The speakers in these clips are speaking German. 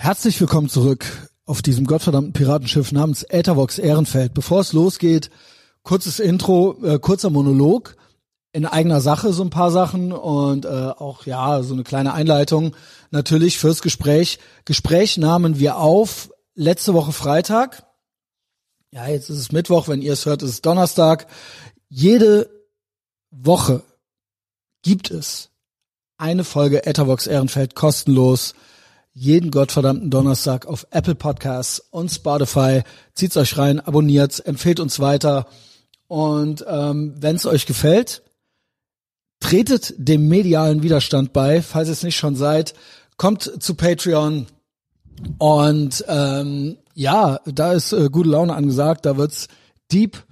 Herzlich willkommen zurück auf diesem gottverdammten Piratenschiff namens Äthervox Ehrenfeld. Bevor es losgeht, kurzes Intro, äh, kurzer Monolog in eigener Sache so ein paar Sachen und äh, auch ja so eine kleine Einleitung natürlich fürs Gespräch. Gespräch nahmen wir auf letzte Woche Freitag. Ja, jetzt ist es Mittwoch, wenn ihr es hört, ist es Donnerstag. Jede Woche gibt es eine Folge Ethervox Ehrenfeld kostenlos jeden gottverdammten Donnerstag auf Apple Podcasts und Spotify. Zieht's euch rein, abonniert's, empfehlt uns weiter. Und ähm, wenn es euch gefällt, tretet dem medialen Widerstand bei, falls ihr es nicht schon seid. Kommt zu Patreon. Und ähm, ja, da ist äh, gute Laune angesagt. Da wird's deep,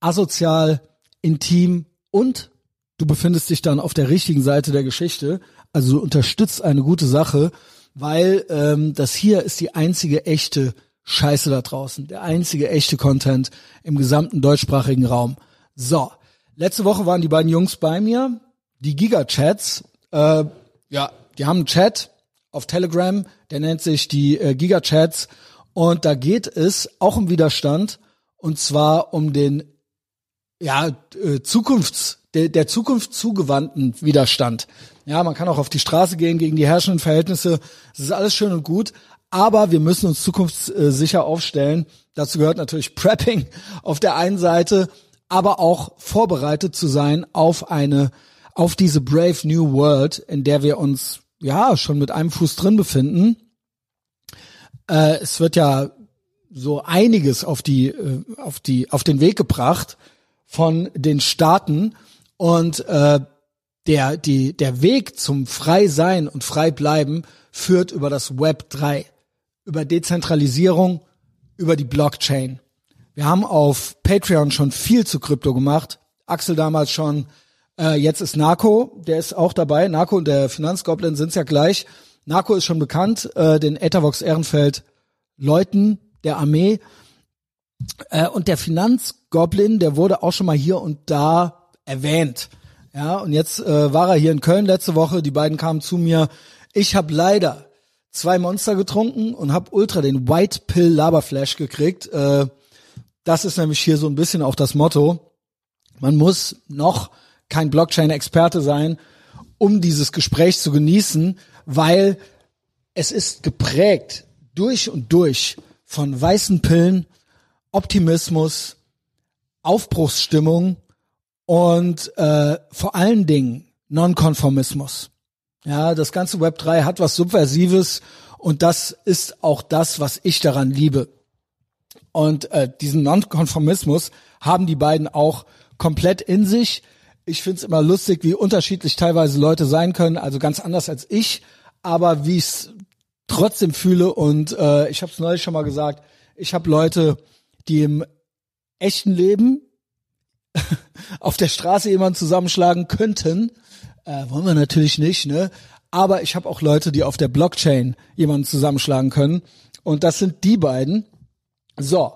asozial, intim und du befindest dich dann auf der richtigen Seite der Geschichte. Also du unterstützt eine gute Sache weil ähm, das hier ist die einzige echte Scheiße da draußen, der einzige echte Content im gesamten deutschsprachigen Raum. So, letzte Woche waren die beiden Jungs bei mir, die Giga-Chats. Äh, ja, die haben einen Chat auf Telegram, der nennt sich die äh, Giga-Chats und da geht es auch um Widerstand und zwar um den ja äh, Zukunfts der, der Zukunft zugewandten Widerstand. Ja, man kann auch auf die Straße gehen gegen die herrschenden Verhältnisse. Das ist alles schön und gut. Aber wir müssen uns zukunftssicher aufstellen. Dazu gehört natürlich Prepping auf der einen Seite, aber auch vorbereitet zu sein auf eine, auf diese Brave New World, in der wir uns ja schon mit einem Fuß drin befinden. Äh, es wird ja so einiges auf die, äh, auf die, auf den Weg gebracht von den Staaten und äh, der, die, der Weg zum Frei-Sein und Frei-Bleiben führt über das Web 3, über Dezentralisierung, über die Blockchain. Wir haben auf Patreon schon viel zu Krypto gemacht. Axel damals schon. Äh, jetzt ist Narco, der ist auch dabei. Narco und der Finanzgoblin sind's ja gleich. Narco ist schon bekannt, äh, den Ethervox Ehrenfeld Leuten der Armee. Äh, und der Finanzgoblin, der wurde auch schon mal hier und da erwähnt. Ja, und jetzt äh, war er hier in Köln letzte Woche. Die beiden kamen zu mir. Ich habe leider zwei Monster getrunken und habe ultra den White Pill Laberflash gekriegt. Äh, das ist nämlich hier so ein bisschen auch das Motto. Man muss noch kein Blockchain-Experte sein, um dieses Gespräch zu genießen, weil es ist geprägt durch und durch von weißen Pillen, Optimismus, Aufbruchsstimmung und äh, vor allen Dingen Nonkonformismus. Ja, das ganze Web 3 hat was Subversives und das ist auch das, was ich daran liebe. Und äh, diesen Nonkonformismus haben die beiden auch komplett in sich. Ich find's immer lustig, wie unterschiedlich teilweise Leute sein können, also ganz anders als ich, aber wie ich's trotzdem fühle und äh, ich habe es neulich schon mal gesagt, ich habe Leute, die im echten Leben auf der Straße jemanden zusammenschlagen könnten. Äh, wollen wir natürlich nicht, ne? Aber ich habe auch Leute, die auf der Blockchain jemanden zusammenschlagen können. Und das sind die beiden. So.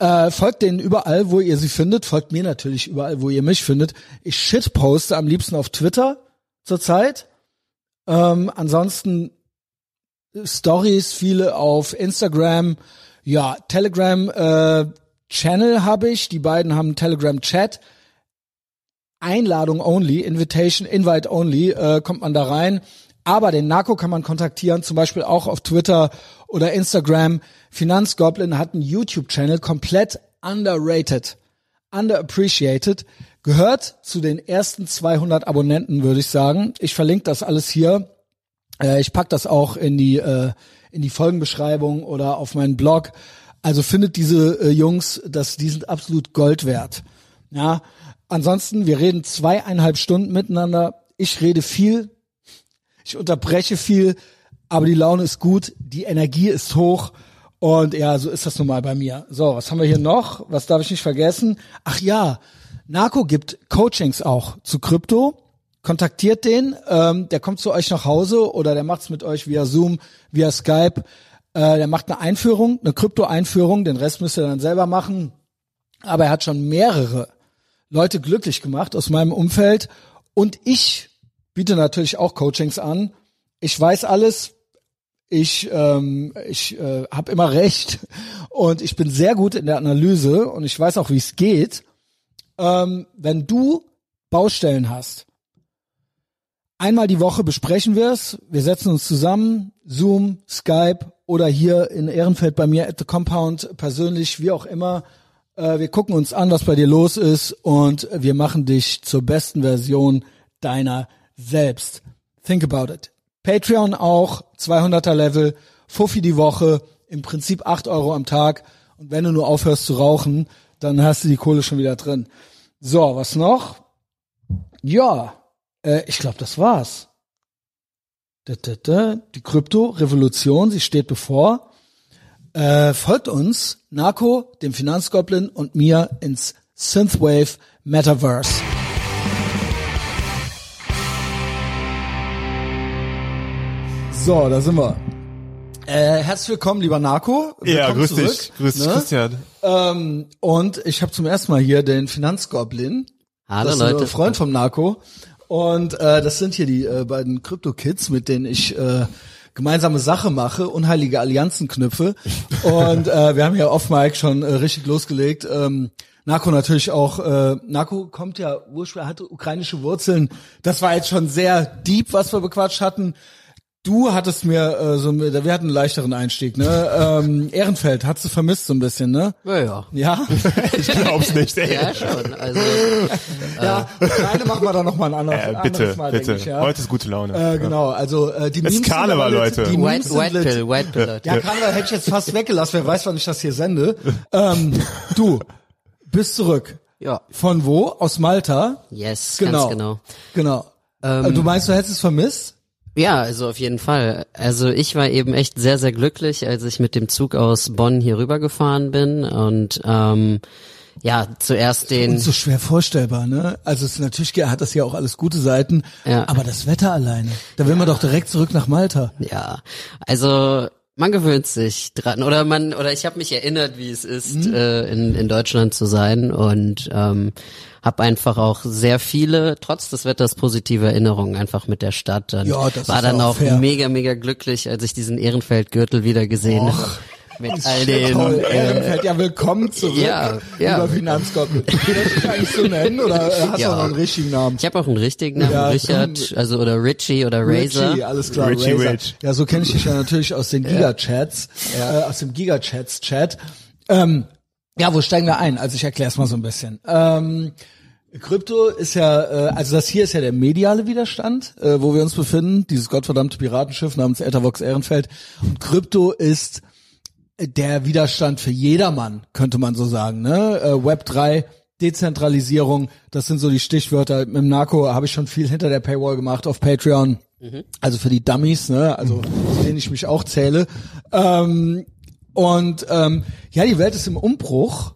Äh, folgt denen überall, wo ihr sie findet. Folgt mir natürlich überall, wo ihr mich findet. Ich shitposte am liebsten auf Twitter zurzeit. Ähm, ansonsten Stories, viele auf Instagram. Ja, Telegram, äh, Channel habe ich. Die beiden haben Telegram Chat. Einladung only, Invitation, Invite only, äh, kommt man da rein. Aber den Narco kann man kontaktieren, zum Beispiel auch auf Twitter oder Instagram. Finanzgoblin hat einen YouTube-Channel, komplett underrated, underappreciated. Gehört zu den ersten 200 Abonnenten, würde ich sagen. Ich verlinke das alles hier. Äh, ich pack das auch in die, äh, in die Folgenbeschreibung oder auf meinen Blog. Also findet diese äh, Jungs, dass die sind absolut Gold wert. Ja. Ansonsten, wir reden zweieinhalb Stunden miteinander. Ich rede viel, ich unterbreche viel, aber die Laune ist gut, die Energie ist hoch und ja, so ist das nun mal bei mir. So, was haben wir hier noch? Was darf ich nicht vergessen? Ach ja, Narco gibt Coachings auch zu Krypto. Kontaktiert den, ähm, der kommt zu euch nach Hause oder der macht's mit euch via Zoom, via Skype. Äh, der macht eine Einführung, eine Krypto-Einführung, den Rest müsst ihr dann selber machen. Aber er hat schon mehrere Leute glücklich gemacht aus meinem Umfeld. Und ich biete natürlich auch Coachings an. Ich weiß alles. Ich, ähm, ich äh, habe immer recht und ich bin sehr gut in der Analyse und ich weiß auch, wie es geht. Ähm, wenn du Baustellen hast, einmal die Woche besprechen wir es. Wir setzen uns zusammen, Zoom, Skype oder hier in Ehrenfeld bei mir at the Compound persönlich, wie auch immer. Äh, wir gucken uns an, was bei dir los ist und wir machen dich zur besten Version deiner selbst. Think about it. Patreon auch, 200er Level, Fuffi die Woche, im Prinzip 8 Euro am Tag. Und wenn du nur aufhörst zu rauchen, dann hast du die Kohle schon wieder drin. So, was noch? Ja, äh, ich glaube, das war's. Die Krypto-Revolution, sie steht bevor. Äh, folgt uns, Narco, dem Finanzgoblin und mir ins Synthwave Metaverse. So, da sind wir. Äh, herzlich willkommen, lieber Narco. Willkommen ja, grüß zurück, dich. Grüß dich, ne? Christian. Ähm, und ich habe zum ersten Mal hier den Finanzgoblin. Hallo das ist Leute. ein Freund vom Narco. Und äh, das sind hier die äh, beiden Crypto-Kids, mit denen ich äh, gemeinsame Sache mache, unheilige Allianzen knüpfe. Und äh, wir haben ja off Mike schon äh, richtig losgelegt. Ähm, Narco natürlich auch, äh, Narco kommt ja ursprünglich, hatte ukrainische Wurzeln. Das war jetzt schon sehr deep, was wir bequatscht hatten. Du hattest mir äh, so, wir hatten einen leichteren Einstieg, ne? Ähm, Ehrenfeld, hast du vermisst so ein bisschen, ne? Ja, ja. Ja? Ich glaub's nicht, ey. Ja, schon. Also, ja, kleine machen wir da nochmal ein anderes, Äh, anderes bitte, Mal, bitte. denke ich, ja. Heute ist gute Laune. Äh, genau, also äh, die Es ist Memes sind Karneval, lit- Leute. Die Memes White, sind White. Pill, White Pill, Leute. Ja, Karneval hätte ich jetzt fast weggelassen, wer weiß, wann ich das hier sende. Ähm, du, bist zurück. Ja. Von wo? Aus Malta? Yes, Genau. ganz genau. Genau. Ähm, Äh, du meinst, du hättest es vermisst? Ja, also auf jeden Fall. Also ich war eben echt sehr, sehr glücklich, als ich mit dem Zug aus Bonn hier rübergefahren bin und ähm, ja, zuerst den Und so schwer vorstellbar, ne? Also es ist natürlich hat das ja auch alles gute Seiten, Ja. aber das Wetter alleine. Da will man doch direkt zurück nach Malta. Ja, also man gewöhnt sich dran oder man oder ich habe mich erinnert, wie es ist, Mhm. äh, in, in Deutschland zu sein und ähm, habe einfach auch sehr viele, trotz des Wetters, positive Erinnerungen einfach mit der Stadt. Und Ja, das war dann auch auch mega, mega glücklich, als ich diesen Ehrenfeldgürtel wieder gesehen habe. Mit all den Paul äh, Ehrenfeld, ja willkommen zurück, ja, ja. lieber Finanzgoblin. Willst du dich eigentlich so nennen oder äh, hast du Ja. auch noch einen richtigen Namen? ich habe auch einen richtigen Namen, Ja, Richard, also oder Richie oder Razor. Richie, alles klar, Richie Razor. Rich. Ja, so kenne ich dich ja natürlich aus den Gigachats, äh, aus dem Gigachats-Chat. Ähm, ja, wo steigen wir ein? Also ich erkläre es mal so ein bisschen. Ähm, Krypto ist ja, äh, also das hier ist ja der mediale Widerstand, äh, wo wir uns befinden, dieses gottverdammte Piratenschiff namens Ethervox Ehrenfeld. Und Krypto ist der Widerstand für jedermann, könnte man so sagen. Ne? Äh, Web 3, Dezentralisierung, das sind so die Stichwörter. Mit dem Narco habe ich schon viel hinter der Paywall gemacht auf Patreon. Also für die Dummies, ne? also zu denen ich mich auch zähle. Ähm, und ähm, ja, die Welt ist im Umbruch.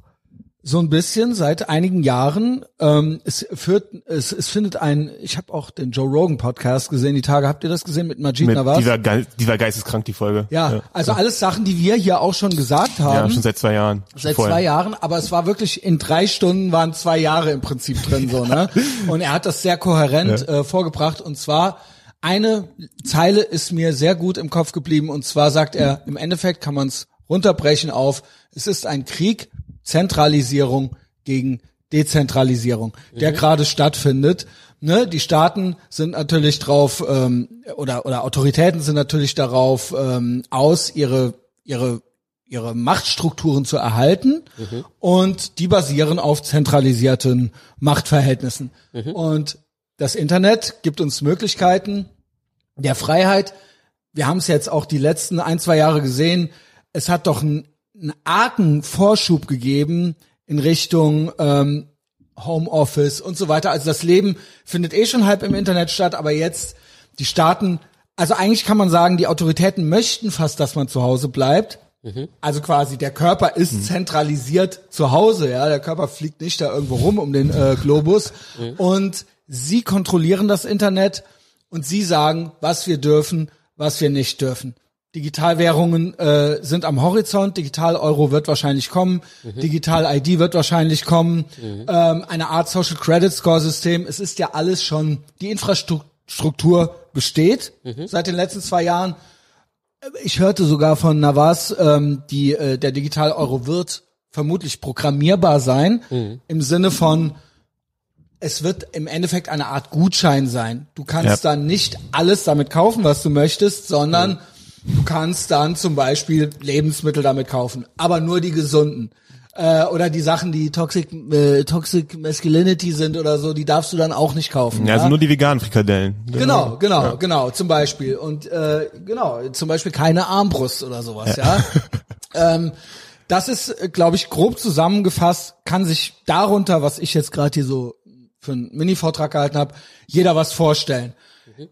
So ein bisschen seit einigen Jahren. Ähm, es führt, es, es findet ein, ich habe auch den Joe Rogan Podcast gesehen, die Tage, habt ihr das gesehen mit Majid Mit, Nawaz? die, war ge die war geisteskrank, die Folge. Ja, also alles Sachen, die wir hier auch schon gesagt haben. Ja, schon seit zwei Jahren. Seit Vorher. zwei Jahren, aber es war wirklich in drei Stunden waren zwei Jahre im Prinzip drin so, ne? Und er hat das sehr kohärent äh, vorgebracht und zwar eine Zeile ist mir sehr gut im Kopf geblieben und zwar sagt er, im Endeffekt kann man es runterbrechen auf, es ist ein Krieg, Zentralisierung gegen Dezentralisierung, der gerade stattfindet. Ne, die Staaten sind natürlich drauf ähm, oder oder Autoritäten sind natürlich darauf ähm, aus, ihre ihre ihre Machtstrukturen zu erhalten und die basieren auf zentralisierten Machtverhältnissen. Und das Internet gibt uns Möglichkeiten der Freiheit. Wir haben es jetzt auch die letzten ein, zwei Jahre gesehen. Es hat doch einen, einen argen Vorschub gegeben in Richtung ähm, Homeoffice und so weiter. Also das Leben findet eh schon halb im Internet statt, aber jetzt die Staaten, also eigentlich kann man sagen, die Autoritäten möchten fast, dass man zu Hause bleibt. Also quasi der Körper ist zentralisiert zu Hause, ja, der Körper fliegt nicht da irgendwo rum um den äh, Globus und sie kontrollieren das Internet und sie sagen, was wir dürfen, was wir nicht dürfen. Digitalwährungen äh, sind am Horizont, Digital-Euro wird wahrscheinlich kommen, Digital-ID wird wahrscheinlich kommen, ähm, eine Art Social Credit Score System. Es ist ja alles schon, die Infrastruktur besteht seit den letzten zwei Jahren. ich hörte sogar von Navas, ähm, die äh, der Digital Euro wird vermutlich programmierbar sein im Sinne von es wird im Endeffekt eine Art Gutschein sein. Du kannst Ja. dann nicht alles damit kaufen, was du möchtest, sondern du kannst dann zum Beispiel Lebensmittel damit kaufen, aber nur die gesunden. Äh, oder die Sachen, die Toxic, äh, Toxic Masculinity sind oder so, die darfst du dann auch nicht kaufen. Ja, also nur die veganen Frikadellen. Genau, genau, genau, zum Beispiel. Und äh, genau, zum Beispiel keine Armbrust oder sowas, ja. ähm, das ist, glaube ich, grob zusammengefasst, kann sich darunter, was ich jetzt gerade hier so für einen Mini-Vortrag gehalten habe, jeder was vorstellen.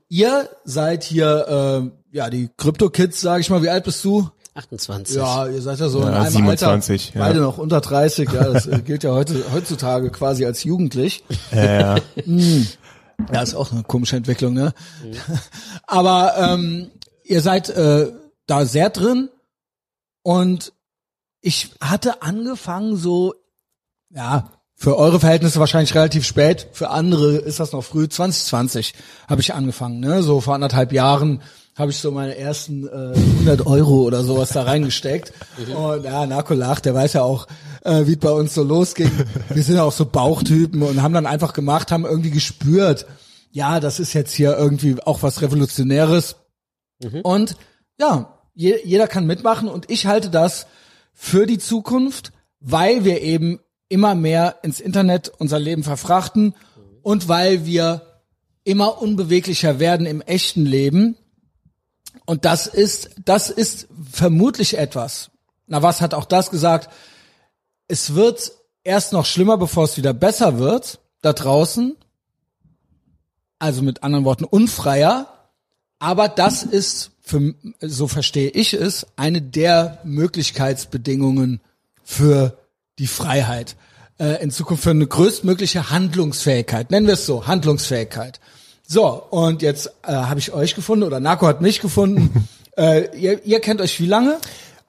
Ihr seid hier, äh, ja, die Krypto-Kids, sage ich mal, wie alt bist du? 28. Ja, ihr seid ja so in Ja, einem 27, Alter, ja. beide noch unter 30, ja, das äh, gilt ja heute, heutzutage quasi als jugendlich. Ja, ja. Ja, ist auch eine komische Entwicklung, ne? Aber ähm, ihr seid äh, da sehr drin und ich hatte angefangen so, ja, für eure Verhältnisse wahrscheinlich relativ spät, für andere ist das noch früh, 2020 habe ich angefangen, ne? So vor anderthalb Jahren habe ich so meine ersten äh, 100 Euro oder sowas da reingesteckt. Und ja, Narko lacht, der weiß ja auch, äh, wie es bei uns so losging. Wir sind ja auch so Bauchtypen und haben dann einfach gemacht, haben irgendwie gespürt, ja, das ist jetzt hier irgendwie auch was Revolutionäres. Und ja, je, jeder kann mitmachen und ich halte das für die Zukunft, weil wir eben immer mehr ins Internet unser Leben verfrachten und weil wir immer unbeweglicher werden im echten Leben. Und das ist, das ist vermutlich etwas. Na, was hat auch das gesagt? Es wird erst noch schlimmer, bevor es wieder besser wird, da draußen. Also mit anderen Worten unfreier. Aber das ist, für, so verstehe ich es, eine der Möglichkeitsbedingungen für die Freiheit. Äh, in Zukunft für eine größtmögliche Handlungsfähigkeit. Nennen wir es so, Handlungsfähigkeit. So, und jetzt äh, habe ich euch gefunden oder Narco hat mich gefunden. äh, ihr, ihr kennt euch wie lange?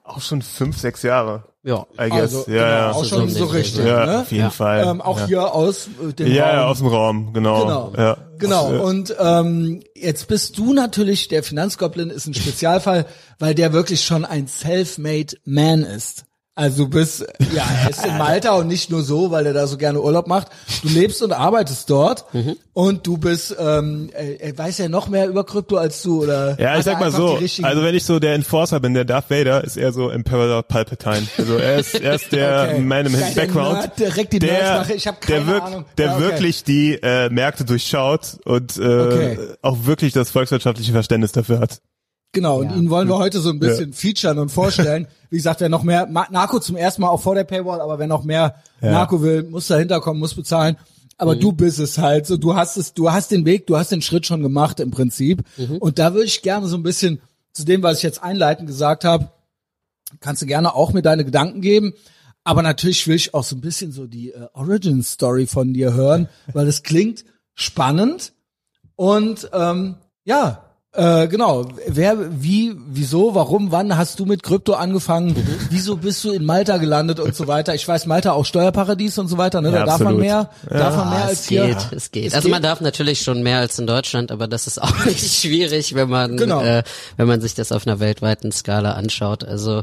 Auch schon fünf, sechs Jahre. Ja. I guess. Also, ja, genau, ja. auch schon so richtig. Ja, Ne? auf jeden Ja. Fall. Ähm, auch ja. hier aus äh, dem Ja, Raum. ja, aus dem Raum, genau. Genau. Ja. Genau. Aus, Und ähm, jetzt bist du natürlich, der Finanzgoblin ist ein Spezialfall, weil der wirklich schon ein self-made Man ist. Also du bist, ja, er ist in Malta und nicht nur so, weil er da so gerne Urlaub macht. Du lebst und arbeitest dort Mhm. und du bist, ähm, äh, er weiß ja noch mehr über Krypto als du, oder? Ja, ich sag mal so, also wenn ich so der Enforcer bin, der Darth Vader, ist er so Emperor Palpatine. Also er ist, er ist der Okay. Man im Geil, der Background, Nerd, direkt die der. Ich hab keine der, wirk- Ahnung. der Ja, okay. wirklich die äh, Märkte durchschaut und äh, Okay. auch wirklich das volkswirtschaftliche Verständnis dafür hat. Genau, und ihn wollen wir heute so ein bisschen featuren und vorstellen. Wie gesagt, wer noch mehr, Narco zum ersten Mal auch vor der Paywall, aber wer noch mehr Narco will, muss dahinter kommen, muss bezahlen. Aber du bist es halt, so du hast es, du hast den Weg, du hast den Schritt schon gemacht im Prinzip. Und da würde ich gerne so ein bisschen zu dem, was ich jetzt einleitend gesagt habe, kannst du gerne auch mir deine Gedanken geben. Aber natürlich will ich auch so ein bisschen so die äh, Origin Story von dir hören, weil es klingt spannend und ähm, ja, äh, genau. Wer, wie, wieso, warum, wann hast du mit Krypto angefangen? Wieso bist du in Malta gelandet und so weiter? Ich weiß, Malta auch Steuerparadies und so weiter. Ne? Ja, da darf man mehr, darf man mehr Ah, als es hier. geht, es geht. Es also geht. man darf natürlich schon mehr als in Deutschland, aber das ist auch nicht schwierig, wenn man Genau. äh, wenn man sich das auf einer weltweiten Skala anschaut. Also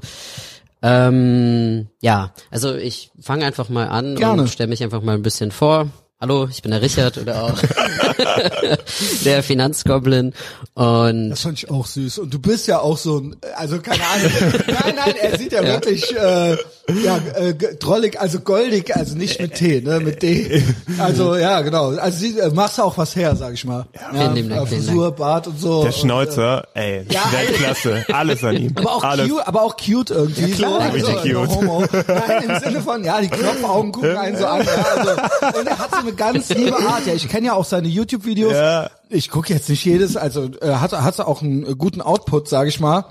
ähm, ja, also ich fange einfach mal an Gerne. und stelle mich einfach mal ein bisschen vor. Hallo, ich bin der Richard oder auch der Finanzgoblin und Das fand ich auch süß. Und du bist ja auch so ein, also keine Ahnung. nein, nein, er sieht ja, wirklich äh, ja, äh, drollig, also goldig, also nicht mit T, ne, mit D. Also ja, genau. Also sie, äh, machst du auch was her, sag ich mal. Ja, Vielen lieben Dank, äh, vielen Frisur, Bart und so. Der Und, Schnäuzer, ey, Ja, Weltklasse, alles an ihm. Aber auch alles. cute, aber auch cute irgendwie. klar, so, richtig also, no cute. Homo. Nein, im Sinne von, ja, die Knopfaugen gucken einen so an. Ja, also, und er hat so eine ganz liebe Art. Ja, ich kenne ja auch seine YouTube-Videos. Ja. Ich gucke jetzt nicht jedes, also äh, hat, hat auch einen äh, guten Output, sage ich mal.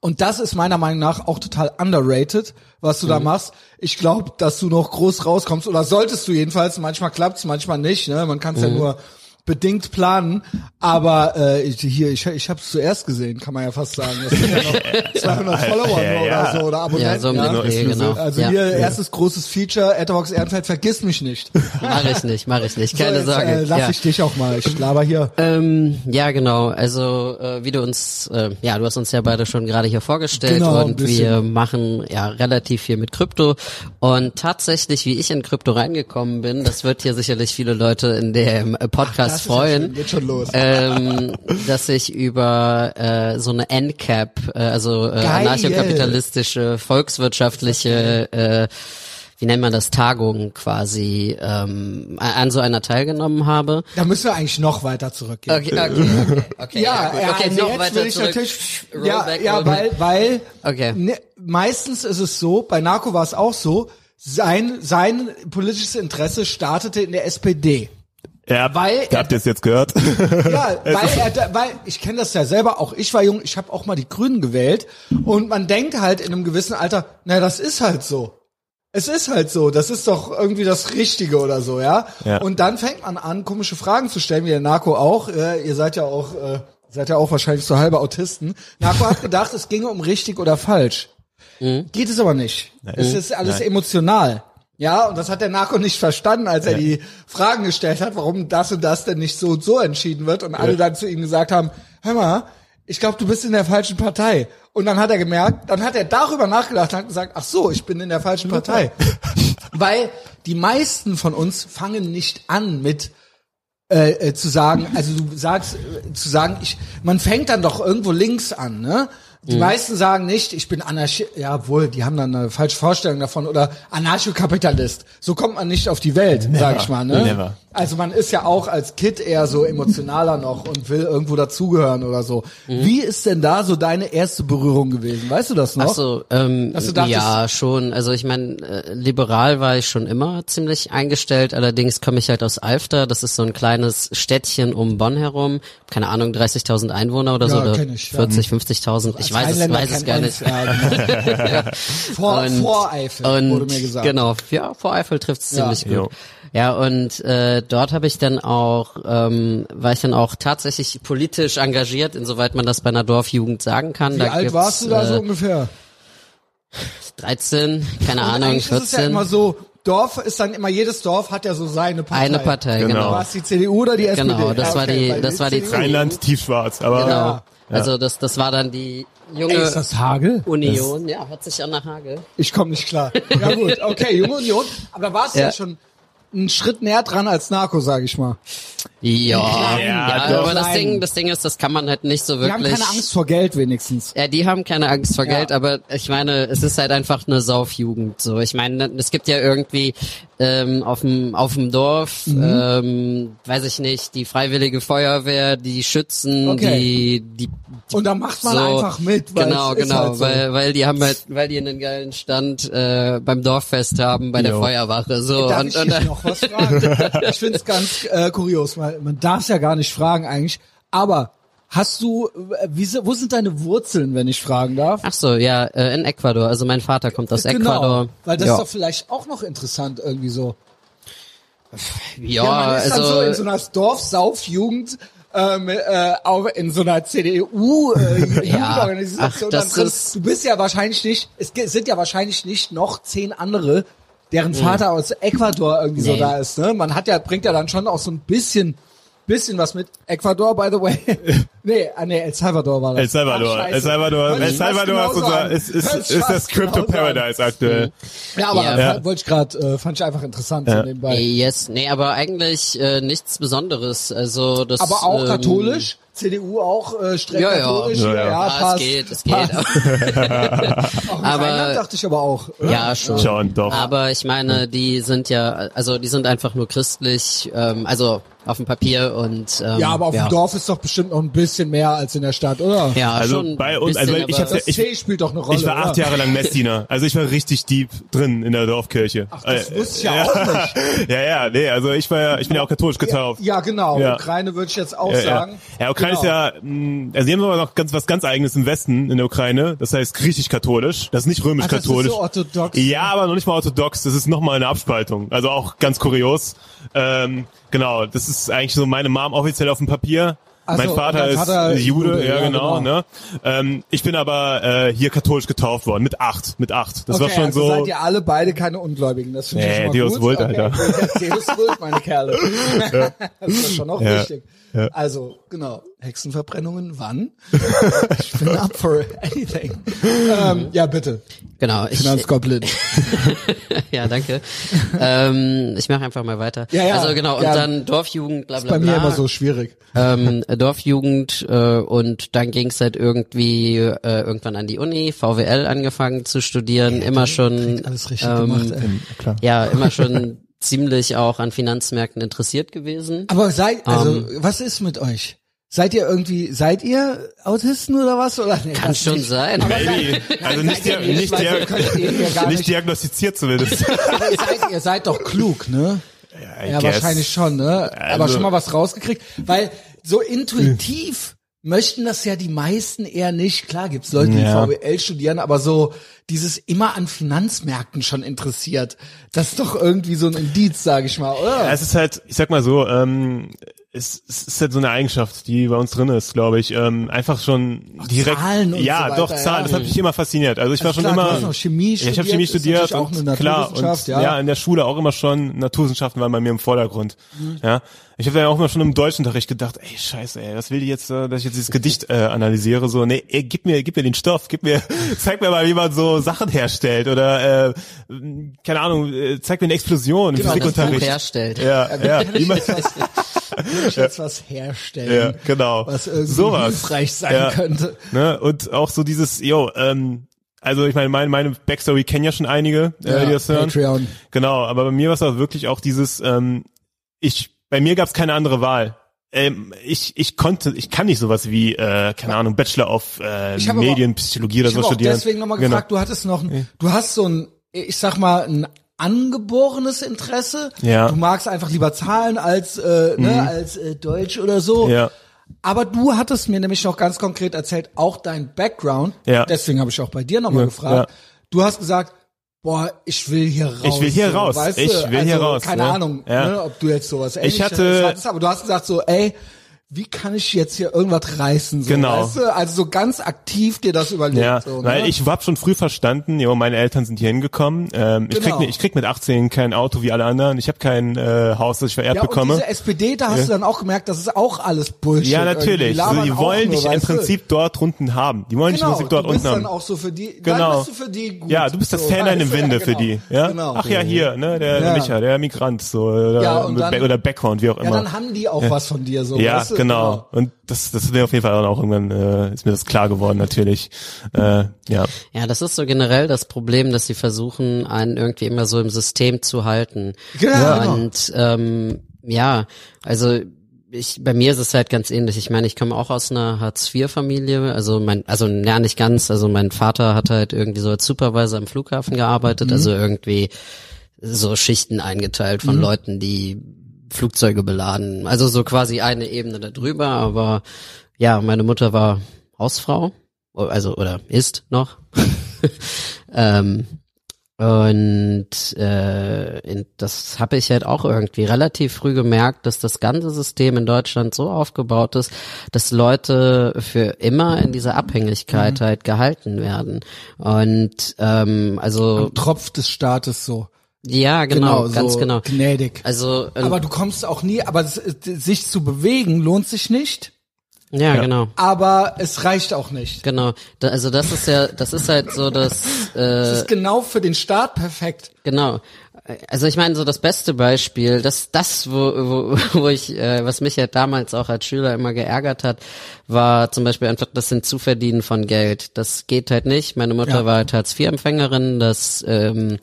Und das ist meiner Meinung nach auch total underrated, was du da machst. Ich glaube, dass du noch groß rauskommst oder solltest du jedenfalls. Manchmal klappt's, manchmal nicht. Ne? Man kann es ja nur bedingt planen, aber äh, ich, hier, ich, ich habe es zuerst gesehen, kann man ja fast sagen. Das sind ja noch 200 Follower Ja, ja. oder so oder Abonnenten. Ja, so um den Dreh, genau. Also Ja. hier erstes großes Feature, Etherbox Ehrenfeld, vergiss mich nicht. Mach ich nicht, mach ich nicht, keine so, jetzt, Sorge. Äh, lass ja. ich dich auch mal, ich laber hier. Ähm, ja, genau. Also äh, wie du uns, äh, ja, du hast uns ja beide schon gerade hier vorgestellt Genau, und wir machen ja relativ viel mit Krypto. Und tatsächlich, wie ich in Krypto reingekommen bin, das wird hier sicherlich viele Leute in dem äh, Podcast Das ist ja freuen. schön, geht schon los. ähm, dass ich über äh, so eine NCAP, äh, also äh, anarchokapitalistische, volkswirtschaftliche, äh, wie nennt man das, Tagung quasi ähm, an so einer teilgenommen habe. Da müssen wir eigentlich noch weiter zurückgehen. Okay, okay, okay, okay, Ja, ja, okay, also noch jetzt weiter zurück. ja, ja, weil, weil Okay. ne, meistens ist es so, bei Narco war es auch so, sein, sein politisches Interesse startete in der SPD. Ja, Weil er- habt ihr es jetzt gehört? Ja, weil er, weil ich kenne das ja selber, auch ich war jung, ich habe auch mal die Grünen gewählt und man denkt halt in einem gewissen Alter, na das ist halt so. Es ist halt so, das ist doch irgendwie das Richtige oder so, ja. Ja. Und dann fängt man an, komische Fragen zu stellen, wie der Narco auch. Äh, ihr seid ja auch, äh, seid ja auch wahrscheinlich so halbe Autisten. Narco hat gedacht, es ginge um richtig oder falsch. Geht es aber nicht. Es ist alles Nein. emotional. Ja, und das hat der Narco nicht verstanden, als er die Fragen gestellt hat, warum das und das denn nicht so und so entschieden wird. Und alle dann zu ihm gesagt haben, hör mal, ich glaube, du bist in der falschen Partei. Und dann hat er gemerkt, dann hat er darüber nachgedacht und hat gesagt, ach so, ich bin in der falschen Partei. Weil die meisten von uns fangen nicht an mit äh, äh, zu sagen, also du sagst, äh, zu sagen, ich, man fängt dann doch irgendwo links an, ne? Die meisten sagen nicht, ich bin Anarchi, ja wohl, die haben dann eine falsche Vorstellung davon oder Anarchokapitalist. So kommt man nicht auf die Welt, sag ich mal, ne? Never. Also man ist ja auch als Kid eher so emotionaler noch und will irgendwo dazugehören oder so. Wie ist denn da so deine erste Berührung gewesen? Weißt du das noch? Ach so, ähm, dachtest- ja, schon. Also ich meine, äh, liberal war ich schon immer ziemlich eingestellt. Allerdings komme ich halt aus Alfter. Das ist so ein kleines Städtchen um Bonn herum. Keine Ahnung, 30.000 Einwohner oder so. Ja, Oder kenn ich, ja. 40, 50.000. Ich weiß es, weiß es gar nicht. Ja, genau. Vor, Und- Voreifel, und wurde mir gesagt. Genau, ja, Voreifel trifft's Ja. ziemlich Jo. gut. Ja, und äh, dort habe ich dann auch, ähm, war ich dann auch tatsächlich politisch engagiert, insoweit man das bei einer Dorfjugend sagen kann. Wie da alt warst du da so äh, ungefähr? 13, keine Und Ahnung, eigentlich 14. ist es ja immer so, Dorf ist dann immer, jedes Dorf hat ja so seine Partei. Eine Partei, Genau. genau. War es die CDU oder die SPD? Genau, das Ja, war die- das war die CDU Rheinland tiefschwarz, aber Genau. Ja. Also das, das war dann die junge Ey, ist das Hagel? Union. Ja, hört sich an nach Hagel. Ich komme nicht klar. Ja gut, okay, Junge Union. Aber da warst du ja. Ja. schon einen Schritt näher dran als Narco, sag ich mal. Ja, Ja, ja, doch. aber das. Ding, das Ding ist, das kann man halt nicht so Wir haben wirklich. keine Angst vor Geld wenigstens. Ja, die haben keine Angst vor Ja. Geld, aber ich meine, es ist halt einfach eine Saufjugend. So, ich meine, es gibt ja irgendwie ähm, auf dem auf dem Dorf, Mhm. ähm, weiß ich nicht, die Freiwillige Feuerwehr, die Schützen, Okay. die die Und da macht man so, einfach mit. Weil genau, es ist genau, halt so. weil weil die haben halt, weil die einen geilen Stand äh, beim Dorffest haben, bei der Jo. Feuerwache. So Darf und, ich und dich noch was fragen? ich finde es ganz äh, kurios, weil man darf es ja gar nicht fragen eigentlich. Aber hast du, äh, wie, wo sind deine Wurzeln, wenn ich fragen darf? Ach so, ja, äh, in Ecuador. Also mein Vater kommt aus genau, Ecuador. weil das ja. ist doch vielleicht auch noch interessant irgendwie so. ja, man ist also dann so in so einer Dorfsaufjugend ähm, äh, auch in so einer CDU äh, Jugendorganisation ach, das drin. ist- Du bist ja wahrscheinlich nicht, es sind ja wahrscheinlich nicht noch zehn andere, deren Vater aus Ecuador irgendwie so Nee. da ist. Ne? Man hat ja, bringt ja dann schon auch so ein bisschen bisschen was mit Ecuador, by the way. nee, ah, nee, El Salvador war das. El Salvador, Ach. El Salvador, Wollte El Salvador ist, unser, ist, ist, ist das Crypto genauso an. Paradise aktuell. Ja, aber Ja. ja. wollte ich gerade, äh, fand ich einfach interessant so nebenbei. Yes, nee, aber eigentlich äh, nichts Besonderes. Also das. Aber auch ähm, katholisch? CDU auch äh, streng Ja, ja. katholisch? Ja, ja. Ja, passt, es geht, es geht. passt. Auch in Aber- Rheinland dachte ich aber auch. oder? ja, schon. Schon, doch. Aber ich meine, die sind ja, also die sind einfach nur christlich, ähm, also auf dem Papier und ähm, Ja, aber auf ja. dem Dorf ist doch bestimmt noch ein bisschen bisschen mehr als in der Stadt, oder? Ja, Also schon bei uns- also bisschen, ich aber- hab's Das Ich- C spielt doch eine Rolle. Ich war acht oder? Jahre lang Messdiener. Also ich war richtig deep drin in der Dorfkirche. Ach, das Äh, wusste ich ja auch nicht. Ja, ja, nee, also ich war ja, ich bin ja auch katholisch getauft. Ja, genau. Ja. Ukraine würde ich jetzt auch Ja, ja. sagen. ja, Ukraine genau. ist ja, mh, also die haben aber noch ganz was ganz eigenes im Westen in der Ukraine. Das heißt griechisch-katholisch. Das ist nicht Ach, das römisch-katholisch. ist so orthodox. Ja, aber noch nicht mal orthodox. Das ist nochmal eine Abspaltung. Also auch ganz kurios. Ähm, genau, das ist eigentlich so meine Mom offiziell auf dem Papier. Ach mein Vater ist Jude, Jude, ja, ja, genau. genau. Ne? Ähm, ich bin aber äh, hier katholisch getauft worden mit acht, mit acht. Das okay, war schon also so. seid ihr alle beide keine Ungläubigen. Das finde ich Nee, schon mal Deus gut. vult, okay. Alter. Deus vult, meine Kerle. das ist schon auch Ja. wichtig. Ja. Also, genau. Hexenverbrennungen, wann? ich bin up for anything. ähm, ja, bitte. Genau, ich, Finanzgoblin. ja, danke. ähm, ich mache einfach mal weiter. Ja, ja, also genau, und ja. dann Dorfjugend, bla bla Bei bla. mir immer so schwierig. ähm, Dorfjugend äh, und dann ging's halt irgendwie äh, irgendwann an die Uni, VWL angefangen zu studieren, immer schon Alles richtig ähm, gemacht, ey. Klar. ja, immer schon ziemlich auch an Finanzmärkten interessiert gewesen. Aber seid, also, Ähm. was ist mit euch? Seid ihr irgendwie, seid ihr Autisten oder was? Oder nee, Kann schon nicht. sein. Maybe. Also nicht, ihr nicht, ja gar nicht nicht- diagnostiziert zumindest. Ihr seid, ihr seid doch klug, ne? Ja, guess. wahrscheinlich schon, ne? Aber Also- schon mal was rausgekriegt, weil so intuitiv möchten das ja die meisten eher nicht. Klar gibt's Leute, die Ja. VWL studieren, aber so dieses immer an Finanzmärkten schon interessiert, das ist doch irgendwie so ein Indiz, sage ich mal, oder? Ja, es ist halt, ich sag mal so, ähm, es, es ist halt so eine Eigenschaft, die bei uns drin ist, glaube ich. Ähm, einfach schon direkt. Zahlen und ja, so weiter, doch ja. Zahlen. Das hat mich immer fasziniert. Also ich war Also schon klar, du immer. Chemie ja, ich habe Chemie studiert, studiert und klar und ja. ja in der Schule auch immer schon Naturwissenschaften waren bei mir im Vordergrund. Mhm. Ja, ich habe dann auch immer schon im Deutschunterricht gedacht, ey Scheiße, ey, was will die jetzt, äh, dass ich jetzt dieses Gedicht äh, analysiere? So, nee, ey, gib mir, gib mir den Stoff, gib mir, zeig mir mal, wie man so Sachen herstellt oder äh, keine Ahnung, äh, zeig mir eine Explosion im Genau, das Physikunterricht. Herstellt. Ja, ja, wie man, jetzt was herstellen, ja, genau. was irgendwie Sowas. hilfreich sein Ja. könnte. Ne? Und auch so dieses, yo, ähm, also ich meine, meine, meine Backstory kennen ja schon einige, äh, Ja, die das hören. Patreon. Genau, aber bei mir war es auch wirklich auch dieses, ähm, ich, bei mir gab es keine andere Wahl. Ähm, ich, ich konnte, ich kann nicht sowas wie, äh, keine Ahnung, Bachelor of äh, Ich Medienpsychologie oder Ich so habe auch studieren. deswegen nochmal Genau. gefragt, du hattest noch, ein, du hast so ein, ich sag mal, ein angeborenes Interesse. Ja. Mhm. Du magst einfach lieber Zahlen als, äh, ne, als äh, Deutsch oder so. Ja. Aber du hattest mir nämlich noch ganz konkret erzählt, auch dein Background. Ja. Deswegen habe ich auch bei dir nochmal Ja, gefragt. ja. Du hast gesagt, boah, ich will hier raus. Ich will hier so, raus. Weißt Ich will also, hier raus, Keine ne? Ahnung, Ja. ne, ob du jetzt sowas ähnliches hatte- hattest, aber du hast gesagt so, ey, wie kann ich jetzt hier irgendwas reißen? So, Genau. Weißt du? Also so ganz aktiv dir das überlegt. Ja, so, weil ne? ich hab schon früh verstanden, jo, meine Eltern sind hier hingekommen. Ähm, ich, Genau. krieg, ich krieg mit 18 kein Auto wie alle anderen. Ich habe kein äh, Haus, das ich verehrt ja, und bekomme. diese SPD, da hast du dann auch gemerkt, das ist auch alles Bullshit. Ja, natürlich. labern Also, die wollen nur, dich im weißt du? Prinzip dort unten haben. Die wollen dich im Genau, Prinzip dort du bist unten dann haben. auch so für die, Genau. bist du für die gut. Ja, du bist das so, Fähnlein im? Winde ja, für genau. die. Ja? Genau. Ach ja, hier, ne, der Ja. Micha, der Migrant, so, oder, Ja, dann- oder Background, wie auch Ja, immer. dann haben die auch was von dir so. Ja? Genau. Und das, das ist mir auf jeden Fall auch irgendwann, äh, ist mir das klar geworden, natürlich. Äh, ja. Ja, das ist so generell das Problem, dass sie versuchen, einen irgendwie immer so im System zu halten. Ja, genau. Und ähm, ja, also ich, bei mir ist es halt ganz ähnlich. Ich meine, ich komme auch aus einer Hartz-IV-Familie. Also mein, also ja nicht ganz. Also mein Vater hat halt irgendwie so als Supervisor am Flughafen gearbeitet. Mhm. Also irgendwie so Schichten eingeteilt von Leuten, die Flugzeuge beladen. Also so quasi eine Ebene darüber. Aber ja, meine Mutter war Hausfrau. Also oder ist noch. ähm, und äh, das habe ich halt auch irgendwie relativ früh gemerkt, dass das ganze System in Deutschland so aufgebaut ist, dass Leute für immer in dieser Abhängigkeit halt gehalten werden. Und ähm, also Tropf des Staates so. Ja, genau, so ganz genau. Gnädig. Also ähm, aber du kommst auch nie, aber es, sich zu bewegen lohnt sich nicht, ja, genau. aber es reicht auch nicht. Genau, da, also das ist ja, das ist halt so, dass Es äh, ist genau für den Staat perfekt. genau, Also ich meine, so das beste Beispiel, das, das, wo, wo, wo ich, äh, was mich ja damals auch als Schüler immer geärgert hat, war zum Beispiel einfach das Hinzuverdienen von Geld. Das geht halt nicht. Meine Mutter Ja. war halt Hartz-IV-Empfängerin, das ähm,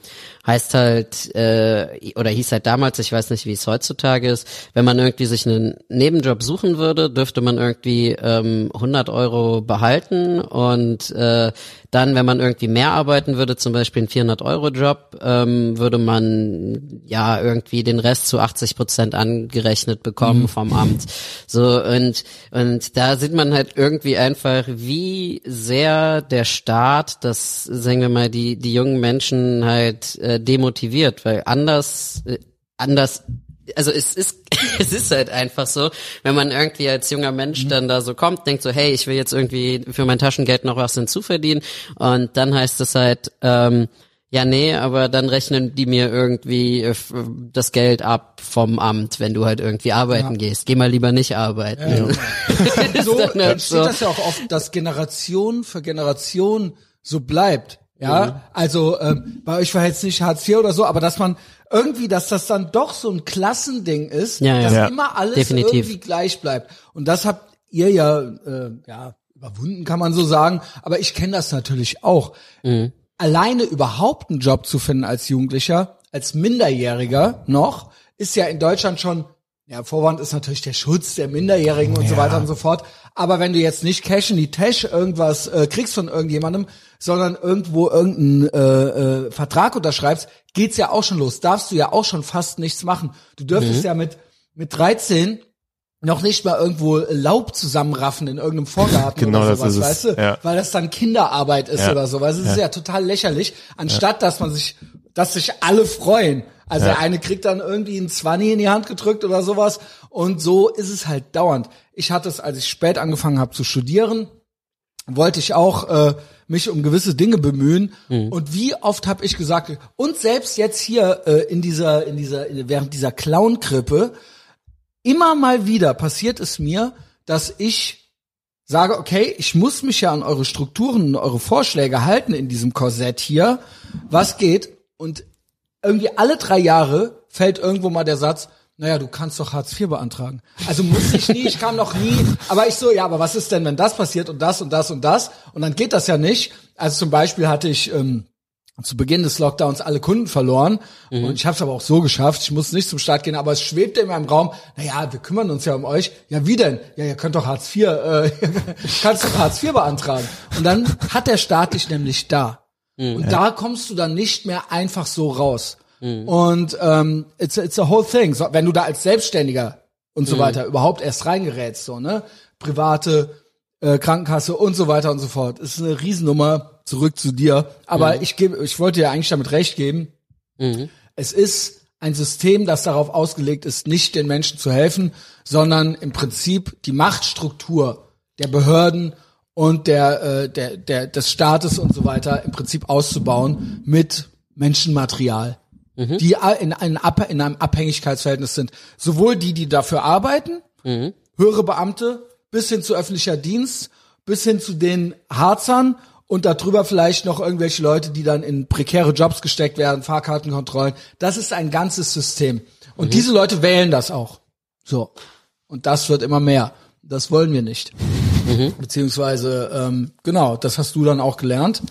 heißt halt, äh, oder hieß halt damals, ich weiß nicht, wie es heutzutage ist, wenn man irgendwie sich einen Nebenjob suchen würde, dürfte man irgendwie ähm, 100 Euro behalten und äh, dann, wenn man irgendwie mehr arbeiten würde, zum Beispiel einen 400-Euro-Job, ähm, würde man ja irgendwie den Rest zu 80 Prozent angerechnet bekommen vom Amt. So und und da sieht man halt irgendwie einfach, wie sehr der Staat, das sagen wir mal, die die jungen Menschen halt äh, demotiviert, weil anders äh, anders also es ist es ist halt einfach so, wenn man irgendwie als junger Mensch dann da so kommt, denkt so, hey, ich will jetzt irgendwie für mein Taschengeld noch was hinzuverdienen. Und dann heißt es halt, ähm, ja nee, aber dann rechnen die mir irgendwie äh, das Geld ab vom Amt, wenn du halt irgendwie arbeiten gehst. Geh mal lieber nicht arbeiten. so dann halt entsteht so. das ja auch oft, dass Generation für Generation so bleibt. Ja, Mhm. also ähm, bei euch war jetzt nicht Hartz IV oder so, aber dass man irgendwie, dass das dann doch so ein Klassending ist, Ja, ja. dass Ja. immer alles Definitiv. irgendwie gleich bleibt. Und das habt ihr ja, äh, ja überwunden, kann man so sagen. Aber ich kenne das natürlich auch. Mhm. Alleine überhaupt einen Job zu finden als Jugendlicher, als Minderjähriger noch, ist ja in Deutschland schon ja, Vorwand ist natürlich der Schutz der Minderjährigen und so weiter und so fort. Aber wenn du jetzt nicht Cash in die Tash irgendwas äh, kriegst von irgendjemandem, sondern irgendwo irgendeinen äh, äh, Vertrag unterschreibst, geht's ja auch schon los. Darfst du ja auch schon fast nichts machen. Du dürftest ja mit mit 13 noch nicht mal irgendwo Laub zusammenraffen in irgendeinem Vorgarten Genau, oder sowas, weißt du? Ja. Weil das dann Kinderarbeit ist Ja. oder so. Weil es ist ja total lächerlich, anstatt dass man sich, dass sich alle freuen. Also der eine kriegt dann irgendwie einen Zwanni in die Hand gedrückt oder sowas. Und so ist es halt dauernd. Ich hatte es, als ich spät angefangen habe zu studieren, wollte ich auch äh, mich um gewisse Dinge bemühen. Und wie oft habe ich gesagt, und selbst jetzt hier äh, in dieser, in dieser, während dieser Clown-Krippe, immer mal wieder passiert es mir, dass ich sage, okay, ich muss mich ja an eure Strukturen und eure Vorschläge halten in diesem Korsett hier. Was geht? Und irgendwie alle drei Jahre fällt irgendwo mal der Satz, naja, du kannst doch Hartz IV beantragen. Also muss ich nie, ich kann noch nie. Aber ich so, ja, aber was ist denn, wenn das passiert und das und das und das? Und dann geht das ja nicht. Also zum Beispiel hatte ich ähm, zu Beginn des Lockdowns alle Kunden verloren. Und ich habe es aber auch so geschafft. Ich musste nicht zum Start gehen, aber es schwebte in meinem Raum, naja, wir kümmern uns ja um euch. Ja, wie denn? Ja, ihr könnt doch Hartz IV, äh, kannst doch Hartz IV beantragen. Und dann hat der Staat dich nämlich da. Und da kommst du dann nicht mehr einfach so raus. Und ähm, it's, it's a whole thing. So, wenn du da als Selbstständiger und so weiter überhaupt erst reingerätst, so, ne? Private äh, Krankenkasse und so weiter und so fort. Ist eine Riesennummer, zurück zu dir. Aber ich gebe, ich wollte dir eigentlich damit recht geben. Es ist ein System, das darauf ausgelegt ist, nicht den Menschen zu helfen, sondern im Prinzip die Machtstruktur der Behörden und der, äh, der, der, des Staates und so weiter im Prinzip auszubauen mit Menschenmaterial, die a- in, Ab- in einem Abhängigkeitsverhältnis sind. Sowohl die, die dafür arbeiten, höhere Beamte, bis hin zu öffentlicher Dienst, bis hin zu den Harzern und darüber vielleicht noch irgendwelche Leute, die dann in prekäre Jobs gesteckt werden, Fahrkartenkontrollen. Das ist ein ganzes System. Und diese Leute wählen das auch. So. Und das wird immer mehr. Das wollen wir nicht. Beziehungsweise, ähm, genau, das hast du dann auch gelernt.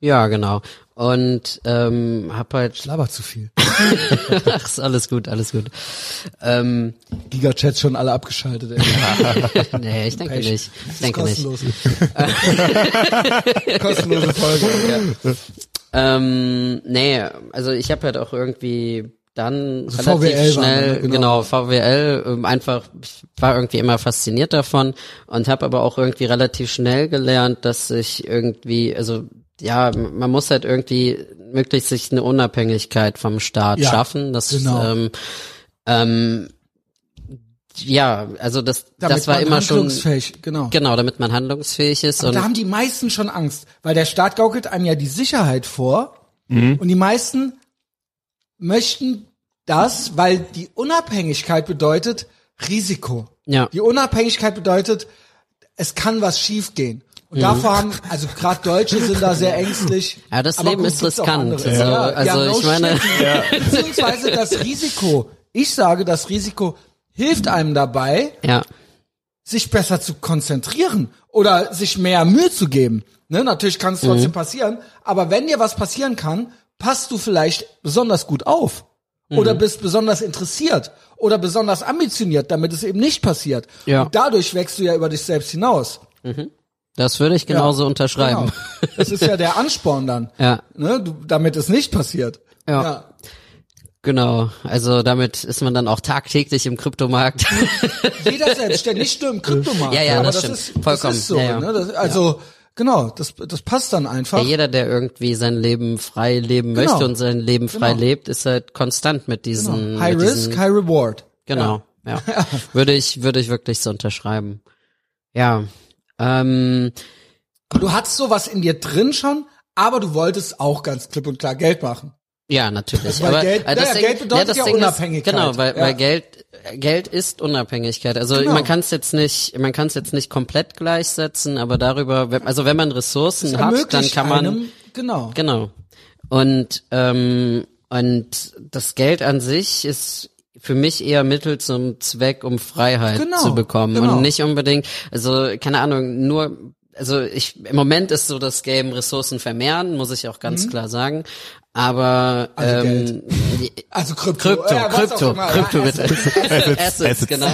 Ja, genau. Und ähm, hab halt, Laber zu viel. ach, alles gut, alles gut. Ähm, Gigachats schon alle abgeschaltet. Ey. nee, ich denke Pech. nicht. Ich denke nicht. kostenlos. Kostenlose Folge. Ja. Ähm, nee, also ich habe halt auch irgendwie dann Also relativ VWL schnell, man, ne? Genau. genau. VWL, ähm, einfach, ich war irgendwie immer fasziniert davon und habe aber auch irgendwie relativ schnell gelernt, dass ich irgendwie, also ja, man muss halt irgendwie möglichst sich eine Unabhängigkeit vom Staat Ja, schaffen. Das genau. ähm, ähm, ja, also das, Damit das war man immer schon handlungsfähig, genau. genau, damit man handlungsfähig ist Aber und da haben die meisten schon Angst, weil der Staat gaukelt einem ja die Sicherheit vor und die meisten möchten das, weil die Unabhängigkeit bedeutet Risiko. ja. Die Unabhängigkeit bedeutet, es kann was schiefgehen. Und davor haben, also gerade Deutsche sind da sehr ängstlich. Ja, das Aber Leben gut, ist riskant. andere. So, Ja, also ja, ich meine- shit. Beziehungsweise das Risiko. Ich sage, das Risiko hilft einem dabei, Ja. sich besser zu konzentrieren oder sich mehr Mühe zu geben. Ne, natürlich kann es trotzdem Mhm. passieren, aber wenn dir was passieren kann, passt du vielleicht besonders gut auf Mhm. oder bist besonders interessiert oder besonders ambitioniert, damit es eben nicht passiert. Ja. Und dadurch wächst du ja über dich selbst hinaus. Das würde ich genauso Ja, unterschreiben. Genau. Das ist ja der Ansporn dann, Ja, ne, du, damit es nicht passiert. Ja. genau. Also damit ist man dann auch tagtäglich im Kryptomarkt. Jeder selbstständig, nicht nur im Kryptomarkt. Ja, ja, aber das das, stimmt. ist, Vollkommen. Das ist so, Ja, ja. Ne? Das, also genau, das, das passt dann einfach. Ja, jeder, der irgendwie sein Leben frei leben Genau. möchte und sein Leben frei Genau. lebt, ist halt konstant mit diesen. High mit Risk, diesen, High Reward. Genau, ja. Würde ich, würde ich wirklich so unterschreiben. Ja. Ähm, Du hattest sowas in dir drin schon, aber du wolltest auch ganz klipp und klar Geld machen. ja, natürlich. Weil Aber Geld- äh, das ja, Ding, Geld bedeutet das ja Ding Unabhängigkeit. Ist, genau, weil, Ja. weil Geld, Geld ist Unabhängigkeit. Also Genau. man kann es jetzt nicht, man kann es jetzt nicht komplett gleichsetzen, aber darüber, also wenn man Ressourcen hat, dann kann man, einem, genau. Genau. Und ähm, und das Geld an sich ist für mich eher Mittel zum Zweck, um Freiheit Genau, zu bekommen genau. und nicht unbedingt, also keine Ahnung, nur also ich im Moment ist so das Game Ressourcen vermehren, muss ich auch ganz klar sagen. Aber Mhm. Also ähm, Also Krypto. Krypto, ja, Krypto. Krypto ja, bitte. Assets. Assets, genau.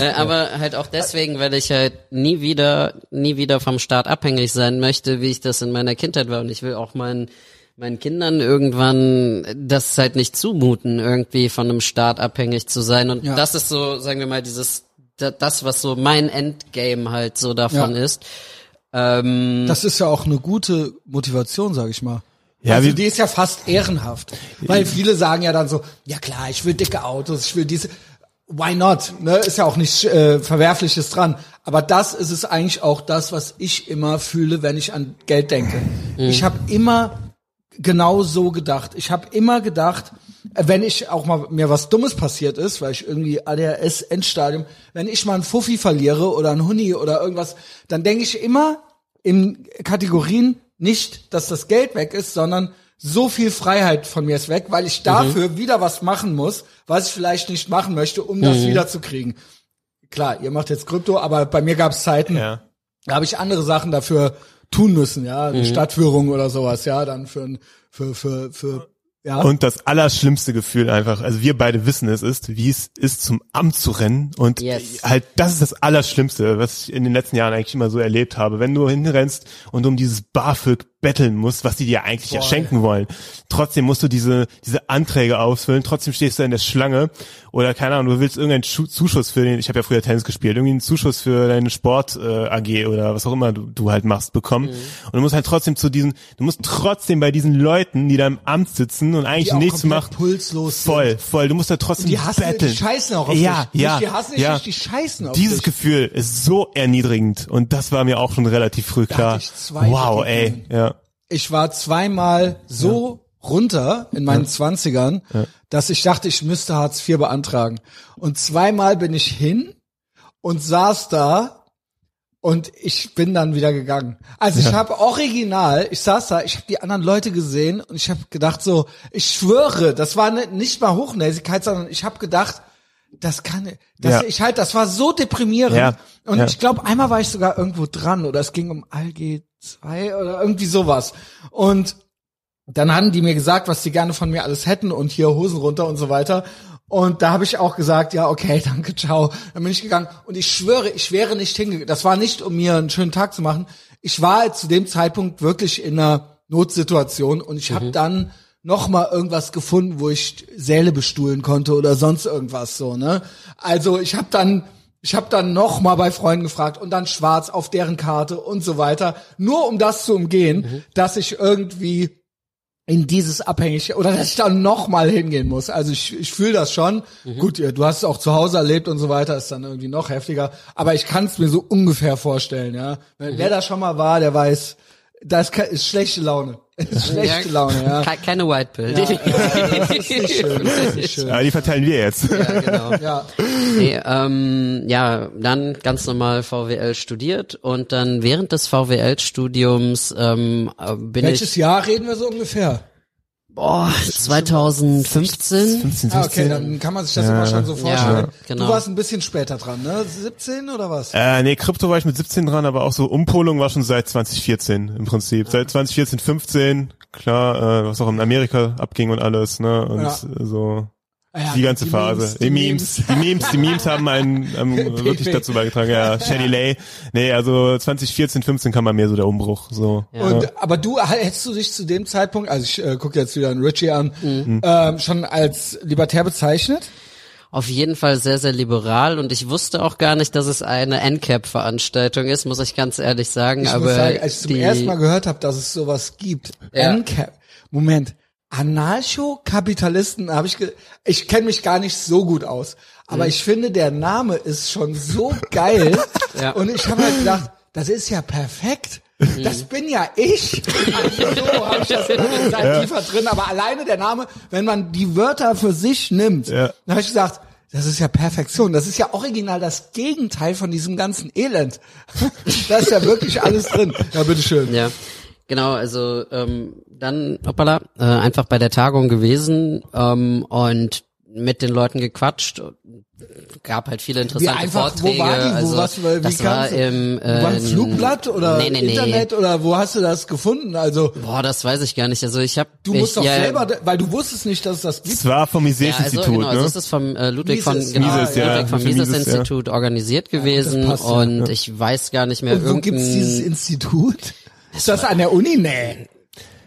Äh, aber halt auch deswegen, weil ich halt nie wieder, nie wieder vom Staat abhängig sein möchte, wie ich das in meiner Kindheit war. Und ich will auch meinen, meinen Kindern irgendwann das halt nicht zumuten, irgendwie von einem Staat abhängig zu sein. Und Ja. das ist so, sagen wir mal, dieses, da- das, was so mein Endgame halt so davon Ja. ist. Ähm, Das ist ja auch eine gute Motivation, sag ich mal. Ja, also die ist ja fast ehrenhaft. Weil viele sagen ja dann so, ja klar, ich will dicke Autos, ich will diese. Why not? Ne? Ist ja auch nichts äh, Verwerfliches dran. Aber das ist es eigentlich auch das, was ich immer fühle, wenn ich an Geld denke. Ich habe immer genau so gedacht. Ich habe immer gedacht, wenn ich auch mal mir was Dummes passiert ist, weil ich irgendwie ADHS Endstadium, wenn ich mal einen Fuffi verliere oder einen Huni oder irgendwas, dann denke ich immer in Kategorien nicht, dass das Geld weg ist, sondern so viel Freiheit von mir ist weg, weil ich dafür wieder was machen muss, was ich vielleicht nicht machen möchte, um das wiederzukriegen. Klar, ihr macht jetzt Krypto, aber bei mir gab es Zeiten, Ja. da habe ich andere Sachen dafür tun müssen, ja, eine Stadtführung oder sowas, ja, dann für ein- für für für ja. Und das allerschlimmste Gefühl einfach, also wir beide wissen es ist, wie es ist, zum Amt zu rennen. Und Yes. halt, das ist das Allerschlimmste, was ich in den letzten Jahren eigentlich immer so erlebt habe. Wenn du hinrennst und um dieses BAföG betteln musst, was die dir eigentlich ja Boah, schenken wollen. Trotzdem musst du diese, diese Anträge ausfüllen, trotzdem stehst du in der Schlange oder keine Ahnung, du willst irgendeinen Schu Zuschuss für den, ich habe ja früher Tennis gespielt, irgendwie einen Zuschuss für deine Sport äh, AG oder was auch immer du, du halt machst bekommen. Mhm. Und du musst halt trotzdem zu diesen, du musst trotzdem bei diesen Leuten, die da im Amt sitzen und eigentlich nichts machen, pulslos sind. voll, voll, du musst da trotzdem Die hassen, betteln. die scheißen auch auf ja, dich. Ja, die hassen dich ja. nicht, die scheißen auf Dieses dich. Gefühl ist so erniedrigend und das war mir auch schon relativ früh klar. ich zwei Wow, ey, ja. Ich war zweimal so runter in meinen Zwanzigern, dass ich dachte, ich müsste Hartz IV beantragen. Und zweimal bin ich hin und saß da und ich bin dann wieder gegangen. Also ich habe original, ich saß da, ich habe die anderen Leute gesehen und ich habe gedacht so, ich schwöre, das war ne- nicht mal Hochnäsigkeit, sondern ich habe gedacht, das kann, das, Ja. ich halt, das war so deprimierend. Ja, Und ja. ich glaube, einmal war ich sogar irgendwo dran oder es ging um ALG 2 oder irgendwie sowas. Und dann haben die mir gesagt, was die gerne von mir alles hätten und hier Hosen runter und so weiter. Und da habe ich auch gesagt, ja, okay, danke, ciao. Dann bin ich gegangen und ich schwöre, ich wäre nicht hingegangen. Das war nicht, um mir einen schönen Tag zu machen. Ich war zu dem Zeitpunkt wirklich in einer Notsituation und ich habe dann noch mal irgendwas gefunden, wo ich Säle bestuhlen konnte oder sonst irgendwas so, ne? Also, ich habe dann ich habe dann noch mal bei Freunden gefragt und dann schwarz auf deren Karte und so weiter, nur um das zu umgehen, dass ich irgendwie in dieses abhängig oder dass ich da noch mal hingehen muss. Also ich, ich fühle das schon. Gut, ja, du hast es auch zu Hause erlebt und so weiter, ist dann irgendwie noch heftiger. Aber ich kann es mir so ungefähr vorstellen. Ja, Wenn- wer da schon mal war, der weiß, das ist schlechte Laune. Schlechte Laune. Ja. Ke- Keine White Pill. Das ist nicht schön. Das ist nicht schön. Ja, die verteilen wir jetzt. ja, genau. Ja. Nee, ähm, ja, dann ganz normal VWL studiert und dann während des VWL-Studiums ähm, äh, bin Welches ich Jahr reden wir so ungefähr? Boah, 2015. 15, Ah, 16. okay, dann kann man sich das immer schon so vorstellen. genau. Du warst ein bisschen später dran, ne? 17 oder was? Äh, nee, Krypto war ich mit 17 dran, aber auch so Umpolung war schon seit 2014 im Prinzip. Seit 2014, 15, klar, äh, was auch in Amerika abging und alles, ne? Und Ja. so ja, die ganze die Phase. Memes, die, die Memes, die Memes, die Memes haben einen ähm, wirklich dazu beigetragen. Ja, Shady Lay. Nee, also 2014, 15 kam bei mir so der Umbruch. So. Und, aber du hättest du dich zu dem Zeitpunkt, also ich äh, gucke jetzt wieder einen Richie an, Mhm. ähm, schon als libertär bezeichnet? Auf jeden Fall sehr, sehr liberal und ich wusste auch gar nicht, dass es eine NCAP-Veranstaltung ist, muss ich ganz ehrlich sagen. Ich aber muss sagen, als ich zum die, ersten Mal gehört habe, dass es sowas gibt, Ja. NCAP, Moment, Anarcho-Kapitalisten, habe ich, ge ich kenne mich gar nicht so gut aus, aber ich finde, der Name ist schon so geil Ja. und ich habe halt gedacht, das ist ja perfekt. Das bin ja ich. Also so habe ich das seit tiefer drin, aber alleine der Name, wenn man die Wörter für sich nimmt, Ja. dann habe ich gesagt, das ist ja Perfektion. Das ist ja original das Gegenteil von diesem ganzen Elend. da ist ja wirklich alles drin. Ja, bitteschön. Ja, genau, also ähm, dann, hoppala, äh, einfach bei der Tagung gewesen ähm, und mit den Leuten gequatscht. Gab halt viele interessante einfach, Vorträge. wo war die, wo, also was, wie das war kam's? im äh, war ein Flugblatt oder nee, nee, nee. Internet oder wo hast du das gefunden? Also Boah, das weiß ich gar nicht. Also ich habe du musst ich, doch ja, selber, weil du wusstest nicht, dass es das gibt. Es war vom Ja, also Mises-Institut, genau, also ne? es ist vom äh, Ludwig von Mises, genau, Mises, ja, Ludwig vom Mises Mises, ja. Institut organisiert gewesen passt ja, und ich weiß gar nicht mehr Und wo gibt's dieses Institut? Ist das an der Uni? Nee.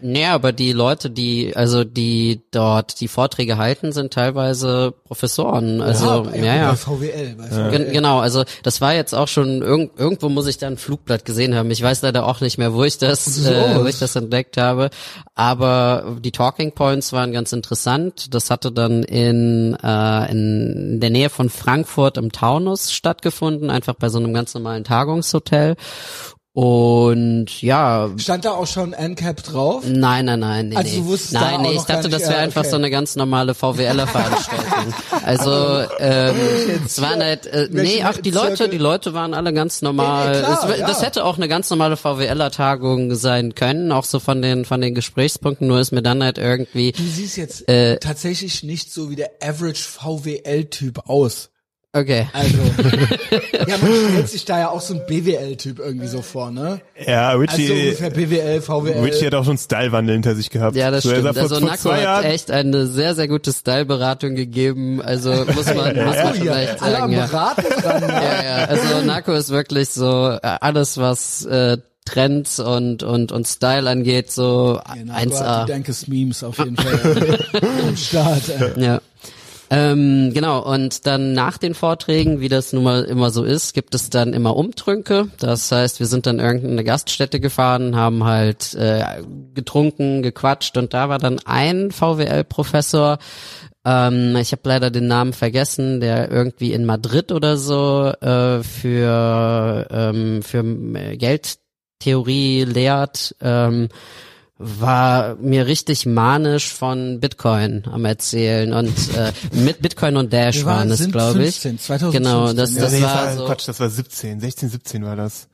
Nee, aber die Leute, die, also die dort die Vorträge halten, sind teilweise Professoren. Also, ja, ja. Bei VWL. Bei VWL. Gen genau, also das war jetzt auch schon irg irgendwo muss ich da ein Flugblatt gesehen haben. Ich weiß leider auch nicht mehr, wo ich das, So. äh, wo ich das entdeckt habe. Aber die Talking Points waren ganz interessant. Das hatte dann in, äh, in der Nähe von Frankfurt im Taunus stattgefunden, einfach bei so einem ganz normalen Tagungshotel. Und ja, Stand da auch schon NCAP drauf? Nein, nein, nein. Nee, Also du wusstest nein, nee, ich dachte, das wäre einfach okay. so eine ganz normale VWLer-Veranstaltung. also, ähm, es waren halt, äh, nee, ach, die Leute, die Leute waren alle ganz normal. Nee, nee, klar, es, ja. Das hätte auch eine ganz normale VWLer-Tagung sein können, auch so von den, von den Gesprächspunkten, nur ist mir dann halt irgendwie, Du siehst jetzt Äh, tatsächlich nicht so wie der Average VWL-Typ aus. Okay. Also, ja, man stellt sich da ja auch so ein BWL-Typ irgendwie so vor, ne? Ja, Also Richie, ungefähr BWL, VWL. Richie hat auch schon Stylewandel hinter sich gehabt. Ja, das so, stimmt. Also vor Nako zwei hat Jahren, echt eine sehr, sehr gute Style-Beratung gegeben. Also muss man, muss man Oh, ja. vielleicht Alle am sagen, ja. Beraten dran, ja. Ja, ja. Also Narco ist wirklich so äh, alles, was äh, Trends und und und Style angeht, so Genau, du hast 1A. die Dankes Memes auf jeden Fall am Start. ey. Ja. Ähm, genau, und dann nach den Vorträgen, wie das nun mal immer so ist, gibt es dann immer Umtrünke. Das heißt, wir sind dann irgendeine Gaststätte gefahren, haben halt äh, getrunken, gequatscht und da war dann ein VWL-Professor, ähm, ich habe leider den Namen vergessen, der irgendwie in Madrid oder so äh, für, ähm, für Geldtheorie lehrt. Ähm, war mir richtig manisch von Bitcoin am erzählen und äh, mit Bitcoin und Dash waren- waren es, glaube ich. 15, 2015, Genau, das, ja. das nee, war so Quatsch, das war 17, 16, 17 war das.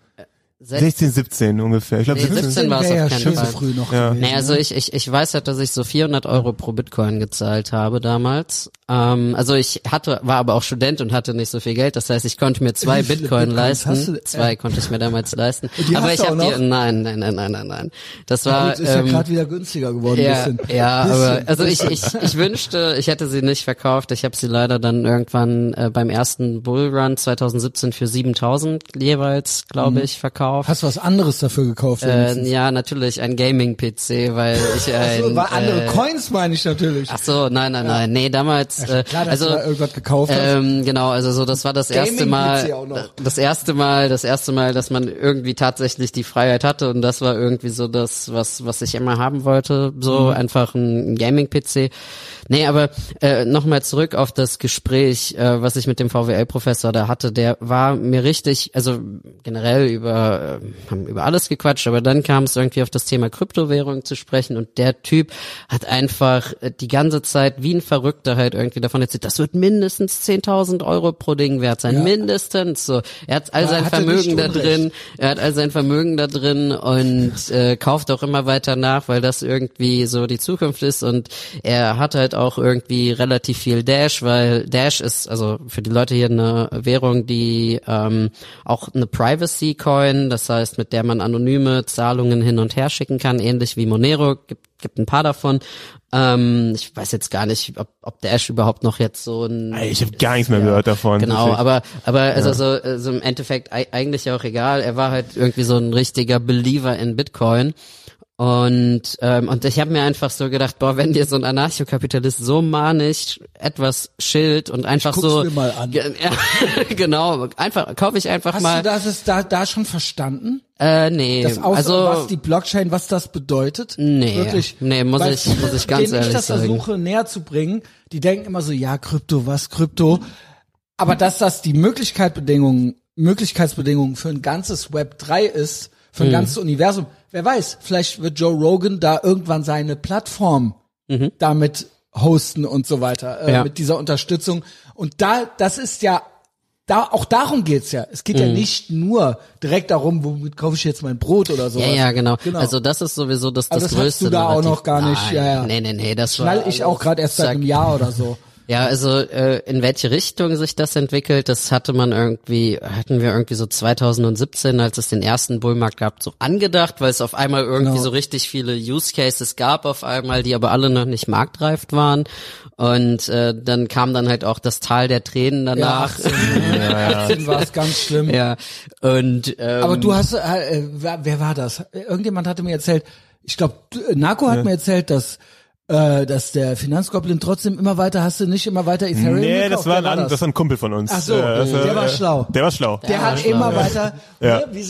Sech- 16, 17 ungefähr. Ich glaube Nee, 17. 17 war es ja auf keinen schön Fall. früh noch Ja. gewesen. Nee, also ich, ich, ich weiß halt, dass ich so 400 Euro pro Bitcoin gezahlt habe damals. Ähm, also ich hatte, war aber auch Student und hatte nicht so viel Geld. Das heißt, ich konnte mir zwei Bitcoin Bitcoins leisten. du? Zwei Ja. konnte ich mir damals leisten. die aber ich habe die, nein, nein, nein, nein, nein, nein. Das Ja, war, gut, ist ja ähm, gerade wieder günstiger geworden. ja, bisschen. ja, Bisschen, aber also ich, ich, ich wünschte, ich hätte sie nicht verkauft. Ich habe sie leider dann irgendwann äh, beim ersten Bullrun 2017 für 7000 jeweils, glaube ich, verkauft. Hast du was anderes dafür gekauft? Äh, ja, natürlich ein Gaming-PC, weil ich ein, so, war andere äh, Coins meine ich natürlich. Ach so, nein, nein, nein, nee, damals, äh, Klar, dass also irgendwas gekauft hast. ähm, genau, also so, das war das erste Mal, das erste Mal, das erste Mal, dass man irgendwie tatsächlich die Freiheit hatte und das war irgendwie so das, was, was ich immer haben wollte, so Mhm. einfach ein Gaming-PC. Nee, aber äh, nochmal zurück auf das Gespräch, äh, was ich mit dem VWL-Professor da hatte, der war mir richtig, also generell über äh, haben über alles gequatscht, aber dann kam es irgendwie auf das Thema Kryptowährung zu sprechen und der Typ hat einfach äh, die ganze Zeit wie ein Verrückter halt irgendwie davon erzählt, das wird mindestens 10.000 Euro pro Ding wert sein, Ja. mindestens so. Er hat all sein Vermögen da drin, er hat all sein Vermögen da drin und äh, kauft auch immer weiter nach, weil das irgendwie so die Zukunft ist und er hat halt auch irgendwie relativ viel Dash, weil Dash ist also für die Leute hier eine Währung, die ähm, auch eine Privacy Coin, das heißt, mit der man anonyme Zahlungen hin und her schicken kann, ähnlich wie Monero, gibt, gibt ein paar davon. Ähm, ich weiß jetzt gar nicht, ob, ob Dash überhaupt noch jetzt so ein ich habe gar nichts mehr gehört davon. Genau, wirklich. aber aber also so, also im Endeffekt ei- eigentlich auch egal. Er war halt irgendwie so ein richtiger Believer in Bitcoin. Und ähm, und ich habe mir einfach so gedacht, boah, wenn dir so ein Anarchokapitalist so manisch etwas schilt und einfach guck's so mir mal an. Ja, genau, einfach kaufe ich einfach Hast mal du das ist da, da schon verstanden? äh nee, Das aus, also was die Blockchain, was das bedeutet? Nee, Wirklich. nee, muss Weil ich- muss ich ganz ehrlich ich das sagen. versuche näher zu bringen, die denken immer so, ja, Krypto, was Krypto? Aber dass das die Möglichkeitsbedingungen, Möglichkeitsbedingungen für ein ganzes Web 3 ist, für ein Mhm. ganzes Universum. Wer weiß, vielleicht wird Joe Rogan da irgendwann seine Plattform damit hosten und so weiter, äh, Mhm. Ja. mit dieser Unterstützung. Und da, das ist ja da, auch darum geht's ja. Es geht Mhm. ja nicht nur direkt darum, womit kaufe ich jetzt mein Brot oder sowas. ja, ja, genau. Genau. Also das ist sowieso das, Aber das das hast größte. du da auch noch gar nicht, Nein, ja, ja. Nee, nee, nee, das war Schnall ich auch gerade erst seit einem Jahr oder so. Ja, also äh, in welche Richtung sich das entwickelt, das hatte man irgendwie, hatten wir irgendwie so 2017, als es den ersten Bullmarkt gab, so angedacht, weil es auf einmal irgendwie Genau. so richtig viele Use Cases gab auf einmal, die aber alle noch nicht marktreif waren. Und äh, dann kam dann halt auch das Tal der Tränen Ja, danach. 18, ja, 18 war es ganz schlimm. Ja, und ähm, Aber du hast, äh, wer, wer war das? Irgendjemand hatte mir erzählt, ich glaube, Narco hat mir erzählt, dass äh, dass der Finanzgoblin trotzdem immer weiter, hast du nicht immer weiter Ethereum Nee, gekauft? das war, ein, Wer an- das war ein Kumpel von uns. Ach so, Äh, das, der äh, war schlau. Der war schlau. Der hat immer weiter, Ja. ne, wie, wie,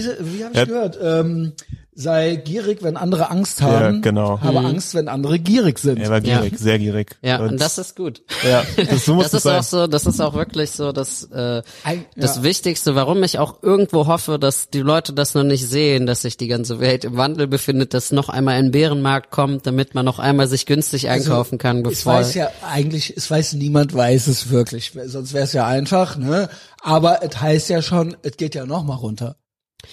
sa- wie habe ich Ja. gehört, ähm, sei gierig, wenn andere Angst haben, Ja, genau. habe Angst, wenn andere gierig sind. Er war gierig, sehr gierig. ja, und, das ist gut. ja, das, so muss das es ist sein. auch so, das ist auch wirklich so das, äh, Ein- das ja. Wichtigste, warum ich auch irgendwo hoffe, dass die Leute das noch nicht sehen, dass sich die ganze Welt im Wandel befindet, dass noch einmal ein Bärenmarkt kommt, damit man noch einmal sich günstig einkaufen kann, Es bevor. weiß ja eigentlich, es weiß niemand, weiß es wirklich. Sonst wäre es ja einfach, ne? Aber es heißt ja schon, es geht ja noch mal runter.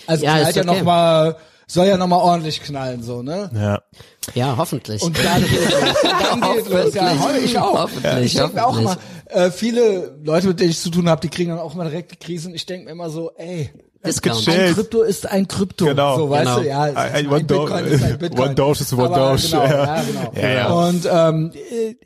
Also Ja, ist ja okay. noch mal, soll ja noch mal ordentlich knallen, so, ne? ja. ja, hoffentlich. Und dann geht los. Dann geht los. Ja, ich auch. Hoffentlich, Ich denke mir auch immer, äh, viele Leute, mit denen ich zu tun habe, die kriegen dann auch immer direkt die Krisen. Ich denke mir immer so, ey, Discount. ein Krypto ist ein Krypto. Genau. So, weißt Genau. du, ja, Ein- ein Bitcoin ist ein Bitcoin. One Doge ist One Aber Doge, Genau, ja. ja, genau. Ja, ja. Und ähm,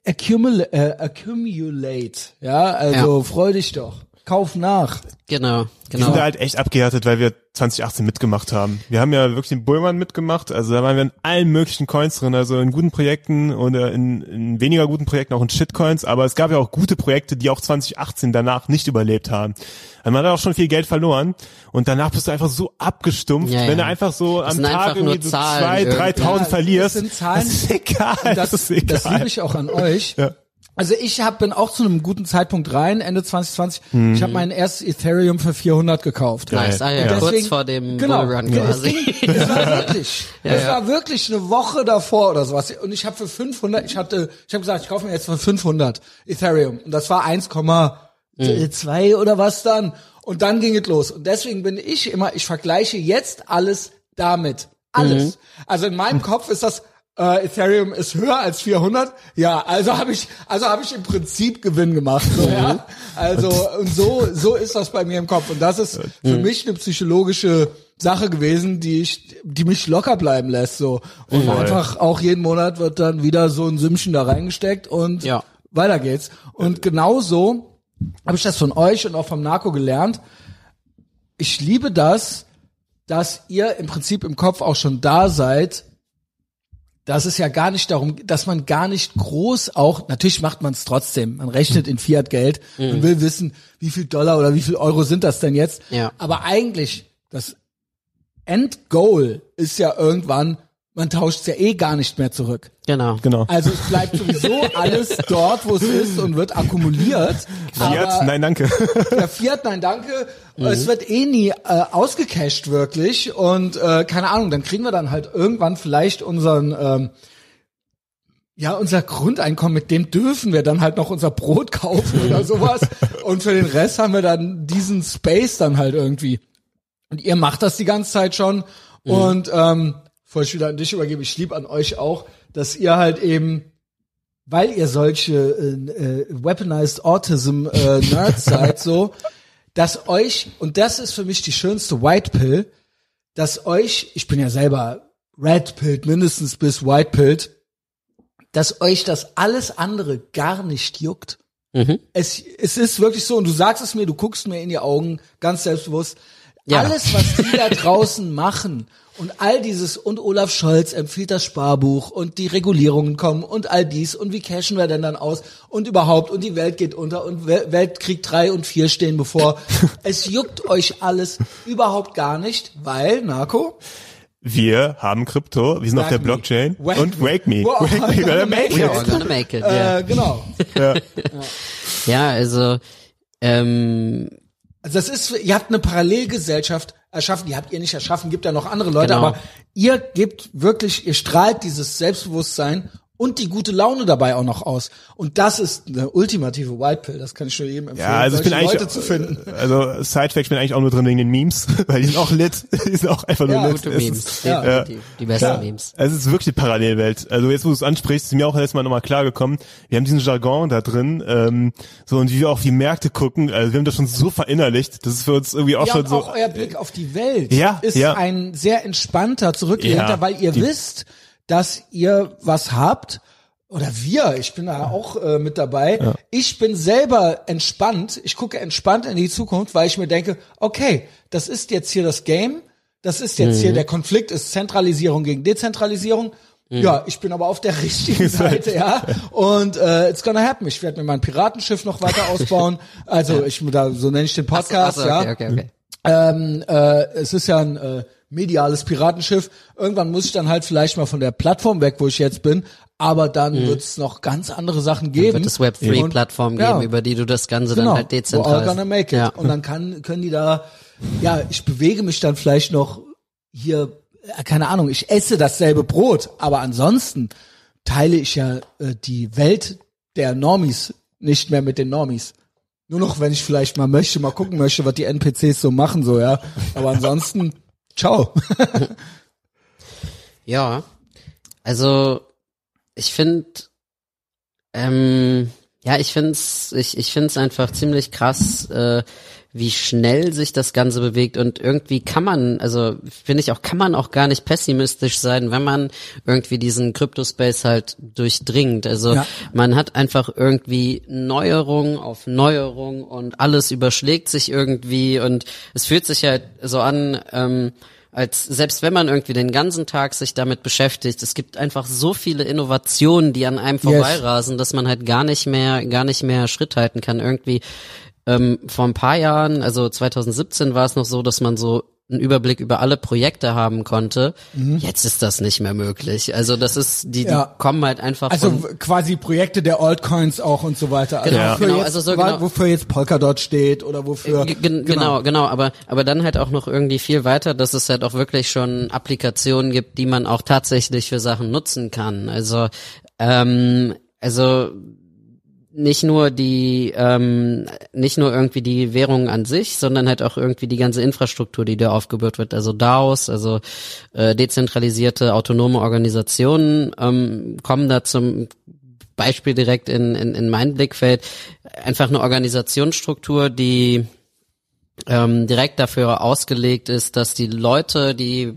äh, accumula äh, accumulate, ja, also Ja. freu dich doch. Kauf nach. Genau, Wir sind da genau. halt echt abgehärtet, weil wir 2018 mitgemacht haben. Wir haben ja wirklich den Bullman mitgemacht, also da waren wir in allen möglichen Coins drin, also in guten Projekten oder in, in weniger guten Projekten, auch in Shitcoins, aber es gab ja auch gute Projekte, die auch 2018 danach nicht überlebt haben. Also man hat auch schon viel Geld verloren und danach bist du einfach so abgestumpft, Ja, ja. wenn du einfach so Das am Tag irgendwie so Zahlen zwei, dreitausend Ja, verlierst. das sind Zahlen. Das ist egal, das, ist egal. das liebe ich auch an euch. Ja. Also ich hab, bin auch zu einem guten Zeitpunkt rein, Ende 2020. Mhm. Ich habe mein erstes Ethereum für 400 gekauft. Nice, ah, ja, Und kurz deswegen- vor dem genau, Bullrun genau, es quasi. ging- Es war wirklich, es ja. war wirklich eine Woche davor oder sowas. Und ich habe für 500, ich hatte, ich habe gesagt, ich kaufe mir jetzt für 500 Ethereum. Und das war 1,2 oder was dann. Und dann ging es los. Und deswegen bin ich immer, ich vergleiche jetzt alles damit. Alles. Also in meinem Kopf ist das, äh, Ethereum ist höher als 400. Ja, also habe ich, also habe ich im Prinzip Gewinn gemacht. So, ja. Also und so, so ist das bei mir im Kopf. Und das ist für mich eine psychologische Sache gewesen, die ich, die mich locker bleiben lässt. So und Voll. einfach auch jeden Monat wird dann wieder so ein Sümmchen da reingesteckt und Ja. weiter geht's. Und genauso habe ich das von euch und auch vom Narco gelernt. Ich liebe das, dass ihr im Prinzip im Kopf auch schon da seid, dass es ja gar nicht darum, dass man gar nicht groß auch, natürlich macht man es trotzdem, man rechnet in Fiat-Geld und will wissen, wie viel Dollar oder wie viel Euro sind das denn jetzt. Ja. Aber eigentlich, das Endgoal ist ja irgendwann man tauscht es ja eh gar nicht mehr zurück. Genau. Genau. Also es bleibt sowieso alles dort, wo es ist und wird akkumuliert. Fiat, nein, danke. der Fiat, nein, danke. Es wird eh nie äh, ausgecasht wirklich und äh, keine Ahnung, dann kriegen wir dann halt irgendwann vielleicht unseren ähm, ja, unser Grundeinkommen, mit dem dürfen wir dann halt noch unser Brot kaufen oder sowas. Und für den Rest haben wir dann diesen Space dann halt irgendwie. Und ihr macht das die ganze Zeit schon. Und ähm, wieder an dich übergebe, ich lieb an euch auch, dass ihr halt eben, weil ihr solche äh, äh, weaponized Autism äh, Nerds seid, so, dass euch, und das ist für mich die schönste White Pill, dass euch, ich bin ja selber Red Pilled, mindestens bis White Pilled, dass euch das alles andere gar nicht juckt. Mhm. Es, es ist wirklich so, und du sagst es mir, du guckst mir in die Augen, ganz selbstbewusst. Ja. Alles, was die da draußen machen und all dieses, und Olaf Scholz empfiehlt das Sparbuch und die Regulierungen kommen und all dies und wie cashen wir denn dann aus und überhaupt und die Welt geht unter und Wel- Weltkrieg drei und vier stehen bevor. es juckt euch alles überhaupt gar nicht, weil, Narco, Wir haben Krypto, wir sind auf Wake der me. Blockchain Wake und me. Wake Me. We're Wake Me, gonna gonna make it. We're gonna make it, ja. äh, genau. Ja, also, ähm, Also das ist, ihr habt eine Parallelgesellschaft erschaffen, die habt ihr nicht erschaffen, gibt ja noch andere Leute, Genau. aber ihr gebt wirklich, ihr strahlt dieses Selbstbewusstsein und die gute Laune dabei auch noch aus. Und das ist eine ultimative White Pill, das kann ich nur jedem empfehlen, Ja, also ich bin solche eigentlich, Leute zu finden. also Sidefact, ich bin eigentlich auch nur drin wegen den Memes, weil die sind auch lit, die sind auch einfach nur Ja, lit. gute Es Memes, ist- ja. definitiv. Die besten Ja. Memes. Es ist wirklich eine Parallelwelt. Also jetzt, wo du es ansprichst, ist mir auch letztes Mal nochmal klargekommen. Wir haben diesen Jargon da drin, ähm, so und wie wir auf die Märkte gucken, also wir haben das schon so verinnerlicht, das ist für uns irgendwie auch Ja, schon so. auch euer Blick auf die Welt Ja, ist ja. ein sehr entspannter, zurückgelehnter, Ja, weil ihr die- wisst, dass ihr was habt. Oder wir, ich bin da auch äh, mit dabei. Ich bin selber entspannt. Ich gucke entspannt in die Zukunft, weil ich mir denke, okay, das ist jetzt hier das Game. Das ist jetzt Mhm. hier der Konflikt, ist Zentralisierung gegen Dezentralisierung. Mhm. Ja, ich bin aber auf der richtigen Seite, ja. Und äh, it's gonna happen. Ich werde mir mein Piratenschiff noch weiter ausbauen. Also ich da so nenne ich den Podcast, Ach so, ja. okay, okay, okay. Ähm, äh, es ist ja ein äh, mediales Piratenschiff. Irgendwann muss ich dann halt vielleicht mal von der Plattform weg, wo ich jetzt bin. Aber dann wird es noch ganz andere Sachen geben. Mhm. Wird es Web3-Plattformen Und- ja. geben, über die du das Ganze genau, dann halt dezentral. gonna make it. Ja. Und dann kann, können die da, ja, ich bewege mich dann vielleicht noch hier, äh, keine Ahnung, ich esse dasselbe Brot, aber ansonsten teile ich ja äh, die Welt der Normis nicht mehr mit den Normis. Nur noch, wenn ich vielleicht mal möchte, mal gucken möchte, was die NPCs so machen, so, ja. Aber ansonsten, ciao. Ja, also ich finde, ähm, ja, ich find's, ich, ich find's einfach ziemlich krass, äh, wie schnell sich das Ganze bewegt und irgendwie kann man, also finde ich auch, kann man auch gar nicht pessimistisch sein, wenn man irgendwie diesen Crypto-Space halt durchdringt. Also Ja. man hat einfach irgendwie Neuerung auf Neuerung und alles überschlägt sich irgendwie und es fühlt sich halt so an, ähm, als selbst wenn man irgendwie den ganzen Tag sich damit beschäftigt, es gibt einfach so viele Innovationen, die an einem vorbeirasen, dass man halt gar nicht mehr, gar nicht mehr Schritt halten kann. Irgendwie ähm, vor ein paar Jahren, also 2017 war es noch so, dass man so einen Überblick über alle Projekte haben konnte. Jetzt ist das nicht mehr möglich. Also das ist, die, die Ja. kommen halt einfach Also quasi Projekte der Altcoins auch und so weiter. Also Genau, genau, jetzt, also so genau. wofür jetzt Polkadot steht oder wofür. G- gen- Genau, genau, aber aber dann halt auch noch irgendwie viel weiter, dass es halt auch wirklich schon Applikationen gibt, die man auch tatsächlich für Sachen nutzen kann. Also ähm, also nicht nur die ähm, nicht nur irgendwie die Währung an sich, sondern halt auch irgendwie die ganze Infrastruktur, die da aufgebaut wird. Also DAOs, also äh, dezentralisierte autonome Organisationen ähm, kommen da zum Beispiel direkt in, in, in mein Blickfeld. Einfach eine Organisationsstruktur, die ähm, direkt dafür ausgelegt ist, dass die Leute, die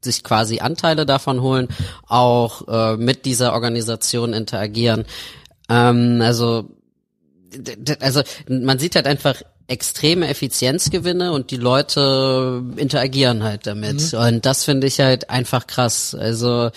sich quasi Anteile davon holen, auch äh, mit dieser Organisation interagieren. Ähm, also, also man sieht halt einfach extreme Effizienzgewinne und die Leute interagieren halt damit. Und das finde ich halt einfach krass. Also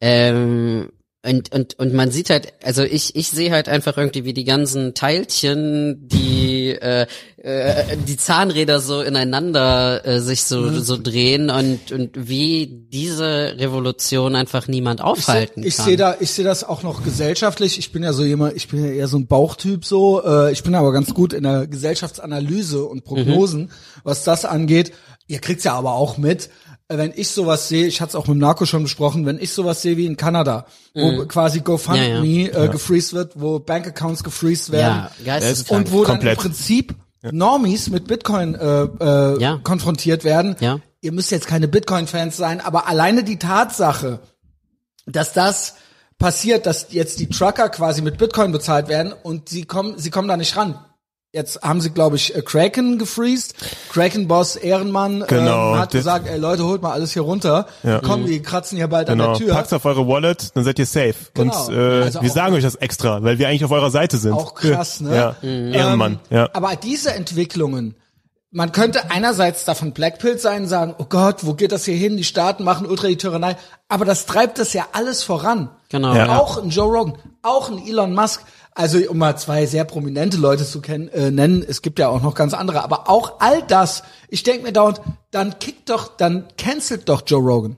ähm, und, und, und man sieht halt, also ich, ich sehe halt einfach irgendwie, wie die ganzen Teilchen, die äh, äh, die Zahnräder so ineinander äh, sich so so drehen und und wie diese Revolution einfach niemand aufhalten ich kann. sehe da, ich sehe das auch noch gesellschaftlich. Ich bin ja so jemand, ich bin ja eher so ein Bauchtyp so. Äh, ich bin aber ganz gut in der Gesellschaftsanalyse und Prognosen, was das angeht. Ihr kriegt's ja aber auch mit. Wenn ich sowas sehe, ich hatte es auch mit Narco schon besprochen, wenn ich sowas sehe wie in Kanada, wo quasi GoFundMe Ja, Äh, gefreezed wird, wo Bankaccounts gefreezed werden ja, und wo dann Komplett. im Prinzip Normies mit Bitcoin äh, äh, Ja. konfrontiert werden. Ja. Ihr müsst jetzt keine Bitcoin-Fans sein, aber alleine die Tatsache, dass das passiert, dass jetzt die Trucker quasi mit Bitcoin bezahlt werden und sie kommen, sie kommen da nicht ran. Jetzt haben sie, glaube ich, äh, Kraken gefreezed. Kraken-Boss Ehrenmann Genau. ähm, hat gesagt, ey Leute, holt mal alles hier runter. Ja. Komm, die kratzen hier bald Genau. an der Tür. Packt's auf eure Wallet, dann seid ihr safe. Genau. Und äh, Also wir sagen euch das extra, weil wir eigentlich auf eurer Seite sind. Auch krass, ne? Ja. Ehrenmann. Ähm, ja. Aber diese Entwicklungen, man könnte einerseits davon Blackpill sein, sagen, oh Gott, wo geht das hier hin? Die Staaten machen ultra die Tyrannei. Aber das treibt das ja alles voran. Genau. Ja. Auch ein Joe Rogan, auch ein Elon Musk. Also um mal zwei sehr prominente Leute zu kennen, äh, nennen, es gibt ja auch noch ganz andere, aber auch all das, ich denke mir dauernd, dann kickt doch, dann cancelt doch Joe Rogan.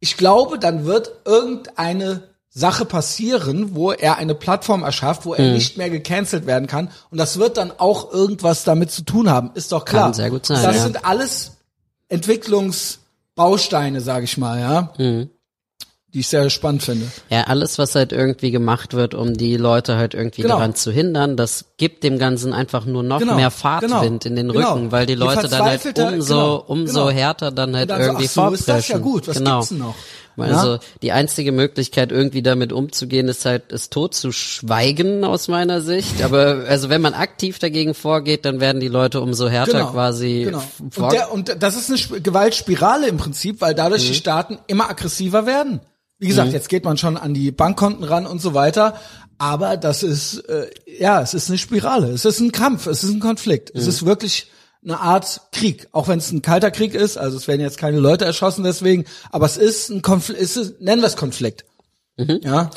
Ich glaube, dann wird irgendeine Sache passieren, wo er eine Plattform erschafft, wo er nicht mehr gecancelt werden kann. Und das wird dann auch irgendwas damit zu tun haben. Ist doch klar. Kann sehr gut sein, Das ja. sind alles Entwicklungsbausteine, sag ich mal, ja. Mhm. Die ich sehr spannend finde. Ja, alles, was halt irgendwie gemacht wird, um die Leute halt irgendwie Genau. daran zu hindern, das gibt dem Ganzen einfach nur noch Genau, mehr Fahrtwind genau, in den genau. Rücken, weil die Leute dann halt umso, genau, umso genau. härter dann halt dann so, irgendwie ach so, ist das ja gut, was genau. gibt's denn noch? Also Ja? die einzige Möglichkeit, irgendwie damit umzugehen, ist halt, es tot zu schweigen aus meiner Sicht. Aber also wenn man aktiv dagegen vorgeht, dann werden die Leute umso härter quasi Genau. Und, der, und das ist eine Sp- Gewaltspirale im Prinzip, weil dadurch Mhm. die Staaten immer aggressiver werden. Wie gesagt, jetzt geht man schon an die Bankkonten ran und so weiter. Aber das ist, äh, ja, es ist eine Spirale. Es ist ein Kampf. Es ist ein Konflikt. Mhm. Es ist wirklich eine Art Krieg. Auch wenn es ein kalter Krieg ist. Also es werden jetzt keine Leute erschossen deswegen. Aber es ist ein Konflikt. Es nennen wir es Konflikt. Mhm. Ja.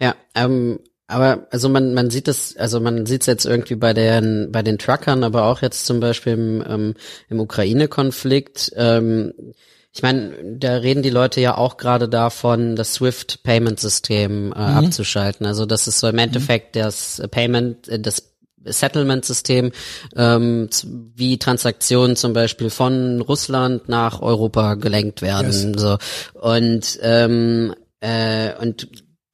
Ja, ähm, aber also man man sieht es, also man sieht es jetzt irgendwie bei den bei den Truckern, aber auch jetzt zum Beispiel im, ähm, im Ukraine-Konflikt. Ähm, ich meine, da reden die Leute ja auch gerade davon, das Swift Payment System äh, abzuschalten. Also das ist so im Endeffekt das Payment, äh, das Settlement-System, ähm, wie Transaktionen zum Beispiel von Russland nach Europa gelenkt werden. So und ähm, äh, und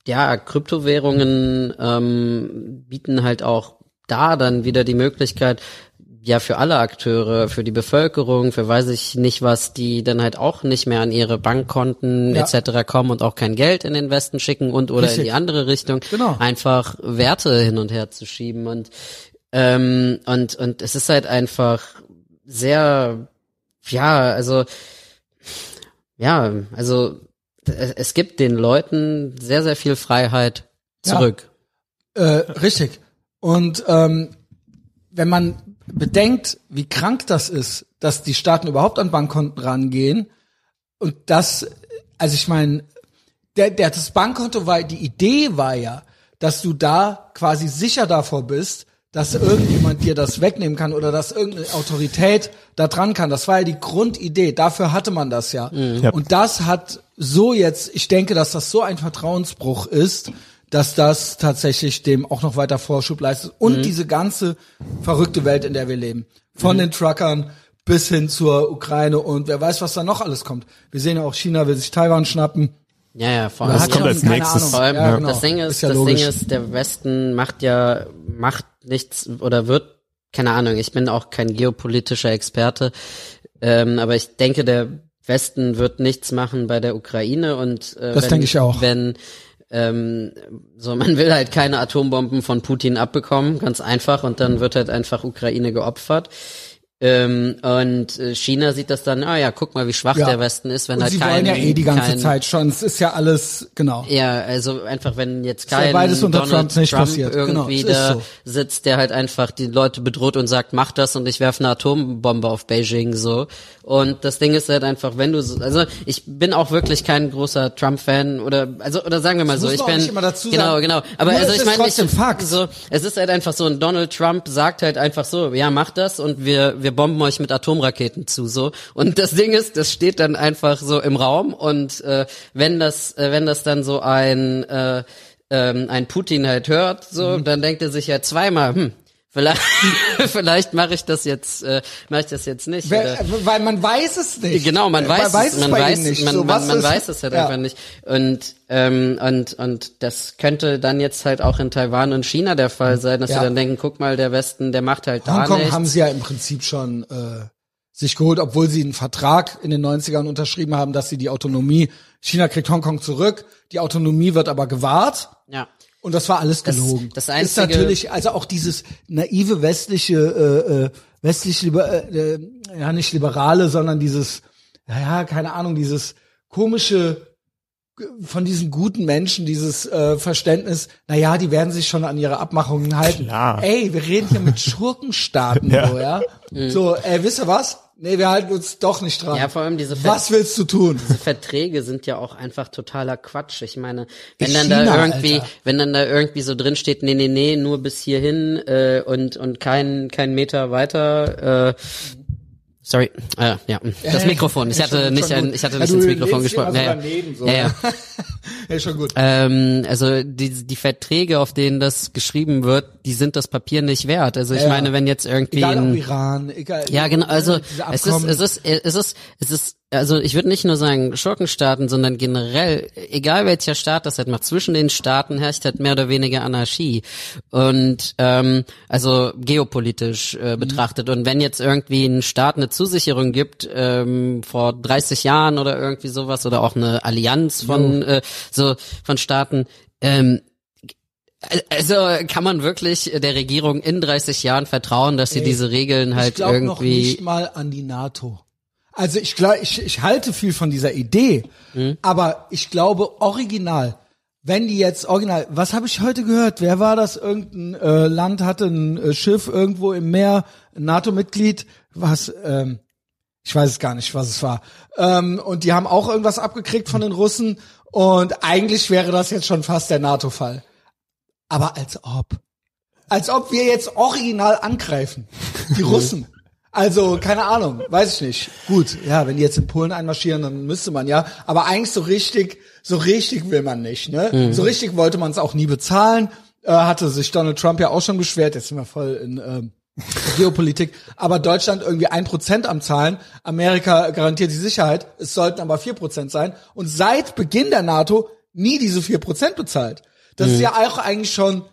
ja, Kryptowährungen ähm, bieten halt auch da dann wieder die Möglichkeit, ja, für alle Akteure, für die Bevölkerung, für weiß ich nicht was, die dann halt auch nicht mehr an ihre Bankkonten Ja. etc. kommen und auch kein Geld in den Westen schicken und oder Richtig. in die andere Richtung, Genau. einfach Werte hin und her zu schieben und ähm, und und es ist halt einfach sehr ja, also ja, also es gibt den Leuten sehr, sehr viel Freiheit Ja. zurück. Äh, richtig. Und ähm, wenn man bedenkt, wie krank das ist, dass die Staaten überhaupt an Bankkonten rangehen und das, also ich meine, der, der das Bankkonto war, die Idee war ja, dass du da quasi sicher davor bist, dass irgendjemand dir das wegnehmen kann oder dass irgendeine Autorität da dran kann. Das war ja die Grundidee. Dafür hatte man das ja. Ja. Und das hat so jetzt, ich denke, dass das so ein Vertrauensbruch ist, dass das tatsächlich dem auch noch weiter Vorschub leistet. Und diese ganze verrückte Welt, in der wir leben. Von den Truckern bis hin zur Ukraine und wer weiß, was da noch alles kommt. Wir sehen ja auch, China will sich Taiwan schnappen. Ja, ja, vor allem. hat kommt als keine nächstes. Ahnung. Vor allem, Ja, genau. das Ding ist, ja das logisch. Ding ist, der Westen macht ja, macht nichts oder wird, keine Ahnung, ich bin auch kein geopolitischer Experte, ähm, aber ich denke, der Westen wird nichts machen bei der Ukraine und äh, Das wenn, denke ich auch. wenn ähm, so man will halt keine Atombomben von Putin abbekommen, ganz einfach, und dann wird halt einfach Ukraine geopfert. Ähm, und äh, China sieht das dann, ah ja, guck mal, wie schwach Ja. der Westen ist, wenn Und halt sie kein, wollen ja eh die ganze kein, Zeit schon. Es ist ja alles, genau. Ja, also einfach, wenn jetzt ja kein beides unter Donald Trump nicht Trump passiert. Genau, irgendwie ist da so. sitzt, der halt einfach die Leute bedroht und sagt, mach das und ich werfe eine Atombombe auf Beijing so. Und das Ding ist halt einfach, wenn du so, also ich bin auch wirklich kein großer Trump-Fan oder also oder sagen wir mal Das so, ich bin nicht immer dazu genau sagen. genau. Aber Nur also es ich ist meine, ich, Fakt. so es ist halt einfach so, ein Donald Trump sagt halt einfach so, ja mach das und wir wir bomben euch mit Atomraketen zu so. Und das Ding ist, das steht dann einfach so im Raum und äh, wenn das äh, wenn das dann so ein äh, ähm, ein Putin halt hört, so, Mhm. dann denkt er sich ja zweimal, hm, vielleicht, vielleicht mache ich das jetzt, äh, mache ich das jetzt nicht. Wer, oder, weil man weiß es nicht. Genau, man weiß, weiß es, man bei weiß, ihnen nicht. man, So, man, man ist- weiß es halt ja. einfach nicht. Und ähm, und und das könnte dann jetzt halt auch in Taiwan und China der Fall sein, dass Ja. sie dann denken, guck mal, der Westen, der macht halt da Hongkong nichts. haben sie ja im Prinzip schon äh, sich geholt, obwohl sie einen Vertrag in den 90ern unterschrieben haben, dass sie die Autonomie, China kriegt Hongkong zurück, die Autonomie wird aber gewahrt. ja. Und das war alles Das- gelogen. das ist einzige- natürlich, also auch dieses naive westliche, äh, äh, westlich liber, äh, äh, ja nicht liberale, sondern dieses, ja, keine Ahnung, dieses komische äh, von diesen guten Menschen, dieses äh, Verständnis, na ja, die werden sich schon an ihre Abmachungen halten. Klar. Ey, wir reden hier mit Schurkenstaaten, Ja. so, ja. So, ey, wisst ihr was? Nee, wir halten uns doch nicht dran. Ja, vor allem diese Ver- Was willst du tun? diese Verträge sind ja auch einfach totaler Quatsch. Ich meine, wenn Wie dann China, da irgendwie, Alter. wenn dann da irgendwie so drin steht, nee, nee, nee, nur bis hierhin äh, und und kein kein Meter weiter. Äh, sorry, äh, ja, das Mikrofon. Ich hatte nicht, ein, ich hatte nicht ins Mikrofon gesprochen. Ja, ja. ja, schon gut. Ähm, also die, die Verträge, auf denen das geschrieben wird, die sind das Papier nicht wert. Also ich meine, wenn jetzt irgendwie Egal ein, Iran, egal. ja, genau. Also es ist, es ist, es ist, es ist. Also ich würde nicht nur sagen Schurkenstaaten, sondern generell, egal welcher Staat das halt macht, zwischen den Staaten herrscht halt mehr oder weniger Anarchie und ähm, also geopolitisch äh, Mhm. betrachtet. Und wenn jetzt irgendwie ein Staat eine Zusicherung gibt ähm, vor 30 Jahren oder irgendwie sowas oder auch eine Allianz von äh, so von Staaten. Ähm, also kann man wirklich der Regierung in 30 Jahren vertrauen, dass sie Ey, diese Regeln ich halt glaube noch irgendwie nicht mal an die NATO. Also ich glaube, ich, ich halte viel von dieser Idee, Mhm. aber ich glaube original, wenn die jetzt original, was habe ich heute gehört? Wer war das? Irgendein äh, Land hatte ein äh, Schiff irgendwo im Meer, NATO-Mitglied, was, ähm, ich weiß es gar nicht, was es war. Ähm, und die haben auch irgendwas abgekriegt von den Russen und eigentlich wäre das jetzt schon fast der NATO-Fall. Aber als ob. Als ob wir jetzt original angreifen. Die Russen. Also, keine Ahnung, weiß ich nicht. Gut, ja, wenn die jetzt in Polen einmarschieren, dann müsste man ja. Aber eigentlich so richtig, so richtig will man nicht, ne? So richtig wollte man es auch nie bezahlen. Äh, hatte sich Donald Trump ja auch schon beschwert. Jetzt sind wir voll in ähm, Geopolitik. Aber Deutschland irgendwie ein Prozent am Zahlen. Amerika garantiert die Sicherheit. Es sollten aber vier Prozent sein. Und seit Beginn der NATO nie diese vier Prozent bezahlt. Das ist ja auch eigentlich schon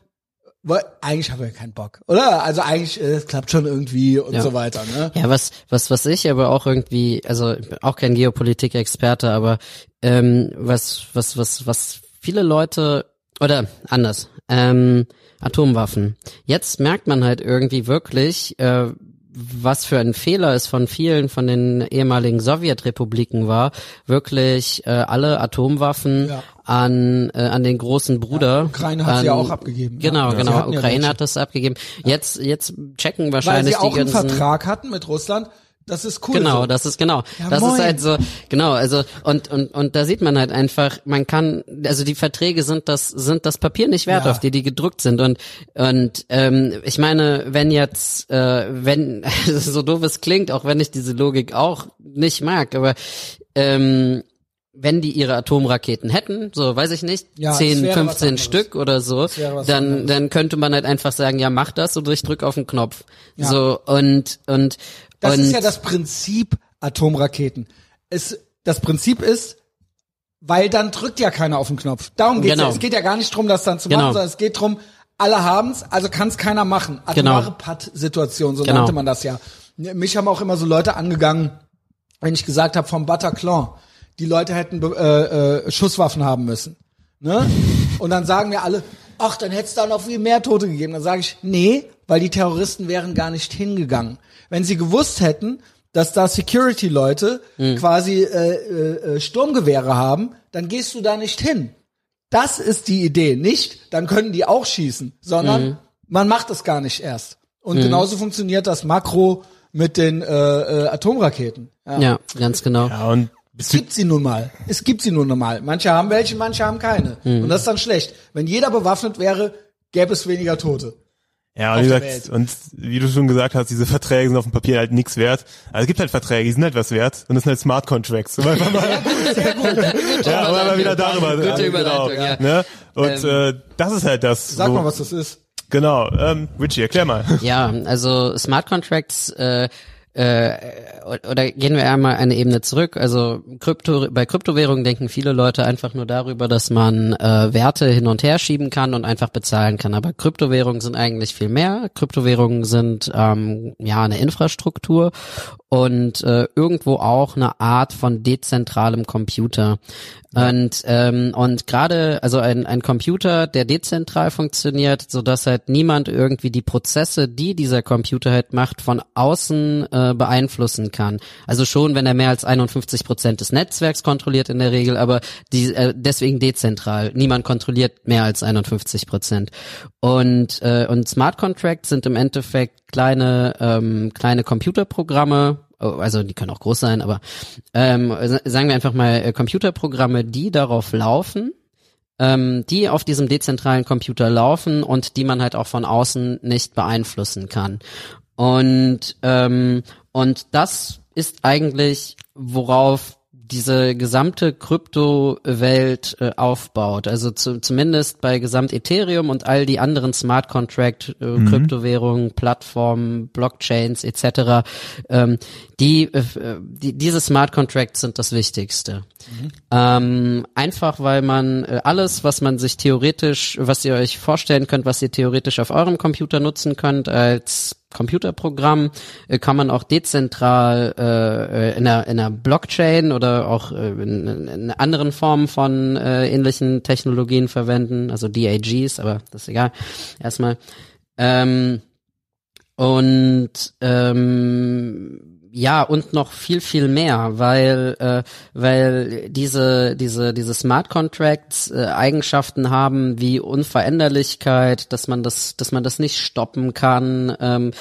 weil eigentlich haben wir keinen Bock, oder? Also eigentlich, äh, es klappt schon irgendwie und Ja. so weiter, ne? Ja, was, was, was ich aber auch irgendwie, also auch kein Geopolitik-Experte, aber ähm, was, was, was, was viele Leute oder anders, ähm, Atomwaffen. Jetzt merkt man halt irgendwie wirklich, äh, was für ein Fehler es von vielen von den ehemaligen Sowjetrepubliken war, wirklich äh, alle Atomwaffen Ja. an äh, an den großen Bruder. Ukraine hat an, sie ja auch abgegeben, ja. Genau, Ja. Genau. ja Ukraine hat das abgegeben. Jetzt jetzt checken Weil wahrscheinlich sie auch die einen Vertrag hatten mit Russland. Das ist cool. Genau, so. das ist genau. Ja, das moin. ist halt so, genau, also und und und da sieht man halt einfach, man kann, also die Verträge sind das sind das Papier nicht wert, Ja. auf die die gedruckt sind und und ähm, ich meine, wenn jetzt äh, wenn so doof es klingt, auch wenn ich diese Logik auch nicht mag, aber ähm, wenn die ihre Atomraketen hätten, so weiß ich nicht, Ja, es 10, wäre was 15 anderes. Stück oder so, dann anderes. dann könnte man halt einfach sagen, ja, mach das und ich drück auf den Knopf. Ja. So und und Das und ist ja das Prinzip Atomraketen. Es, das Prinzip ist, weil dann drückt ja keiner auf den Knopf. Darum geht's Genau. ja. Es geht ja gar nicht drum, das dann zu Genau. machen, sondern es geht drum, alle haben's, also kann es keiner machen. Genau. Atomare Patt-Situation, so Genau. nannte man das ja. Mich haben auch immer so Leute angegangen, wenn ich gesagt habe, vom Bataclan, die Leute hätten äh, äh, Schusswaffen haben müssen. Ne? Und dann sagen mir alle, ach, dann hätte es da noch viel mehr Tote gegeben. Dann sage ich, nee, weil die Terroristen wären gar nicht hingegangen. Wenn sie gewusst hätten, dass da Security-Leute quasi äh, äh, äh, Sturmgewehre haben, dann gehst du da nicht hin. Das ist die Idee. Nicht, dann können die auch schießen, sondern man macht es gar nicht erst. Und genauso funktioniert das Makro mit den äh, äh, Atomraketen. Ja. Ja, ganz genau. Ja, und Es gibt sie nun mal. Es gibt sie nun mal. Manche haben welche, manche haben keine. Und das ist dann schlecht. Wenn jeder bewaffnet wäre, gäbe es weniger Tote. Ja, und wie, gesagt, und wie du schon gesagt hast, diese Verträge sind auf dem Papier halt nichts wert. Also es gibt halt Verträge, die sind halt was wert und das sind halt Smart Contracts. Um einfach mal, ja, aber mal wieder darüber. Gute genau, Überleitung, ja. Ne? Und äh, das ist halt das. Sag mal, was das ist. Genau. Ähm, Richie, erklär mal. Ja, also Smart Contracts äh, äh, oder gehen wir einmal eine Ebene zurück. Also Krypto, bei Kryptowährungen denken viele Leute einfach nur darüber, dass man äh, Werte hin und her schieben kann und einfach bezahlen kann. Aber Kryptowährungen sind eigentlich viel mehr. Kryptowährungen sind ähm, ja eine Infrastruktur und äh, irgendwo auch eine Art von dezentralem Computer. Und ähm, und gerade also ein ein Computer, der dezentral funktioniert, so dass halt niemand irgendwie die Prozesse, die dieser Computer halt macht, von außen äh, beeinflussen kann. Also schon, wenn er mehr als 51 Prozent des Netzwerks kontrolliert in der Regel, aber die äh, deswegen dezentral. Niemand kontrolliert mehr als 51 Prozent. Und äh, und Smart Contracts sind im Endeffekt kleine ähm, kleine Computerprogramme, Oh, also die können auch groß sein, aber ähm, sa- sagen wir einfach mal äh, Computerprogramme, die darauf laufen, ähm, die auf diesem dezentralen Computer laufen und die man halt auch von außen nicht beeinflussen kann. Und ähm, und das ist eigentlich, worauf diese gesamte Kryptowelt äh, aufbaut. Also zu, zumindest bei Gesamt Ethereum und all die anderen Smart Contract äh, Kryptowährungen, Plattformen, Blockchains etc. Ähm, die, äh, die diese Smart Contracts sind das Wichtigste. Ähm, einfach weil man äh, alles, was man sich theoretisch, was ihr euch vorstellen könnt, was ihr theoretisch auf eurem Computer nutzen könnt als Computerprogramm, äh, kann man auch dezentral äh, äh, in, einer, in einer Blockchain oder auch äh, in, in anderen Formen von äh, ähnlichen Technologien verwenden, also DAGs, aber das ist egal. Erstmal. Ähm, und ähm, ja und noch viel viel mehr, weil äh, weil diese diese diese Smart Contracts äh, Eigenschaften haben wie Unveränderlichkeit, dass man das dass man das nicht stoppen kann ähm,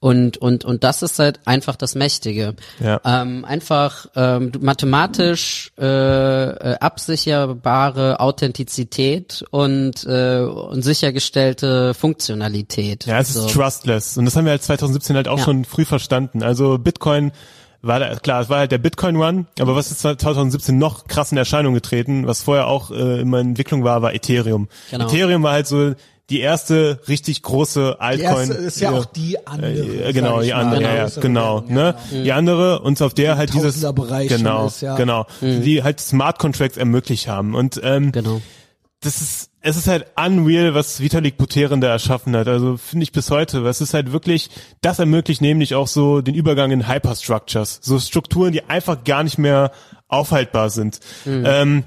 und und und das ist halt einfach das Mächtige. Ja. Ähm, einfach ähm, mathematisch äh, äh, absicherbare Authentizität und äh, und sichergestellte Funktionalität. Ja, es ist So. trustless. Und das haben wir halt 2017 halt auch Ja. schon früh verstanden. Also Bitcoin war da, klar, es war halt der Bitcoin Run, aber was ist 2017 noch krass in Erscheinung getreten, was vorher auch äh, immer in Entwicklung war, war Ethereum. Genau. Ethereum war halt so die erste richtig große Die Altcoin. erste ist ja äh, auch die andere. äh, genau, die andere, ja, ja, Größere genau, ne? ja, Die andere und auf der halt dieses schon genau, ist, ja. genau, die halt Smart Contracts ermöglicht haben und ähm, Genau. Das ist, es ist halt unreal, was Vitalik Buterin da erschaffen hat. Also finde ich bis heute. Es ist halt wirklich, das ermöglicht nämlich auch so den Übergang in Hyperstructures. So Strukturen, die einfach gar nicht mehr aufhaltbar sind. Ähm,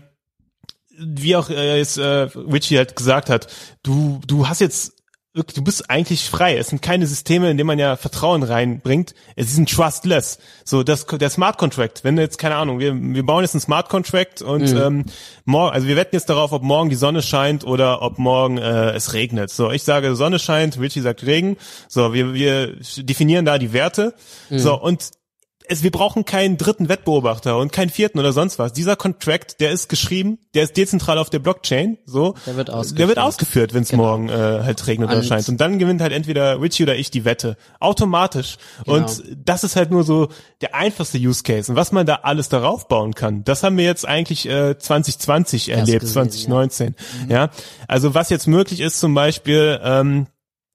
wie auch äh, jetzt äh, Richie halt gesagt hat, du, du hast jetzt wirklich, du bist eigentlich frei. Es sind keine Systeme, in denen man ja Vertrauen reinbringt. Es ist ein trustless. So, das, der Smart Contract, wenn jetzt, keine Ahnung, wir, wir bauen jetzt einen Smart Contract und ähm, morgen, also wir wetten jetzt darauf, ob morgen die Sonne scheint oder ob morgen äh, es regnet. So, ich sage Sonne scheint, Richie sagt Regen. So, wir, wir definieren da die Werte. So, und es, wir brauchen keinen dritten Wettbeobachter und keinen vierten oder sonst was. Dieser Contract, der ist geschrieben, der ist dezentral auf der Blockchain, so. Der wird Der ausgeführt. wird ausgeführt, wenn es morgen äh, halt regnet oder Und- scheint. Und dann gewinnt halt entweder Richie oder ich die Wette. Automatisch. Genau. Und das ist halt nur so der einfachste Use Case. Und was man da alles darauf bauen kann, das haben wir jetzt eigentlich äh, 2020 erlebt, gesehen, 2019. Ja. Also was jetzt möglich ist zum Beispiel, ähm,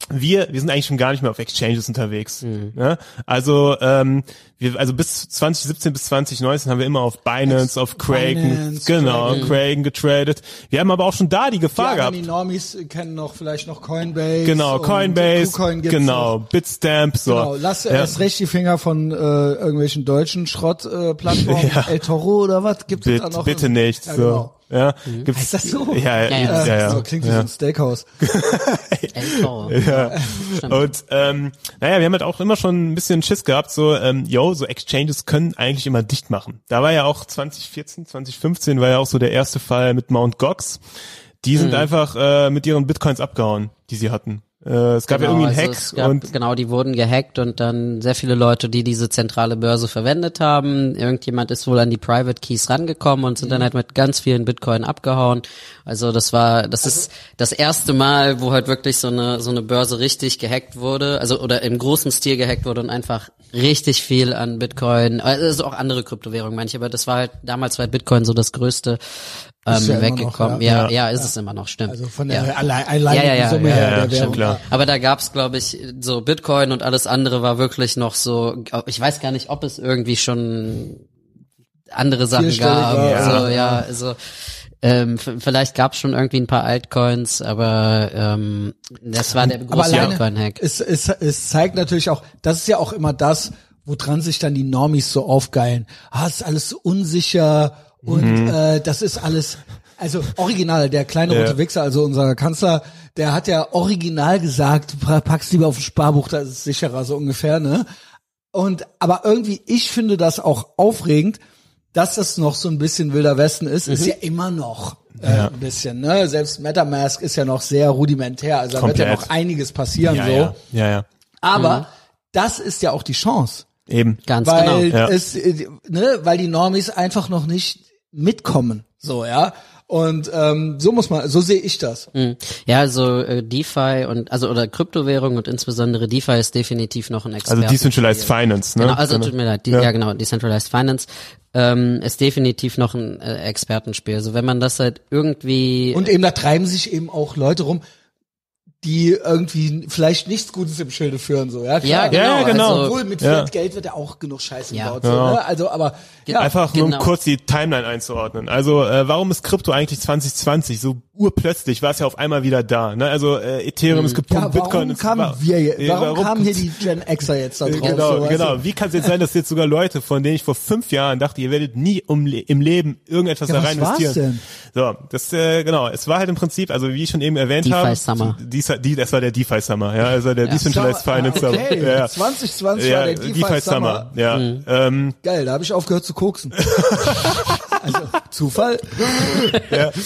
wir, wir sind eigentlich schon gar nicht mehr auf Exchanges unterwegs. Mhm. Ne? Also, ähm, wir, also bis 2017 bis 2019 haben wir immer auf Binance, auf Kraken, genau, Kraken. Kraken getradet. Wir haben aber auch schon da die Die Gefahr anderen, gehabt. die Normis kennen noch vielleicht noch Coinbase. Genau, Coinbase, KuCoin gibt's genau, Noch. Bitstamp, so. Genau, lass ja. erst recht die Finger von äh, irgendwelchen deutschen Schrott-Plattformen. Äh, Plattformen. Ja. El Toro oder was? Gibt es Bitte- da noch? bitte nicht, Ja, so. genau. Ja, gibt's, Heißt das so? Ja, ja, Ja, ja. ja. So klingt wie so ein Steakhouse. Ja. Stimmt. Und ähm, naja, wir haben halt auch immer schon ein bisschen Schiss gehabt, so, ähm, yo, so Exchanges können eigentlich immer dicht machen. Da war ja auch 2014, 2015 war ja auch so der erste Fall mit Mount Gox. Die sind einfach äh, mit ihren Bitcoins abgehauen, die sie hatten. Äh, es gab ja irgendwie einen also Hack gab, und genau, die wurden gehackt und dann sehr viele Leute, die diese zentrale Börse verwendet haben. Irgendjemand ist wohl an die Private Keys rangekommen und sind dann halt mit ganz vielen Bitcoin abgehauen. Also das war, das ist das erste Mal, wo halt wirklich so eine so eine Börse richtig gehackt wurde, also oder im großen Stil gehackt wurde und einfach richtig viel an Bitcoin, also auch andere Kryptowährungen manche, aber das war halt damals war Bitcoin so das größte ähm, ja immer noch, weggekommen. ja. ja, ja, ist es immer noch, stimmt. Also von ja. der allein, allein Ja, ja, ja, Summe ja, her ja, stimmt, klar. Aber da gab's, glaube ich, so Bitcoin und alles andere war wirklich noch so, ich weiß gar nicht, ob es irgendwie schon andere Sachen gab. Ja. So, ja. ja, also ähm, vielleicht gab's schon irgendwie ein paar Altcoins, aber ähm, das war der große alleine, Bitcoin-Hack. es, es, es zeigt natürlich auch, das ist ja auch immer das, woran sich dann die Normis so aufgeilen. Ah, es ist alles so unsicher und Mhm. äh, das ist alles, also original, der kleine Ja. rote Wichser, also unser Kanzler, der hat ja original gesagt, pa- pack's lieber auf ein Sparbuch, da ist es sicherer, so ungefähr, ne? Und, aber irgendwie, ich finde das auch aufregend, dass das noch so ein bisschen wilder Westen ist, Mhm. ist ja immer noch äh, ein bisschen, ne? Selbst MetaMask ist ja noch sehr rudimentär, also da wird ja Komplett. noch einiges passieren, ja, so. ja, ja, ja, Aber das ist ja auch die Chance, eben. Ganz weil genau. Ja. es, äh, ne, weil die Normis einfach noch nicht mitkommen, so ja. Und ähm, so muss man, so sehe ich das. Mhm. Ja, also äh, DeFi und also oder Kryptowährung und insbesondere DeFi ist definitiv noch ein Also Experten. Decentralized Finance, ne? Genau, also tut mir leid, die, Ja. ja. genau, Decentralized Finance ähm, ist definitiv noch ein äh, Expertenspiel. Also wenn man das halt irgendwie Und eben da treiben sich eben auch Leute rum, die irgendwie vielleicht nichts Gutes im Schilde führen, so ja. Ja, Klar. genau, Ja, ja, genau. Also, Obwohl mit Ja. Fiat Geld wird ja auch genug Scheiße Ja. gebaut, so, ne? Also, aber ja, Einfach nur um genau. kurz die Timeline einzuordnen. Also äh, warum ist Krypto eigentlich 2020 so urplötzlich? War es ja auf einmal wieder da. Ne? Also äh, Ethereum ist gepumpt, ja, warum Bitcoin ist kamen war- wir, je- Äh, warum, kamen hier die Gen Xer jetzt da drauf? Genau, so, genau. Wie kann es jetzt sein, dass jetzt sogar Leute, von denen ich vor fünf Jahren dachte, ihr werdet nie um, im Leben irgendetwas Ja, da was rein war's investieren? denn? So, das äh, genau. Es war halt im Prinzip, also wie ich schon eben erwähnt DeFi habe, Summer. Die, die, das war der DeFi Summer, ja, also der Decentralized Schau, Finance Summer. okay. Ja, ja. 2020 Ja, war der DeFi, Summer. Ja, Mhm. ähm, Geil, da habe ich aufgehört zu koksen. also Zufall.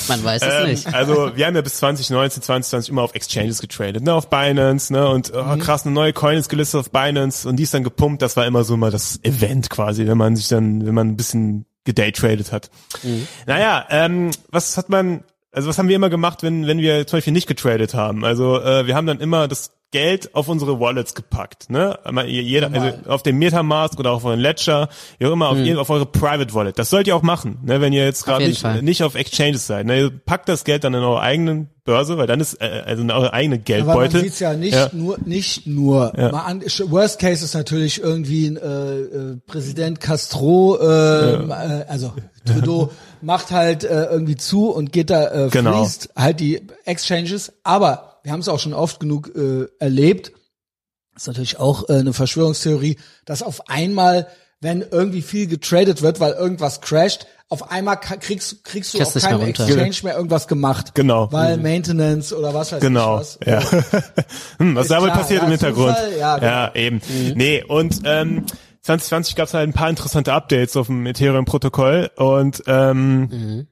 man weiß es Ähm, nicht. Also wir haben ja bis 2019, 2020 immer auf Exchanges getradet, ne, auf Binance, ne, und oh, krass, eine neue Coin ist gelistet auf Binance und die ist dann gepumpt. Das war immer so mal das Event quasi, wenn man sich dann, wenn man ein bisschen gedaytradet hat. Naja, ähm, was hat man, also was haben wir immer gemacht, wenn wenn wir zum Beispiel nicht getradet haben? Also äh, wir haben dann immer das Geld auf unsere Wallets gepackt, ne? Jeder, also auf den MetaMask oder auf euren Ledger, wie auch immer, auf, jeden, auf eure Private Wallet. Das sollt ihr auch machen, ne? Wenn ihr jetzt gerade nicht, Fall. nicht auf Exchanges seid. Ne? Ihr packt das Geld dann in eure eigenen Börse, weil dann ist äh, also in eure eigene Aber man ja nicht Ja. nur, nicht nur. Mal an, Worst Case ist natürlich irgendwie ein äh, äh, Präsident Castro, äh, äh, also Trudeau macht halt äh, irgendwie zu und geht da äh, Genau. freest halt die Exchanges. Aber wir haben es auch schon oft genug äh, erlebt. Das ist natürlich auch äh, eine Verschwörungstheorie, dass auf einmal, wenn irgendwie viel getradet wird, weil irgendwas crasht, auf einmal kriegst, kriegst du Kriegst keinem runter. Exchange mehr irgendwas gemacht. Genau. Weil Maintenance oder was weiß Genau, ich was. ja. hm, was Ist da wohl klar, passiert ja, im Hintergrund. Zufall, ja, genau. ja eben. Nee, und ähm, 2020 gab es halt ein paar interessante Updates auf dem Ethereum-Protokoll und ähm,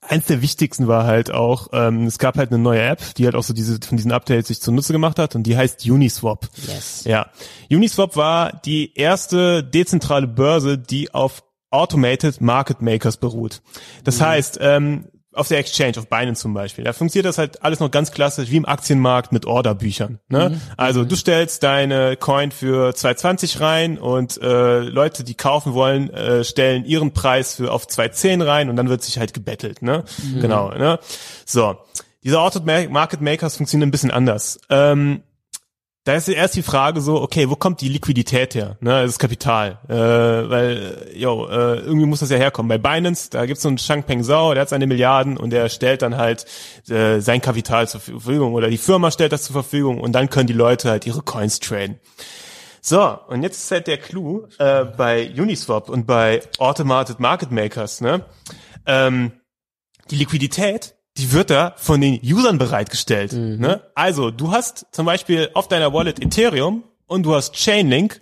eins der wichtigsten war halt auch, ähm, es gab halt eine neue App, die halt auch so diese von diesen Updates sich zunutze gemacht hat und die heißt Uniswap. Yes. Ja, Uniswap war die erste dezentrale Börse, die auf Automated Market Makers beruht. Das heißt, ähm, auf der Exchange, auf Binance zum Beispiel, da funktioniert das halt alles noch ganz klassisch wie im Aktienmarkt mit Orderbüchern. Ne? Also du stellst deine Coin für 2,20 rein und äh, Leute, die kaufen wollen, äh, stellen ihren Preis für auf 2,10 rein und dann wird sich halt gebettelt. Ne? Genau. Ne? So, diese Automated Market Makers funktionieren ein bisschen anders. Ähm, da ist erst die Frage so, okay, wo kommt die Liquidität her? Ne, das Kapital. Äh, weil, yo, äh, irgendwie muss das ja herkommen. Bei Binance, da gibt's so einen Changpeng Zhao, der hat seine Milliarden und der stellt dann halt äh, sein Kapital zur Verfügung oder die Firma stellt das zur Verfügung und dann können die Leute halt ihre Coins traden. So, und jetzt ist halt der Clou äh, bei Uniswap und bei Automated Market Makers, ne? Ähm, die Liquidität, die wird da von den Usern bereitgestellt. Ne? Also, du hast zum Beispiel auf deiner Wallet Ethereum und du hast Chainlink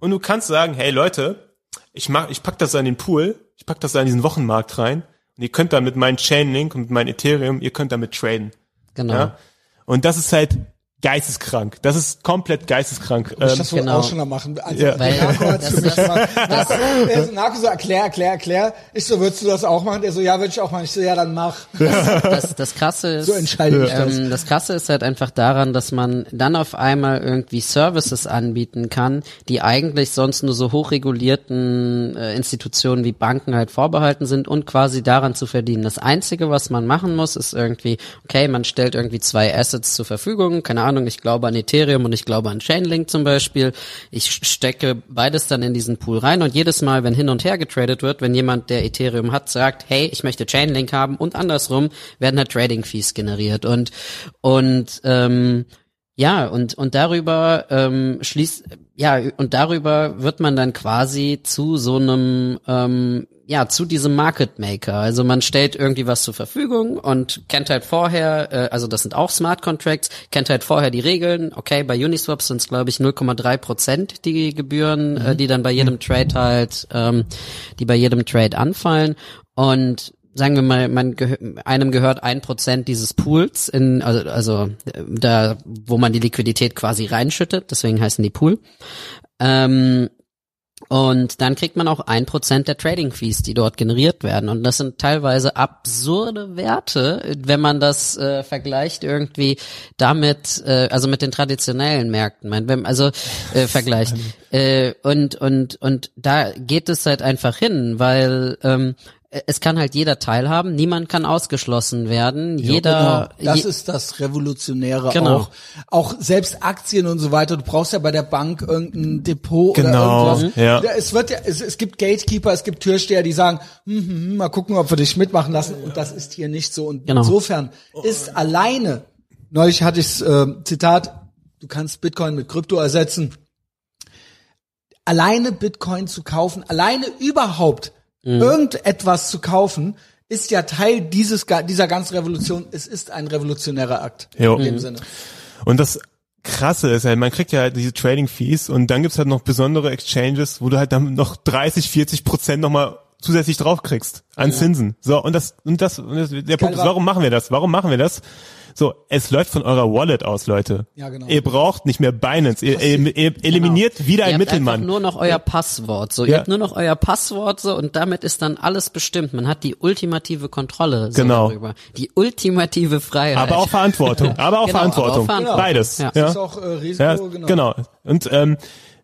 und du kannst sagen, hey Leute, ich mach, ich pack das da in den Pool, ich pack das da in diesen Wochenmarkt rein und ihr könnt da mit meinem Chainlink und mit meinem Ethereum, ihr könnt damit traden. Genau. Ja? Und das ist halt geisteskrank. Das ist komplett geisteskrank. Ich Ähm, das wohl genau. auch schon mal machen. Also, Ja. Weil- das- das-. Narko, der so- erklär, erklär, erklär. Ich so, würdest du das auch machen? Der so, ja, würde ich auch machen. Ich so, ja, dann mach. Das, das krasse ist, So entscheide ich das. ähm, das krasse ist halt einfach daran, dass man dann auf einmal irgendwie Services anbieten kann, die eigentlich sonst nur so hochregulierten äh, Institutionen wie Banken halt vorbehalten sind und quasi daran zu verdienen. Das einzige, was man machen muss, ist irgendwie, okay, man stellt irgendwie zwei Assets zur Verfügung, keine Ahnung, ich glaube an Ethereum und ich glaube an Chainlink zum Beispiel. Ich stecke beides dann in diesen Pool rein und jedes Mal, wenn hin und her getradet wird, wenn jemand, der Ethereum hat, sagt, hey, ich möchte Chainlink haben und andersrum, werden halt Trading Fees generiert und und ähm, ja, und, und darüber ähm, schließt, ja, und darüber wird man dann quasi zu so einem, ähm, ja, zu diesem Market Maker. Also man stellt irgendwie was zur Verfügung und kennt halt vorher, äh, also das sind auch Smart Contracts, kennt halt vorher die Regeln. Okay, bei Uniswap sind es, glaube ich, 0,3 Prozent die Gebühren, äh, die dann bei jedem Trade halt, ähm, die bei jedem Trade anfallen. Und sagen wir mal, man einem gehört ein Prozent dieses Pools in, also, also da, wo man die Liquidität quasi reinschüttet, deswegen heißen die Pool. Ähm, und dann kriegt man auch ein Prozent der Trading Fees, die dort generiert werden. Und das sind teilweise absurde Werte, wenn man das äh, vergleicht irgendwie damit, äh, also mit den traditionellen Märkten. Mein, also äh, vergleicht. Äh, und und und da geht es halt einfach hin, weil ähm, es kann halt jeder teilhaben, niemand kann ausgeschlossen werden. Jeder, Genau. Das je- ist das Revolutionäre Genau. auch. Auch selbst Aktien und so weiter. Du brauchst ja bei der Bank irgendein Depot Genau, oder irgendwas. ja. Es wird ja, es, es gibt Gatekeeper, es gibt Türsteher, die sagen, hm, hm, hm, mal gucken, ob wir dich mitmachen lassen. Und das ist hier nicht so. Und Genau. insofern ist alleine, neulich hatte ich äh, Zitat, du kannst Bitcoin mit Krypto ersetzen. Alleine Bitcoin zu kaufen, alleine überhaupt Mhm. irgendetwas zu kaufen, ist ja Teil dieses, dieser ganzen Revolution. Es ist ein revolutionärer Akt. Jo. In dem Sinne. Und das Krasse ist halt, man kriegt ja halt diese Trading Fees und dann gibt's halt noch besondere Exchanges, wo du halt dann noch 30, 40 Prozent nochmal zusätzlich drauf kriegst an Zinsen. So, und das, und das, und das der Punkt ist, war- warum machen wir das? Warum machen wir das? So, es läuft von eurer Wallet aus, Leute. Ja, genau. Ihr braucht nicht mehr Binance. Ihr, ihr, ihr eliminiert wieder Ihr einen habt einfach Mittelmann. nur noch euer Passwort. So, ihr Ja. habt nur noch euer Passwort so und damit ist dann alles bestimmt. Man hat die ultimative Kontrolle so Genau. darüber. Die ultimative Freiheit. aber auch Verantwortung. Aber auch Genau, aber auch Verantwortung. Verantwortung. Beides. Ja. Ja. Das ist auch äh, Risiko, Ja, genau. genau. Und ähm,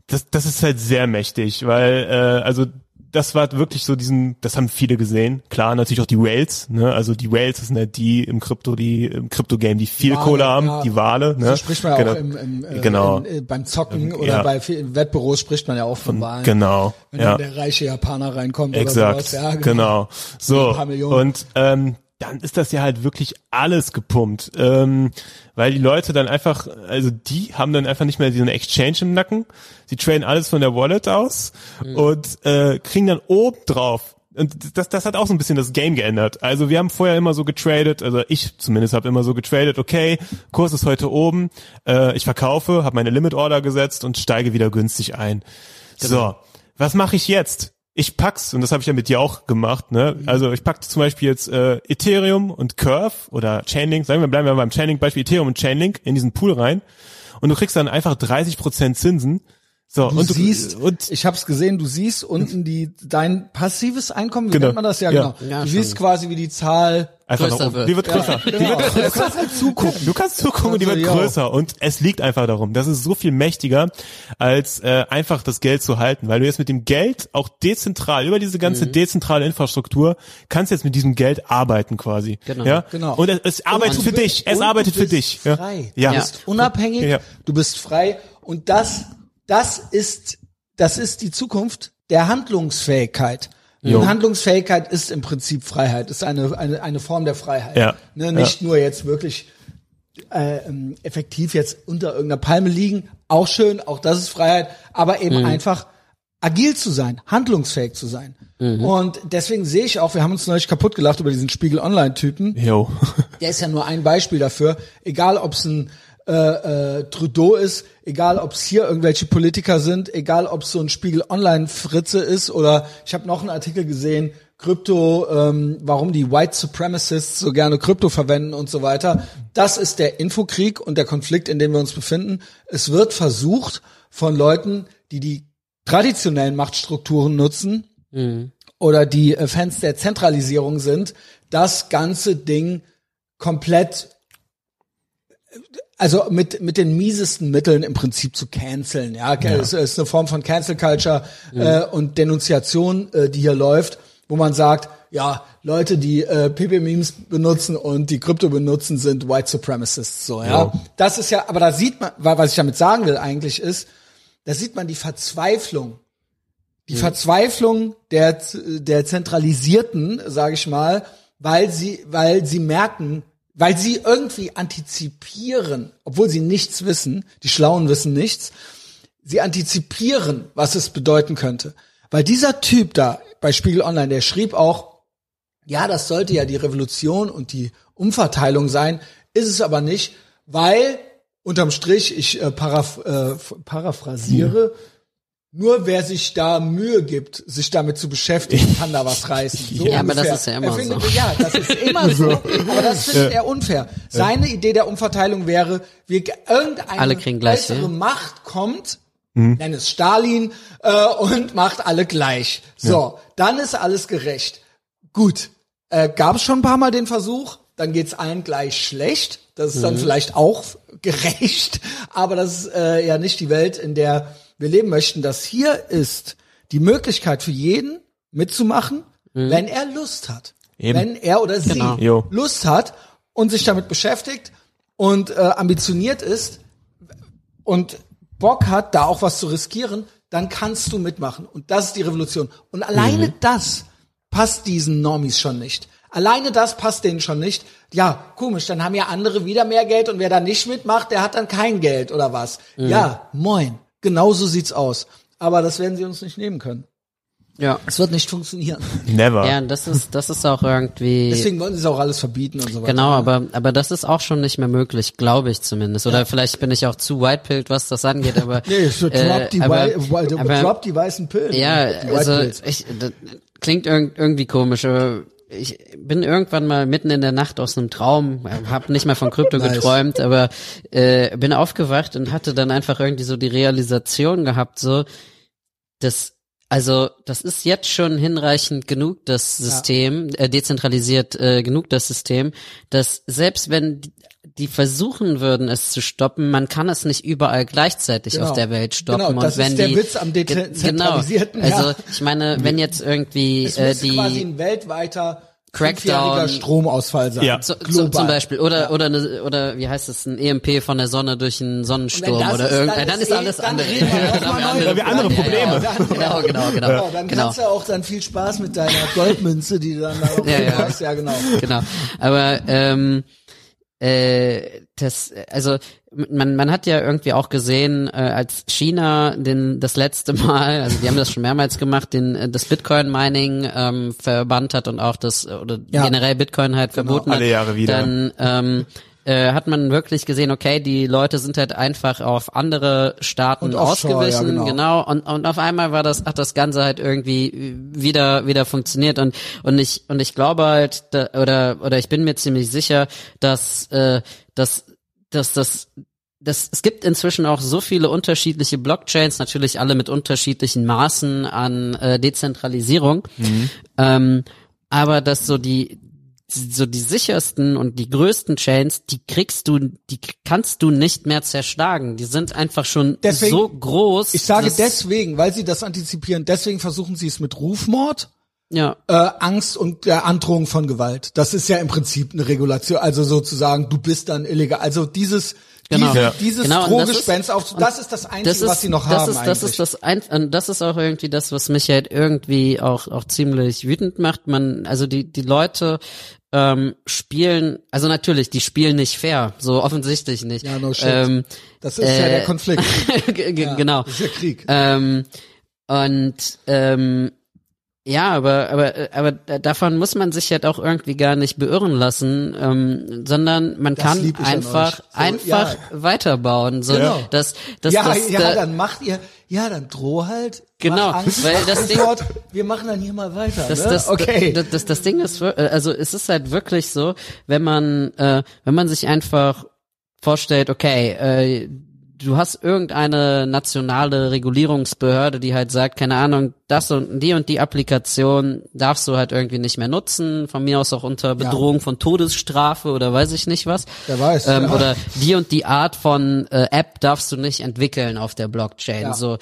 das, das ist halt sehr mächtig, weil äh, also das war wirklich so diesen, das haben viele gesehen. Klar, natürlich auch die Whales, ne? Also die Whales sind halt die im Krypto, die im Krypto-Game, die viel Wale, Kohle haben, ja. die Wale, ne? So spricht man ja genau. auch im, im, äh, Genau. in, äh, beim Zocken oder ja. bei vielen Wettbüros spricht man ja auch von Wahlen. Genau. Wenn ja. der reiche Japaner reinkommt Exakt, oder sowas. Ja, genau. So, Ein paar Millionen. und ähm, dann ist das ja halt wirklich alles gepumpt, ähm, weil die Leute dann einfach, also die haben dann einfach nicht mehr so eine Exchange im Nacken, sie traden alles von der Wallet aus Mhm. und äh, kriegen dann oben drauf und das, das hat auch so ein bisschen das Game geändert. Also wir haben vorher immer so getradet, also ich zumindest habe immer so getradet, okay, Kurs ist heute oben, äh, ich verkaufe, habe meine Limit Order gesetzt und steige wieder günstig ein. So, was mache ich jetzt? Ich pack's, und das habe ich ja mit dir auch gemacht, ne? Also ich pack zum Beispiel jetzt äh, Ethereum und Curve oder Chainlink, sagen wir, bleiben wir beim Chainlink-Beispiel, Ethereum und Chainlink in diesen Pool rein und du kriegst dann einfach 30% Zinsen. So, Du und siehst, und ich habe es gesehen, du siehst unten die dein passives Einkommen, wie Genau. nennt man das? Ja, Ja. genau. Ja, du siehst quasi, wie die Zahl einfach größer nach oben. wird. Die wird größer. Die Genau. wird Du größer. kannst halt zugucken. Du kannst zugucken und die wird ja. größer und es liegt einfach darum. Das ist so viel mächtiger, als äh, einfach das Geld zu halten, weil du jetzt mit dem Geld auch dezentral, über diese ganze Mhm. dezentrale Infrastruktur, kannst jetzt mit diesem Geld arbeiten quasi. Genau. Ja? Genau. Und es, es arbeitet Und für du dich. Es arbeitet du für dich. Ja. Frei. Ja. Du bist unabhängig, Ja. du bist frei und das, das ist, das ist die Zukunft der Handlungsfähigkeit. Jo. Und Handlungsfähigkeit ist im Prinzip Freiheit, ist eine, eine, eine Form der Freiheit. Ja. Ne, nicht nur jetzt wirklich äh, ähm, effektiv jetzt unter irgendeiner Palme liegen, auch schön, auch das ist Freiheit, aber eben Mhm. einfach agil zu sein, handlungsfähig zu sein. Und deswegen sehe ich auch, wir haben uns neulich kaputt gelacht über diesen Spiegel Online-Typen. Jo. Der ist ja nur ein Beispiel dafür. Egal, ob es ein äh, äh, Trudeau ist, egal, ob es hier irgendwelche Politiker sind, egal, ob es so ein Spiegel Online-Fritze ist oder ich habe noch einen Artikel gesehen, Krypto, ähm, warum die White Supremacists so gerne Krypto verwenden und so weiter. Das ist der Infokrieg und der Konflikt, in dem wir uns befinden. Es wird versucht von Leuten, die die traditionellen Machtstrukturen nutzen, oder die äh, Fans der Zentralisierung sind, das ganze Ding komplett, äh, also mit, mit den miesesten Mitteln im Prinzip zu canceln. Ja, es ist eine Form von Cancel Culture äh, und Denunziation, äh, die hier läuft, wo man sagt, ja, Leute, die äh, PP-Memes benutzen und die Krypto benutzen, sind White Supremacists. So, ja. Ja. Das ist ja, aber da sieht man, wa- was ich damit sagen will eigentlich ist, da sieht man die Verzweiflung die Verzweiflung der, der Zentralisierten, sage ich mal, weil sie, weil sie merken, weil sie irgendwie antizipieren, obwohl sie nichts wissen, die Schlauen wissen nichts, sie antizipieren, was es bedeuten könnte. Weil dieser Typ da bei Spiegel Online, der schrieb auch, ja, das sollte ja die Revolution und die Umverteilung sein, ist es aber nicht, weil unterm Strich, ich äh, paraph äh, paraphrasiere, nur wer sich da Mühe gibt, sich damit zu beschäftigen, kann da was reißen. So Ja, aber das ungefähr. ist ja immer er findet, so. Ja, das ist immer so. Aber das findet er unfair. Seine Idee der Umverteilung wäre, wir irgendeine Alle kriegen gleich, bessere ja. Macht kommt, nenn es Stalin, äh, und macht alle gleich. So, dann ist alles gerecht. Gut, äh, gab es schon ein paar Mal den Versuch, dann geht's allen gleich schlecht. Das ist dann vielleicht auch gerecht, aber das ist äh, ja nicht die Welt, in der wir leben möchten. Das hier ist die Möglichkeit für jeden mitzumachen, wenn er Lust hat. Eben. Wenn er oder sie Genau. Lust hat und sich damit beschäftigt und äh, ambitioniert ist und Bock hat, da auch was zu riskieren, dann kannst du mitmachen. Und das ist die Revolution. Und alleine das passt diesen Normis schon nicht. Alleine das passt denen schon nicht. Ja, komisch, dann haben ja andere wieder mehr Geld und wer da nicht mitmacht, der hat dann kein Geld oder was. Ja, moin. Genauso sieht's aus. Aber das werden sie uns nicht nehmen können. Ja. Es wird nicht funktionieren. Never. Ja, und das ist, das ist auch irgendwie. Deswegen wollen sie es auch alles verbieten und so weiter. Genau, aber, aber das ist auch schon nicht mehr möglich, glaube ich zumindest. Oder vielleicht bin ich auch zu whitepilled, was das angeht, aber. Nee, ich so, drop, äh, die, aber, aber, drop die weißen Pillen. Ja, also ich, das klingt irg irgendwie komisch, aber ich bin irgendwann mal mitten in der Nacht aus einem Traum, habe nicht mal von Krypto Nice. geträumt, aber äh, bin aufgewacht und hatte dann einfach irgendwie so die Realisation gehabt, so, dass also das ist jetzt schon hinreichend genug das System, äh, dezentralisiert äh, genug das System, dass selbst wenn die, die versuchen würden, es zu stoppen, man kann es nicht überall gleichzeitig Genau. auf der Welt stoppen. Genau, das und wenn ist der die, Witz am Dezentralisierten, Genau. Also ja. ich meine, wenn jetzt irgendwie Es äh, müsste quasi die ein weltweiter Crackdown- Stromausfall sein. Ja. zu, zu, Global. zum Beispiel oder oder eine, oder wie heißt es ein EMP von der Sonne durch einen Sonnensturm das oder ist, irgendein, dann, ist eh- alles dann andere. Dann haben wir andere Probleme. dann- Genau, genau, genau. Genau, dann genau. kannst du auch dann viel Spaß mit deiner Goldmünze, die du dann da Ja, ja. hast. Ja, genau. genau. Aber ähm, äh, das, also man, man hat ja irgendwie auch gesehen, äh, als China den das letzte Mal, also die haben das schon mehrmals gemacht, den äh, das Bitcoin Mining ähm, verbannt hat und auch das oder Ja. generell Bitcoin halt verboten Alle hat, Jahre wieder. dann ähm, äh, hat man wirklich gesehen, okay, die Leute sind halt einfach auf andere Staaten Und offshore, ja, ausgewichen, genau. genau, und, und auf einmal war das, hat das Ganze halt irgendwie wieder, wieder funktioniert. Und, und ich, und ich glaube halt, da, oder, oder ich bin mir ziemlich sicher, dass, äh, dass, dass das, das, es gibt inzwischen auch so viele unterschiedliche Blockchains, natürlich alle mit unterschiedlichen Maßen an äh, Dezentralisierung, ähm, aber dass so die, so die sichersten und die größten Chains, die kriegst du, die kannst du nicht mehr zerschlagen. Die sind einfach schon Deswegen- so groß. Ich sage deswegen, weil sie das antizipieren, deswegen versuchen sie es mit Rufmord, Ja, äh, Angst und der Androhung von Gewalt. Das ist ja im Prinzip eine Regulation, also sozusagen, du bist dann illegal. Also dieses, Genau. diese, Ja. dieses Genau, Drohgespenst ist- auf, das ist das Einzige, das ist, was sie noch das haben ist, eigentlich. das ist das ein, und das ist auch irgendwie das, was mich halt irgendwie auch auch ziemlich wütend macht. Man, also die die Leute ähm, spielen, also natürlich, die spielen nicht fair, so offensichtlich nicht. Ja, no shit. Ähm, das ist ja äh, der Konflikt. g- g- Ja, genau. Das ist ja Krieg. Ähm, Und ähm, ja, aber aber aber davon muss man sich halt auch irgendwie gar nicht beirren lassen, ähm, sondern man Das kann einfach. So, einfach ja. weiterbauen. So, Genau. das, das, ja, das, ja, da- dann macht ihr, ja, dann droh halt. Genau, Angst, weil das Ding- sofort, wir machen dann hier mal weiter. das, ne? das, okay. das, das, das Ding ist, wir- also es ist halt wirklich so, wenn man, äh, wenn man sich einfach vorstellt, okay, äh, du hast irgendeine nationale Regulierungsbehörde, die halt sagt, keine Ahnung, das und die und die Applikation darfst du halt irgendwie nicht mehr nutzen, von mir aus auch unter Bedrohung von Todesstrafe oder weiß ich nicht was. Wer weiß, Ähm, ja. Oder die und die Art von äh, App darfst du nicht entwickeln auf der Blockchain. Ja. So,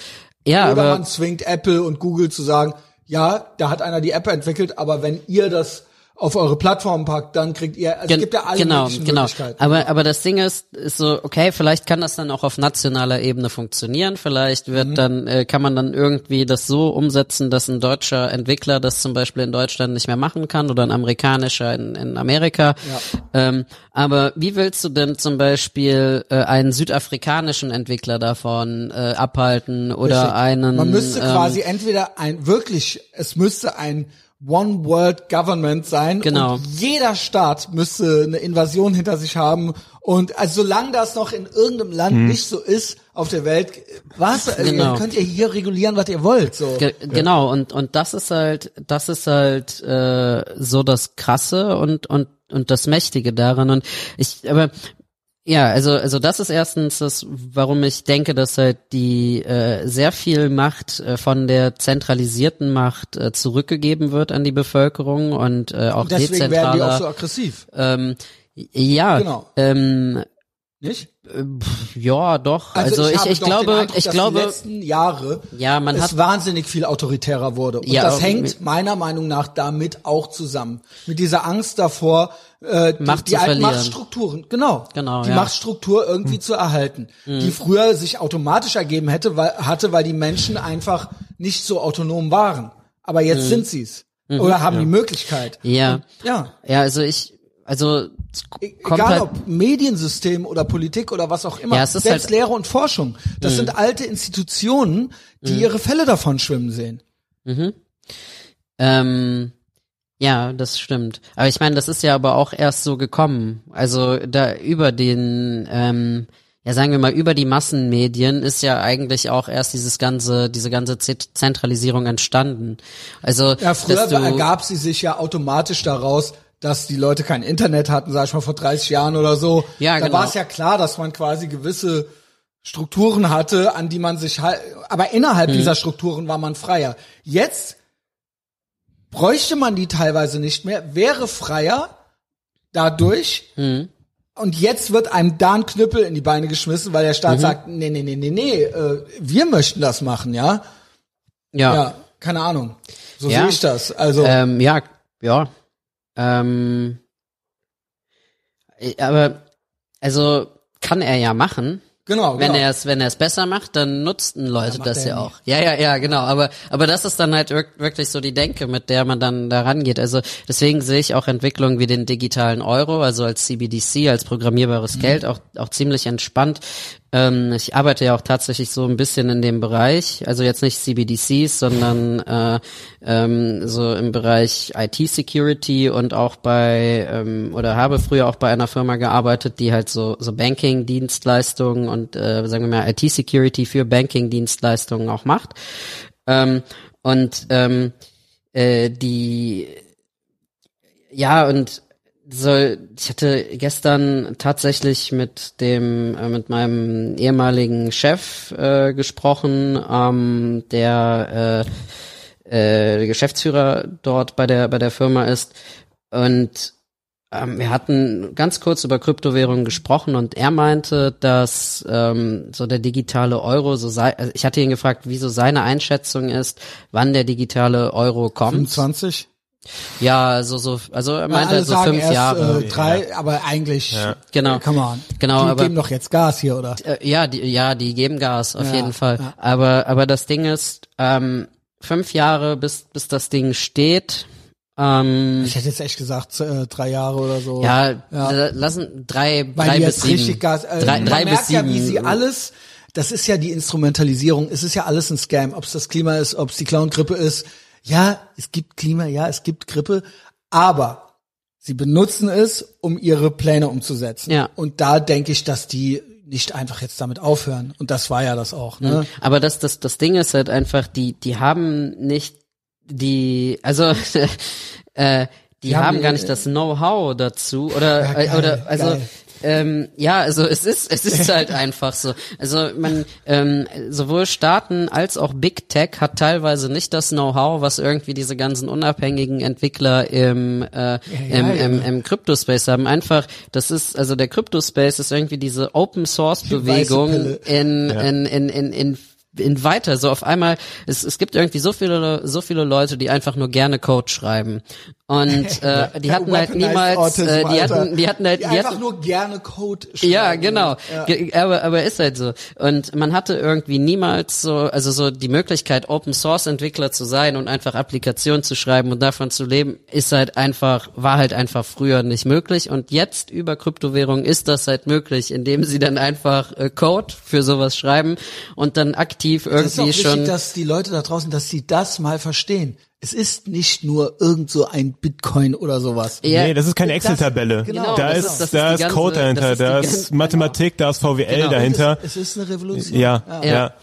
ja, Oder aber man zwingt Apple und Google zu sagen, ja, da hat einer die App entwickelt, aber wenn ihr das auf eure Plattform packt, dann kriegt ihr, also es gibt ja alle genau, genau. Möglichkeiten. Aber aber das Ding ist, ist so, okay, vielleicht kann das dann auch auf nationaler Ebene funktionieren. Vielleicht wird Mhm. dann äh, kann man dann irgendwie das so umsetzen, dass ein deutscher Entwickler das zum Beispiel in Deutschland nicht mehr machen kann oder ein amerikanischer in, in Amerika. Ähm, aber wie willst du denn zum Beispiel äh, einen südafrikanischen Entwickler davon äh, abhalten oder Richtig. einen? Man müsste ähm, quasi entweder ein wirklich, es müsste ein One World Government sein Genau. und jeder Staat müsste eine Invasion hinter sich haben und also solange das noch in irgendeinem Land nicht so ist auf der Welt, was also Genau. könnt ihr hier regulieren, was ihr wollt, so. Ge Genau, und, und das ist halt, das ist halt äh, so das Krasse und, und, und das Mächtige daran. Und ich, aber ja, also, also das ist erstens das, warum ich denke, dass halt die äh, sehr viel Macht äh, von der zentralisierten Macht äh, zurückgegeben wird an die Bevölkerung und äh, auch Und deswegen werden die auch dezentraler. so aggressiv, ähm, ja, Genau. ähm, nicht? ja, doch. Also, ich, habe ich, doch den glaube, Eindruck, ich glaube, die letzten Jahre Ja, man es hat- wahnsinnig viel autoritärer wurde. Und Ja, das hängt meiner Meinung nach damit auch zusammen. Mit dieser Angst davor, äh, die, Macht die alten. Machtstrukturen, genau, Genau, die ja. Hm. Machtstruktur irgendwie zu erhalten, die früher sich automatisch ergeben hätte, weil, hatte, weil die Menschen einfach nicht so autonom waren. Aber jetzt sind sie's. Oder haben die Möglichkeit. Hm. Mhm. Ja. Und, ja. ja, also ich, also Egal ob Mediensystem oder Politik oder was auch immer. Ja, Selbst halt- Mhm. Lehre und Forschung. Das sind alte Institutionen, die ihre Fälle davon schwimmen sehen. ähm, ja, das stimmt. Aber ich meine, das ist ja aber auch erst so gekommen. Also da über den, ähm, ja sagen wir mal, über die Massenmedien ist ja eigentlich auch erst dieses ganze, diese ganze Zentralisierung entstanden. Also Ja, früher ergab sie sich ja automatisch daraus, dass die Leute kein Internet hatten, sag ich mal vor 30 Jahren oder so. Ja, da genau. war es ja klar, dass man quasi gewisse Strukturen hatte, an die man sich halt, aber innerhalb Mhm. dieser Strukturen war man freier. Jetzt bräuchte man die teilweise nicht mehr, wäre freier dadurch. Mhm. Und jetzt wird einem da ein Knüppel in die Beine geschmissen, weil der Mhm. Staat sagt, nee, nee, nee, nee, nee, äh, wir möchten das machen, ja? ja, Ja, keine Ahnung. So Ja. sehe ich das. Also, Ähm, ja, ja. Ähm, äh, aber also kann er ja machen. genau, Wenn genau. er es, wenn er es besser macht, dann nutzten Leute macht das ja auch. Ja, ja, ja, genau. Aber, aber das ist dann halt wirk- wirklich so die Denke, mit der man dann da rangeht. Also deswegen sehe ich auch Entwicklungen wie den digitalen Euro, also als CBDC, als programmierbares Mhm. Geld, auch, auch ziemlich entspannt. Ähm, ich arbeite ja auch tatsächlich so ein bisschen in dem Bereich, also jetzt nicht CBDCs, sondern äh, ähm, so im Bereich IT-Security und auch bei ähm, oder habe früher auch bei einer Firma gearbeitet, die halt so so Banking-Dienstleistungen und äh, sagen wir mal IT-Security für Banking-Dienstleistungen auch macht. Ähm, und ähm, äh, die ja und so, ich hatte gestern tatsächlich mit dem, äh, mit meinem ehemaligen Chef äh, gesprochen, ähm, der äh, äh, Geschäftsführer dort bei der bei der Firma ist und ähm, wir hatten ganz kurz über Kryptowährungen gesprochen und er meinte, dass ähm, so der digitale Euro so sei, also ich hatte ihn gefragt, wie so seine Einschätzung ist, wann der digitale Euro kommt. 25? Ja, so so, also er meinte halt so sagen fünf erst Jahre. Äh, drei, aber eigentlich, Genau. come on. Genau, die aber- geben doch jetzt Gas hier, oder? Äh, ja, die, ja, die geben Gas auf Ja, jeden Fall. ja. Aber aber das Ding ist, ähm, fünf Jahre bis bis das Ding steht. Ähm, Ich hätte jetzt echt gesagt, äh, drei Jahre oder so. ja, Ja. lassen drei, Weil drei die bis jetzt sieben. Gas, äh, drei, man drei merkt bis sieben. ja, wie sie alles, das ist ja die Instrumentalisierung, es ist ja alles ein Scam, ob es das Klima ist, ob es die Clown-Grippe ist. Ja, es gibt Klima, ja, es gibt Grippe, aber sie benutzen es, um ihre Pläne umzusetzen. Ja. Und da denke ich, dass die nicht einfach jetzt damit aufhören. Und das war ja das auch. Ne? Aber das, das, das Ding ist halt einfach, die, die haben nicht die, also äh, die, Die haben haben, gar die- nicht das Know-how dazu oder Ja, äh, geil, oder also geil. Ähm, ja, also es ist es ist halt einfach so. Also man ähm, sowohl Staaten als auch Big Tech hat teilweise nicht das Know-how, was irgendwie diese ganzen unabhängigen Entwickler im äh, im, ja. im, im Crypto-Space haben. Einfach, das ist also der Crypto-Space ist irgendwie diese Open Source Bewegung in, in in in in in weiter so auf einmal es, es gibt irgendwie so viele so viele Leute die einfach nur gerne Code schreiben und äh, die hatten halt niemals Autism, äh, die hatten die hatten halt die die einfach hatten, nur gerne Code schreiben. ja, genau. Ja. Aber, aber ist halt so. Und man hatte irgendwie niemals so, also so die Möglichkeit, Open Source Entwickler zu sein und einfach Applikationen zu schreiben und davon zu leben, ist halt einfach, war halt einfach früher nicht möglich. Und jetzt über Kryptowährungen ist das halt möglich, indem sie dann einfach äh, Code für sowas schreiben und dann aktiv Das ist auch irgendwie wichtig, schon. dass die Leute da draußen, dass sie das mal verstehen. Es ist nicht nur irgend so ein Bitcoin oder sowas. Ja, nee, das ist keine Excel-Tabelle. genau, da das ist, ist- das ist da ist ganze- Code dahinter, ist da ist Mathematik, da ist VWL Genau. dahinter. Es ist eine Revolution. Ja, ja.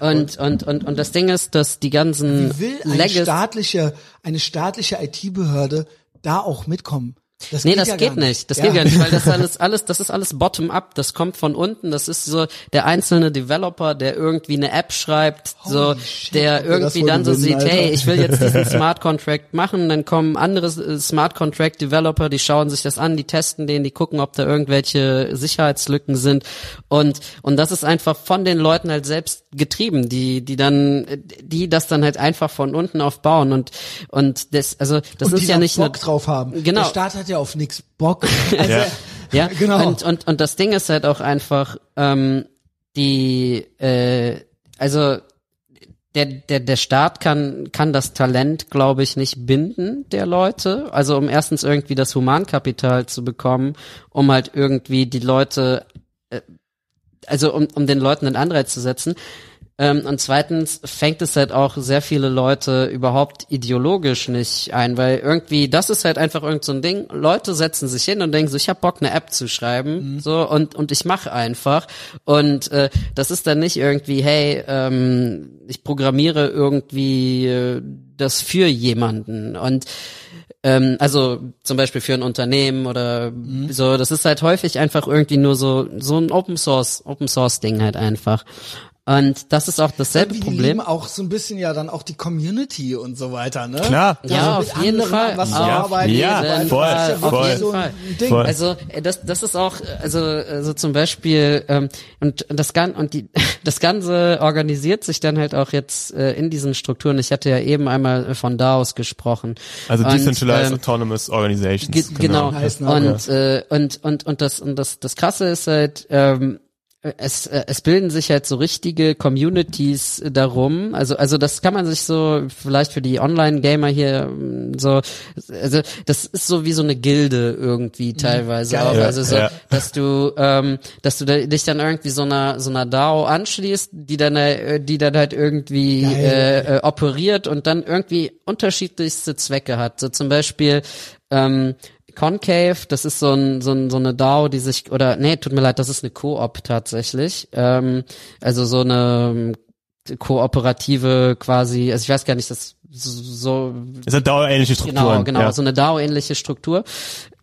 und, und, und, und das Ding ist, dass die ganzen Wie will eine staatliche, eine staatliche IT-Behörde da auch mitkommen? Das Nee, geht das ja geht nicht. Das Ja. geht gar nicht, weil das alles, alles, das ist alles bottom up. Das kommt von unten. Das ist so der einzelne Developer, der irgendwie eine App schreibt, so, Holy shit, der irgendwie dann so sieht, Alter. hey, ich will jetzt diesen Smart Contract machen. Dann kommen andere äh, Smart Contract Developer, die schauen sich das an, die testen den, die gucken, ob da irgendwelche Sicherheitslücken sind. Und, und das ist einfach von den Leuten halt selbst getrieben, die, die dann, die das dann halt einfach von unten aufbauen. Und, und das, also, das Und ist ja nicht Bock nur, drauf haben. Genau. Der Staat hat ja auf nix Bock. Also, Ja. Ja, Genau. Und, und, und das Ding ist halt auch einfach, ähm, die, äh, also der, der, der Staat kann, kann das Talent, glaube ich, nicht binden der Leute. Also um erstens irgendwie das Humankapital zu bekommen, um halt irgendwie die Leute, äh, also um, um den Leuten einen Anreiz zu setzen. Ähm, und zweitens fängt es halt auch sehr viele Leute überhaupt ideologisch nicht ein, weil irgendwie, das ist halt einfach irgend so ein Ding, Leute setzen sich hin und denken so, ich hab Bock, eine App zu schreiben, so, und, und ich mache einfach. Und äh, das ist dann nicht irgendwie, hey, ähm, ich programmiere irgendwie äh, das für jemanden. Und ähm, also zum Beispiel für ein Unternehmen oder so, das ist halt häufig einfach irgendwie nur so, so ein Open Source, Open Source Ding halt einfach. Und das ist auch dasselbe die Problem. lieben auch so ein bisschen ja dann auch die Community und so weiter, ne? Klar. Ja, mit auf jeden Fall. Was zu Auf arbeiten, Ja, so weiter. voll, ja voll. Auf so jeden ein Ding. Voll. Also äh, das das ist auch also also zum Beispiel ähm, und das gan und die das ganze organisiert sich dann halt auch jetzt äh, in diesen Strukturen. Ich hatte ja eben einmal von DAOs gesprochen. Also Und, Decentralized ähm, Autonomous Organizations. Ge genau. Heißt Name. Und, äh, und, und, und das, und das, das krasse ist halt, ähm, es, äh, es bilden sich halt so richtige Communities darum. Also, also das kann man sich so vielleicht für die Online-Gamer hier mm, so, also das ist so wie so eine Gilde irgendwie teilweise Geil. auch. Ja, Also so, ja. dass du, ähm, dass du dich dann irgendwie so einer so einer DAO anschließt, die dann, äh, die dann halt irgendwie äh, äh, operiert und dann irgendwie unterschiedlichste Zwecke hat. So zum Beispiel ähm, Concave, das ist so ein, so ein so eine DAO, die sich oder nee, tut mir leid, das ist eine Koop tatsächlich. Ähm, also so eine ähm, kooperative quasi, also ich weiß gar nicht, das so, so Es hat dauerähnliche Strukturen. Genau, genau, Ja. so eine DAO-ähnliche Struktur.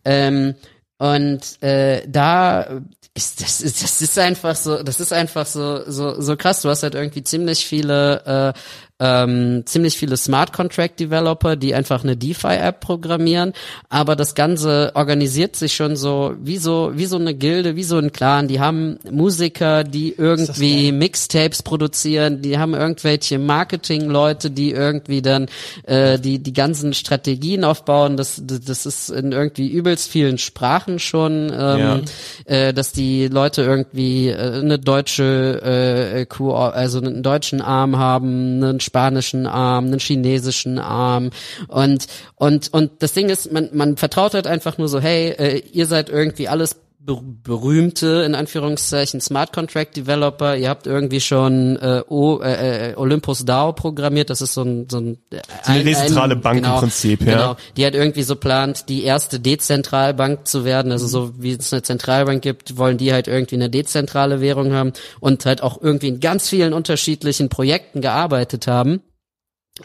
Ähm, und äh, da ist das, ist das ist einfach so, das ist einfach so so so krass. Du hast halt irgendwie ziemlich viele äh, ähm, ziemlich viele Smart Contract Developer, die einfach eine DeFi-App programmieren, aber das Ganze organisiert sich schon so wie so wie so eine Gilde, wie so ein Clan. Die haben Musiker, die irgendwie Mixtapes produzieren, die haben irgendwelche Marketing-Leute, die irgendwie dann äh, die die ganzen Strategien aufbauen. Das das ist in irgendwie übelst vielen Sprachen schon, ähm, äh, dass die Leute irgendwie äh, eine deutsche äh, also einen deutschen Arm haben, einen spanischen Arm, einen chinesischen Arm. Und und und das Ding ist, man man vertraut halt einfach nur so, hey, äh, ihr seid irgendwie alles berühmte, in Anführungszeichen, Smart Contract Developer. Ihr habt irgendwie schon äh, o, äh, äh Olympus DAO programmiert. Das ist so ein, so ein, eine ein, dezentrale ein, Bank genau, im Prinzip, ja. Genau, die hat irgendwie so plant, die erste Dezentralbank zu werden. Also so wie es eine Zentralbank gibt, wollen die halt irgendwie eine dezentrale Währung haben und halt auch irgendwie in ganz vielen unterschiedlichen Projekten gearbeitet haben.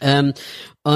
Ähm,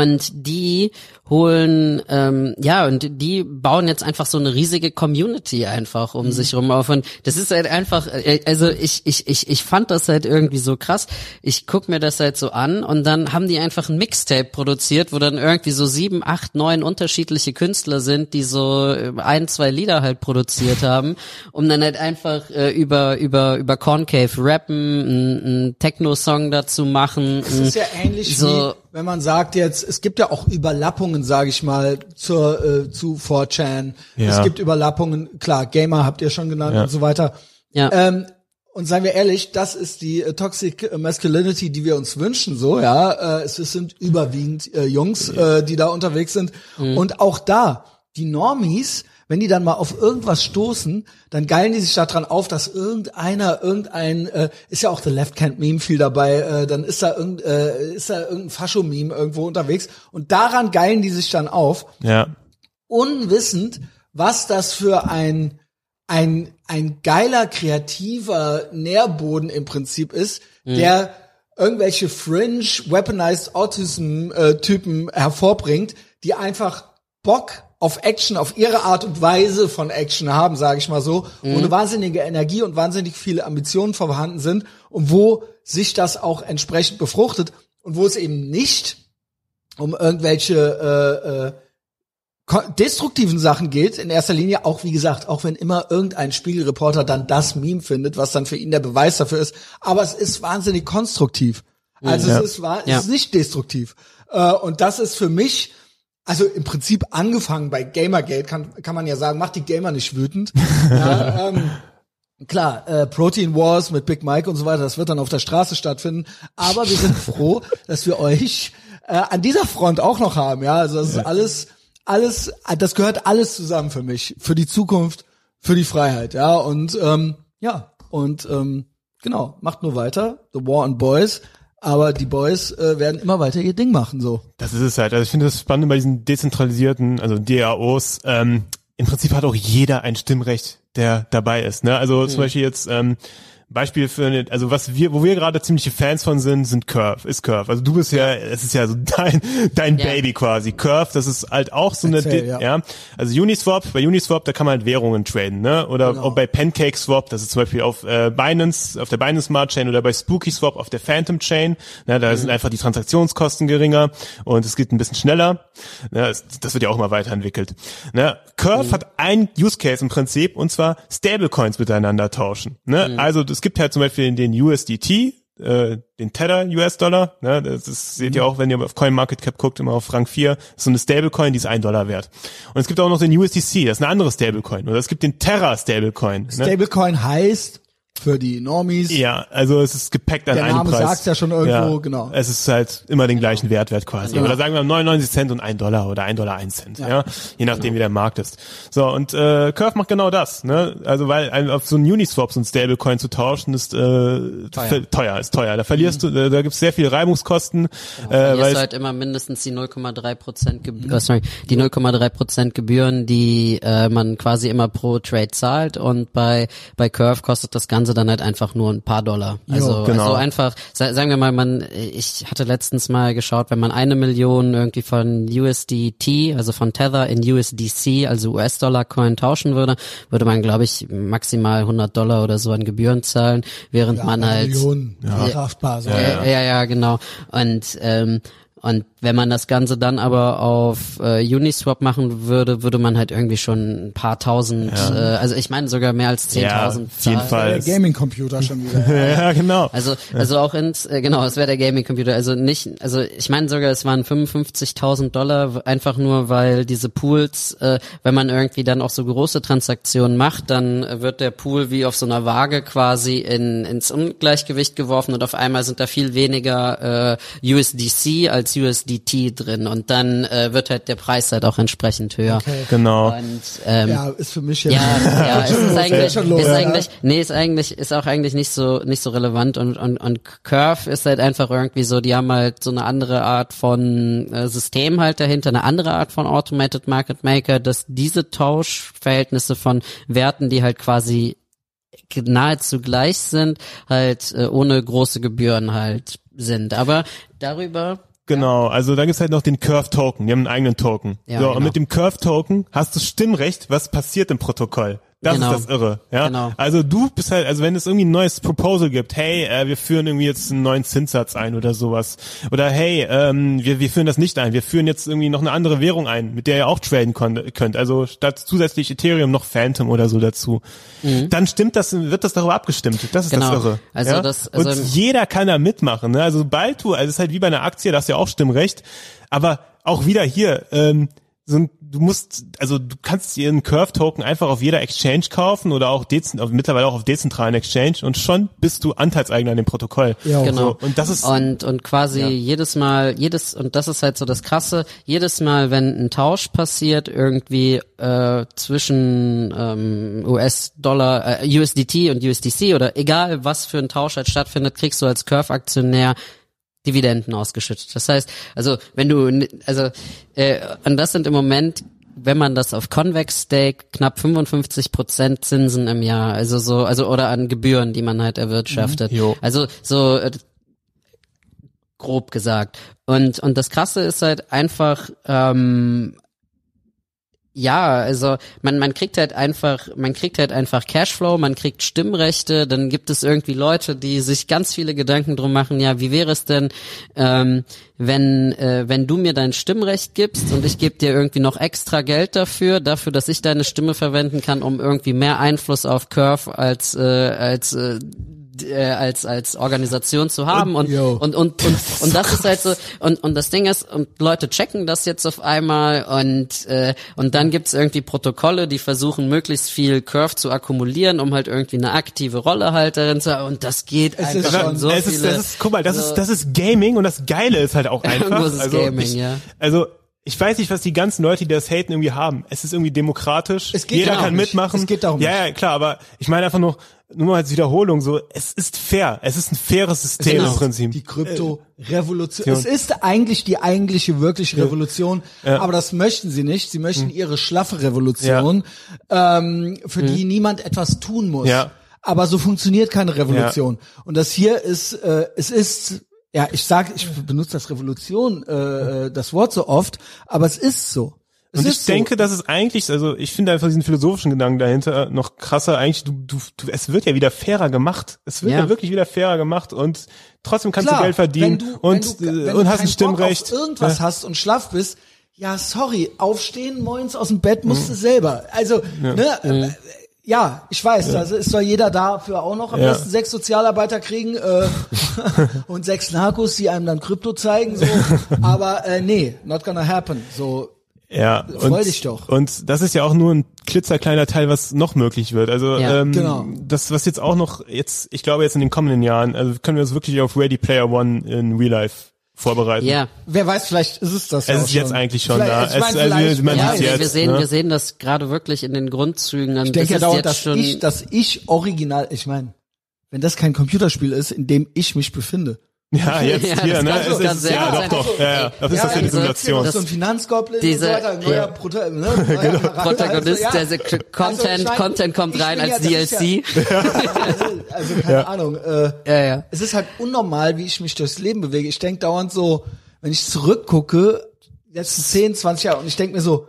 und die holen, ähm, ja, und die bauen jetzt einfach so eine riesige Community einfach um mhm. sich rum auf. Und das ist halt einfach, äh, also ich, ich, ich, ich fand das halt irgendwie so krass. Ich guck mir das halt so an und dann haben die einfach ein Mixtape produziert, wo dann irgendwie so sieben, acht, neun unterschiedliche Künstler sind, die so äh, ein, zwei Lieder halt produziert haben, um dann halt einfach äh, über, über, über Concave rappen, einen Techno-Song dazu machen. Das ist ja ähnlich so, wie, wenn man sagt jetzt, es gibt ja auch Überlappungen, sage ich mal, zur, äh, zu 4chan. Ja. Es gibt Überlappungen, klar, Gamer habt ihr schon genannt ja. und so weiter. Ja. Ähm, und seien wir ehrlich, das ist die äh, Toxic Masculinity, die wir uns wünschen, so, ja. Äh, es, es sind überwiegend äh, Jungs, äh, die da unterwegs sind. Mhm. Und auch da, die Normies, wenn die dann mal auf irgendwas stoßen, dann geilen die sich daran auf, dass irgendeiner, irgendein, äh, ist ja auch The Left Hand Meme viel dabei, äh, dann ist da irgend, äh, ist da irgendein Fascho-Meme irgendwo unterwegs und daran geilen die sich dann auf. Ja. Unwissend, was das für ein, ein, ein geiler, kreativer Nährboden im Prinzip ist, mhm. der irgendwelche Fringe, Weaponized Autism-Typen äh, hervorbringt, die einfach Bock auf Action, auf ihre Art und Weise von Action haben, sage ich mal so, mhm. wo eine wahnsinnige Energie und wahnsinnig viele Ambitionen vorhanden sind und wo sich das auch entsprechend befruchtet und wo es eben nicht um irgendwelche äh, äh, destruktiven Sachen geht, in erster Linie auch, wie gesagt, auch wenn immer irgendein Spiegelreporter dann das Meme findet, was dann für ihn der Beweis dafür ist, aber es ist wahnsinnig konstruktiv. Also ja. es, ist, es ist nicht destruktiv. Äh, und das ist für mich also im Prinzip angefangen bei Gamergate kann, kann man ja sagen, macht die Gamer nicht wütend. ja, ähm, klar, äh, Protein Wars mit Big Mike und so weiter, das wird dann auf der Straße stattfinden. Aber wir sind froh, dass wir euch äh, an dieser Front auch noch haben. Ja, also das ist alles, alles, das gehört alles zusammen für mich, für die Zukunft, für die Freiheit. Ja und ähm, ja und ähm, genau, macht nur weiter. The War on Boys aber die Boys äh, werden immer weiter ihr Ding machen so. Das ist es halt. Also ich finde das spannend bei diesen dezentralisierten, also DAOs. Ähm, Im Prinzip hat auch jeder ein Stimmrecht, der dabei ist. Ne? Also mhm. zum Beispiel jetzt ähm, Beispiel für eine, also was wir, wo wir gerade ziemliche Fans von sind, sind Curve, ist Curve. Also du bist ja, es ist ja so dein, dein ja. Baby quasi. Curve, das ist halt auch so Erzähl, eine, ja. ja. Also Uniswap, bei Uniswap, da kann man halt Währungen traden, ne? Oder genau. auch bei Pancake Swap, das ist zum Beispiel auf äh, Binance, auf der Binance Smart Chain oder bei Spooky Swap auf der Phantom Chain. Ne? Da mhm. sind einfach die Transaktionskosten geringer und es geht ein bisschen schneller. Ne? Das, das wird ja auch mal weiterentwickelt. Ne? Curve mhm. hat ein Use Case im Prinzip und zwar Stablecoins miteinander tauschen. Ne? Mhm. Also es gibt halt zum Beispiel den USDT, äh, den Tether US-Dollar, ne, das ist, seht ihr mhm. auch, wenn ihr auf CoinMarketCap guckt, immer auf Rang 4, ist so eine Stablecoin, die ist ein Dollar wert. Und es gibt auch noch den USDC, das ist eine andere Stablecoin. Oder es gibt den Terra Stablecoin. Ne? Stablecoin heißt, für die Normies. Ja, also es ist gepackt an Der einem Name Preis. sagt's ja schon irgendwo, ja, genau. Es ist halt immer den gleichen Wertwert quasi. Ja. Oder sagen wir 99 Cent und ein Dollar oder ein Dollar ein Cent, ja, ja? je nachdem genau. wie der Markt ist. So und äh, Curve macht genau das, ne? Also weil ein, auf so ein Uniswap so ein Stablecoin zu tauschen ist äh, teuer. teuer, ist teuer. Da verlierst mhm. du, da gibt's sehr viel Reibungskosten. Ja, äh, weil halt immer mindestens die 0,3 Prozent, Gebühren, mhm. oh, sorry, die 0,3 Prozent Gebühren, die äh, man quasi immer pro Trade zahlt und bei bei Curve kostet das Ganze dann halt einfach nur ein paar Dollar. Also, jo, genau. also einfach, sagen wir mal, man, ich hatte letztens mal geschaut, wenn man eine Million irgendwie von USDT, also von Tether in USDC, also US-Dollar-Coin tauschen würde, würde man, glaube ich, maximal 100 Dollar oder so an Gebühren zahlen, während ja, man halt, Millionen, ja, ja, ja, ja, ja, genau. Und ähm, und wenn man das Ganze dann aber auf äh, Uniswap machen würde, würde man halt irgendwie schon ein paar tausend, ja. äh, also ich meine sogar mehr als 10.000 ja, auf jeden Fall. Der Gaming-Computer schon wieder. ja, genau. Also, also auch ins, äh, genau, es wäre der Gaming-Computer. Also nicht, also ich meine sogar, es waren 55.000 Dollar, einfach nur, weil diese Pools, äh, wenn man irgendwie dann auch so große Transaktionen macht, dann wird der Pool wie auf so einer Waage quasi in, ins Ungleichgewicht geworfen und auf einmal sind da viel weniger äh, USDC als USD USDT drin und dann äh, wird halt der Preis halt auch entsprechend höher. Genau. Und ähm, Ja, ist für mich jetzt. ja, ja, es ist eigentlich, ist ja. eigentlich, nee, ist eigentlich, ist auch eigentlich nicht so, nicht so relevant und, und, und Curve ist halt einfach irgendwie so, die haben halt so eine andere Art von äh, System halt dahinter, eine andere Art von Automated Market Maker, dass diese Tauschverhältnisse von Werten, die halt quasi nahezu gleich sind, halt äh, ohne große Gebühren halt sind. Aber darüber Genau, also dann gibt's halt noch den Curve Token, die haben einen eigenen Token. Ja, so, genau. und mit dem Curve Token hast du Stimmrecht, was passiert im Protokoll. Das Genau. ist das Irre, ja. Genau. Also du bist halt, also wenn es irgendwie ein neues Proposal gibt, hey, äh, wir führen irgendwie jetzt einen neuen Zinssatz ein oder sowas, oder hey, ähm, wir, wir führen das nicht ein, wir führen jetzt irgendwie noch eine andere Währung ein, mit der ihr auch traden könnt, also statt zusätzlich Ethereum noch Phantom oder so dazu, dann stimmt das, wird das darüber abgestimmt. Das ist Mhm. Genau. das Irre. Also ja? das- also und jeder kann da mitmachen. Ne? Also sobald du, also es ist halt wie bei einer Aktie, da hast du ja auch Stimmrecht, aber auch wieder hier, ähm, so ein, du musst, also du kannst einen Curve-Token einfach auf jeder Exchange kaufen oder auch dezent, mittlerweile auch auf dezentralen Exchange und schon bist du Anteilseigner an dem Protokoll. Ja, Genau. So, und das ist und und quasi Ja. jedes Mal jedes und das ist halt so das krasse jedes Mal wenn ein Tausch passiert irgendwie äh, zwischen ähm, US-Dollar äh, USDT und USDC oder egal was für ein Tausch halt stattfindet kriegst du als Curve Aktionär Dividenden ausgeschüttet. Das heißt, also wenn du also äh, und das sind im Moment wenn man das auf Convex Stake knapp 55 Prozent Zinsen im Jahr, also so, also oder an Gebühren, die man halt erwirtschaftet. Jo. Also so äh, grob gesagt. Und und das Krasse ist halt einfach ähm, ja, also man man kriegt halt einfach man kriegt halt einfach Cashflow, man kriegt Stimmrechte, dann gibt es irgendwie Leute, die sich ganz viele Gedanken drum machen, ja, wie wäre es denn, ähm, wenn äh, wenn du mir dein Stimmrecht gibst und ich gebe dir irgendwie noch extra Geld dafür, dafür, dass ich deine Stimme verwenden kann, um irgendwie mehr Einfluss auf Curve als äh, als äh, äh, als als Organisation zu haben und yo. und und und, und das ist halt so und und das Ding ist und Leute checken das jetzt auf einmal und äh, und dann gibt's irgendwie Protokolle, die versuchen möglichst viel Curve zu akkumulieren, um halt irgendwie eine aktive Rolle halt darin zu haben und das geht Es ist einfach schon schon so es ist, viele das ist, guck mal, das so- ist, das ist Gaming und das Geile ist halt auch einfach. Irgendwo ist es also, Gaming, ich, ja. Also, ich weiß nicht, was die ganzen Leute, die das haten, irgendwie haben. Es ist irgendwie demokratisch. Es geht Jeder kann nicht. mitmachen. Es geht darum Ja, ja, klar, aber ich meine einfach nur, nur mal als Wiederholung, so, es ist fair. Es ist ein faires System Genau. im Prinzip. Die Krypto-Revolution. Es ist eigentlich die eigentliche, wirkliche Revolution, aber das möchten sie nicht. Sie möchten Hm. ihre schlaffe Revolution, ähm, für die niemand etwas tun muss. Ja. Aber so funktioniert keine Revolution. Und das hier ist, äh, es ist, ja, ich sag, ich benutze das Revolution, äh, äh, das Wort so oft, aber es ist so. Es Und ich so. denke, dass es eigentlich, also ich finde einfach diesen philosophischen Gedanken dahinter noch krasser. Eigentlich, du, du, du, es wird ja wieder fairer gemacht. Es wird ja, Ja. wirklich wieder fairer gemacht und trotzdem kannst Klar, du Geld verdienen wenn du, und, wenn du, äh, wenn und du hast ein Bock Stimmrecht. Auf irgendwas Ja. hast und schlaff bist, ja, sorry, aufstehen, moins aus dem Bett musst du selber. Also, ne, äh, ja, ich weiß, also es soll jeder dafür auch noch am Ja. besten sechs Sozialarbeiter kriegen äh, und sechs Narcos, die einem dann Krypto zeigen, so. Aber äh, nee, not gonna happen. So, Ja, Freu und, dich doch. Und das ist ja auch nur ein klitzerkleiner Teil, was noch möglich wird. Also Ja, ähm, genau. das, was jetzt auch noch jetzt, ich glaube jetzt in den kommenden Jahren, also können wir uns wirklich auf Ready Player One in Real Life vorbereiten. ja, wer weiß, vielleicht ist es das. ja Es ist jetzt eigentlich schon da. Ich mein, also man ja, wir, jetzt, wir sehen, ne? wir sehen das gerade wirklich in den Grundzügen. Und Ich denke ja das ist dauernd, jetzt dass schon, ich, dass ich original, ich meine, wenn das kein Computerspiel ist, in dem ich mich befinde. Ja, jetzt Ja, hier, ne? Es ist, ja, doch, doch. Ja, ja. Das ist das ja die also, Simulation. Das so ein Finanzgoblin Diese- und so weiter, neuer ja. Proto ne? neuer Protagonist, ja. der Content, Also mein, Content kommt rein als ja- ist DLC. Ja, also keine Ahnung. Äh, Ja, ja. es ist halt unnormal, wie ich mich durchs Leben bewege. Ich denke dauernd so, wenn ich zurückgucke, letzten 10, 20 Jahre, und ich denke mir so,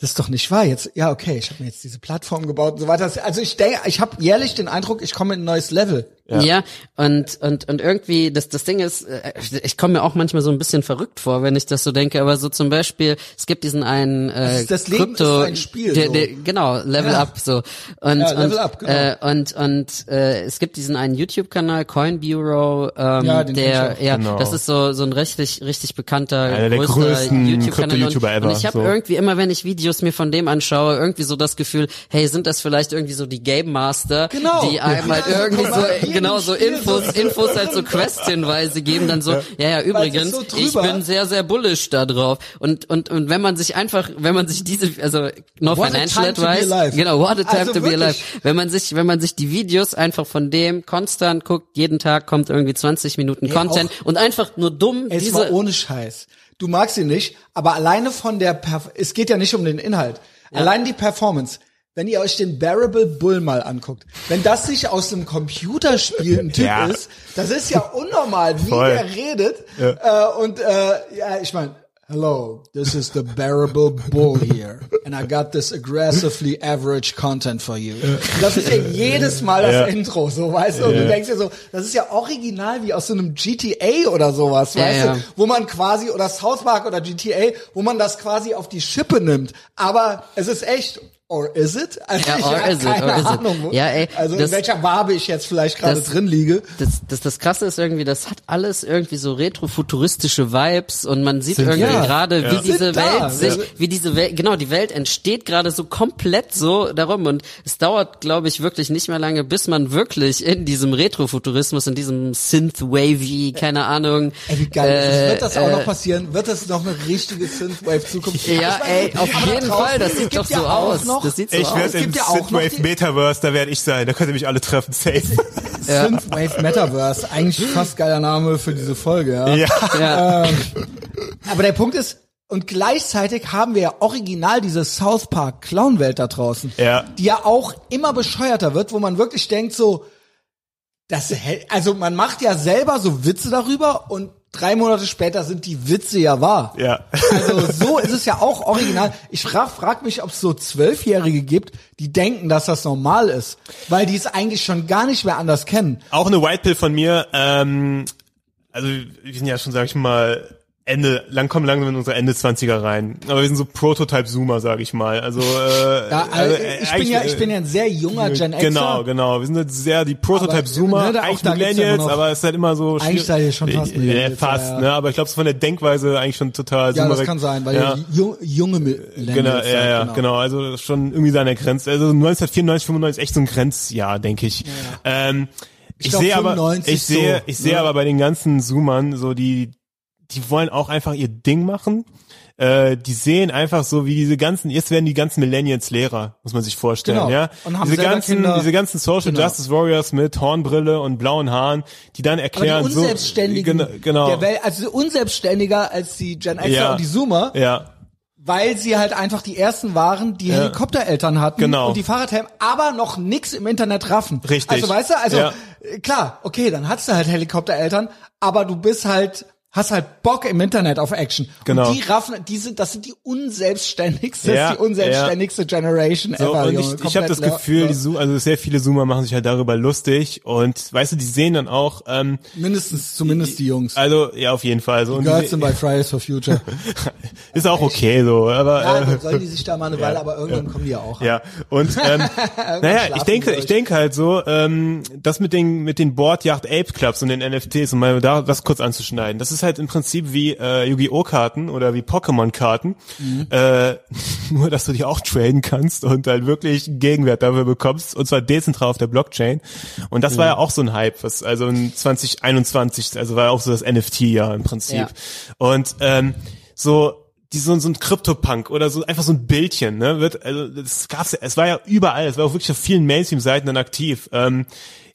das ist doch nicht wahr. Jetzt, ja, okay, ich habe mir jetzt diese Plattform gebaut und so weiter. Also ich denke, ich habe jährlich den Eindruck, ich komme in ein neues Level. Ja. und und und irgendwie das das Ding ist, äh, ich komme mir auch manchmal so ein bisschen verrückt vor, wenn ich das so denke. Aber so zum Beispiel, es gibt diesen einen äh, ist- das Leben Krypto, ist ein Spiel, der, der, genau Level Ja. Up so und Ja, Level und Up, genau. äh, und und äh, es gibt diesen einen YouTube-Kanal Coin Bureau, ähm, Ja, der ja, Genau. das ist so so ein richtig richtig bekannter Einer der größten YouTube-Kanal und, Krypto-YouTuber ever, und ich habe so. irgendwie immer, wenn ich Videos mir von dem anschaue, irgendwie so das Gefühl, hey, sind das vielleicht irgendwie so die Game Master, Genau. die einem halt Ja, irgendwie guck so genau so Infos, so- Infos halt so Quest-Hinweise geben, dann so, ja, ja, übrigens, so ich bin sehr, sehr bullish da drauf. Und, und, und wenn man sich einfach, wenn man sich diese, also, no What a financial time to be advice, alive. genau, what a time Also to be wirklich. alive. Wenn man sich, wenn man sich die Videos einfach von dem konstant guckt, jeden Tag kommt irgendwie 20 Minuten Ja, Content und einfach nur dumm Es diese, war ohne Scheiß. Du magst ihn nicht, aber alleine von der, Perf es geht ja nicht um den Inhalt. Allein die Performance. Wenn ihr euch den Bearable Bull mal anguckt, wenn das sich aus einem Computerspiel ein Typ Ja. ist, das ist ja unnormal, wie Voll. der redet. Äh, und äh, ja, ich meine, hello, this is the Bearable Bull here, and I got this aggressively average content for you. Das ist ja jedes Mal das Ja. Intro, so weißt du. Und du Ja. denkst dir so, das ist ja original wie aus so einem GTA oder sowas, Ja, weißt ja. du, wo man quasi oder South Park oder GTA, wo man das quasi auf die Schippe nimmt. Aber es ist echt. Or is it? Also Ja, or is it, or is it. Ahnung. wo- Ja, ey, also das- in welcher Wabe ich jetzt vielleicht gerade drin liege. das, das, das krasse ist irgendwie, das hat alles irgendwie so retrofuturistische Vibes und man sieht Sind- irgendwie ja. gerade, wie Ja. diese Sind da. Welt sich, wie diese Welt, genau, die Welt entsteht gerade so komplett so darum und es dauert, glaube ich, wirklich nicht mehr lange, bis man wirklich in diesem Retrofuturismus, in diesem Synth-Wavy, keine Ahnung. Ey, wie geil. äh, wird das auch äh, noch passieren? Wird das noch eine richtige Synthwave-Zukunft? Ja, Ich meine, ey, auf jeden Fall, das sieht doch ja so auch aus. Noch Das sieht so Ich werde Es im gibt ja Synthwave Metaverse, da werde ich sein. Da könnt ihr mich alle treffen. Safe. Synthwave Metaverse. Eigentlich fast geiler Name für diese Folge, ja. ja. Ja. Aber der Punkt ist, und gleichzeitig haben wir ja original diese South Park Clown-Welt da draußen. Ja. Die ja auch immer bescheuerter wird, wo man wirklich denkt so, das, hält- also man macht ja selber so Witze darüber und drei Monate später sind die Witze ja wahr. Ja. Also so ist es ja auch original. Ich frag, frag mich, ob es so Zwölfjährige gibt, die denken, dass das normal ist, weil die es eigentlich schon gar nicht mehr anders kennen. Auch eine White Pill von mir. Ähm, also wir sind ja schon, sag ich mal, Ende, lang kommen langsam in unsere Ende 20er rein. Aber wir sind so Prototype-Zoomer, sag ich mal. Also, äh, Ja, also, also, äh, ich bin ja, ich bin ja ein sehr junger Gen Xer. Genau, genau. Wir sind halt sehr die Prototype-Zoomer, ne, da- eigentlich da ja Millennials, noch- aber es ist halt immer so Eigentlich seid ihr schon fast Ja, Millennials, fast, ja, ja. ne? Aber ich glaube, so von der Denkweise eigentlich schon total Ja, das kann sein, weil ja. junge Millennials Genau, ja, ja, genau. Also das ist schon irgendwie seine Grenze. Also 1994, 95 echt so ein Grenzjahr, denke ich. Ähm, ich glaub, sehe aber, 95 ich sehe, so, ich sehe ne? aber bei den ganzen Zoomern so die, die wollen auch einfach ihr Ding machen. Äh, die sehen einfach so wie diese ganzen, jetzt werden die ganzen Millennials Lehrer, muss man sich vorstellen, Genau. ja. Und haben diese ganzen, Kinder. diese ganzen Social Genau. Justice Warriors mit Hornbrille und blauen Haaren, die dann Aber die erklären Unselbstständigen so, genau, genau. der Welt, also unselbstständiger als die Gen Xer Ja. und die Zoomer, ja, weil sie halt einfach die ersten waren, die Ja. Helikoptereltern hatten Genau. und die Fahrradhelm, aber noch nix im Internet raffen. Richtig. Also weißt du, also Ja. äh, klar, okay, dann hast du halt Helikoptereltern, aber du bist halt hast halt Bock im Internet auf Action. Genau. Und die raffen, die sind, das sind die unselbstständigste, Ja, die unselbstständigste Generation So, ever. und Junge. ich, ich habe das. Gefühl, die Zoom, also sehr viele Zoomer machen sich halt darüber lustig und weißt du, die sehen dann auch, ähm, mindestens, zumindest die Jungs. also ja auf jeden Fall so und Girls die, sind bei Fridays for Future. ist auch okay so, aber Ja, äh, dann sollen die sich da mal eine Weile, aber irgendwann kommen die ja auch. Ja, und ähm, naja, ich denke, die ich denke halt so, ähm, das mit den mit den Boardyacht Ape Clubs und den NFTs, um mal da das kurz anzuschneiden, das ist halt im Prinzip wie äh, Yu-Gi-Oh Karten oder wie Pokémon Karten, Mhm. äh, nur dass du die auch traden kannst und halt wirklich Gegenwert dafür bekommst und zwar dezentral auf der Blockchain. Und das war Mhm. ja auch so ein Hype, was also in 2021, also war ja auch so das NFT-Jahr im Prinzip. Ja. Und ähm, so die so, so ein Krypto-Punk oder so einfach so ein Bildchen, ne, wird, also das gab's ja, es war ja überall, es war auch wirklich auf vielen Mainstream-Seiten dann aktiv. Ähm,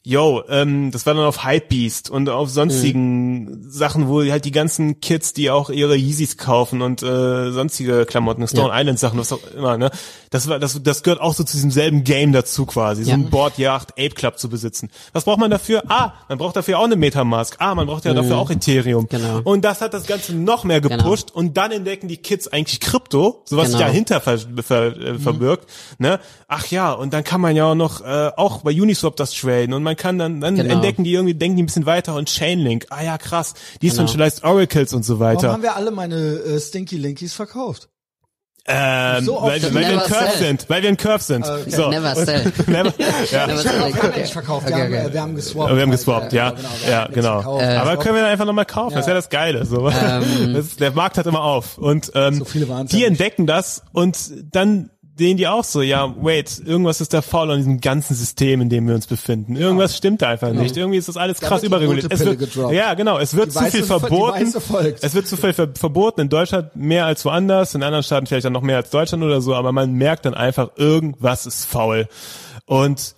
yo, ähm, das war dann auf Hypebeast und auf sonstigen Sachen, wo halt die ganzen Kids, die auch ihre Yeezys kaufen und äh, sonstige Klamotten, Stone Island Sachen, was auch immer, ne, das war, das, das gehört auch so zu diesem selben Game dazu quasi, so Ja. ein Boardyacht Ape Club zu besitzen. Was braucht man dafür? Ah, man braucht dafür auch eine Metamask. Ah, man braucht ja dafür auch Ethereum. Genau. Und das hat das Ganze noch mehr gepusht und dann entdecken die Kids eigentlich Krypto, so was sich Genau. dahinter ver, ver, äh, verbirgt, ne? Ach ja, und dann kann man ja auch noch äh, auch bei Uniswap das traden und man kann dann dann Genau. entdecken die irgendwie denken die ein bisschen weiter und Chainlink. Ah ja, krass. Decentralized Oracles und so Warum weiter. haben wir alle meine äh, Stinky Linkies verkauft? Ähm, So weil, weil wir ein never Curve sell. sind, weil wir ein Curve sind. So. Never sell. Never, ja. Never Wir sell. haben nicht verkauft, wir, Okay, haben, okay. äh, wir haben geswappt. Aber wir haben geswappt, ja. genau, Ja, genau. verkauft. Aber Swap. können wir dann einfach nochmal kaufen, das ist ja das Geile. So. Ähm. Das ist, der Markt hat immer auf. Und ähm, So die ja entdecken das und dann sehen die auch so, ja, wait, irgendwas ist da faul an diesem ganzen System, in dem wir uns befinden. Irgendwas stimmt da einfach nicht. Irgendwie ist das alles Da krass überreguliert. Es wird, gedroppt. ja, genau, es wird Die zu weiße- viel verboten. Es wird zu viel ver verboten. In Deutschland mehr als woanders, in anderen Staaten vielleicht dann noch mehr als Deutschland oder so, aber man merkt dann einfach, irgendwas ist faul. Und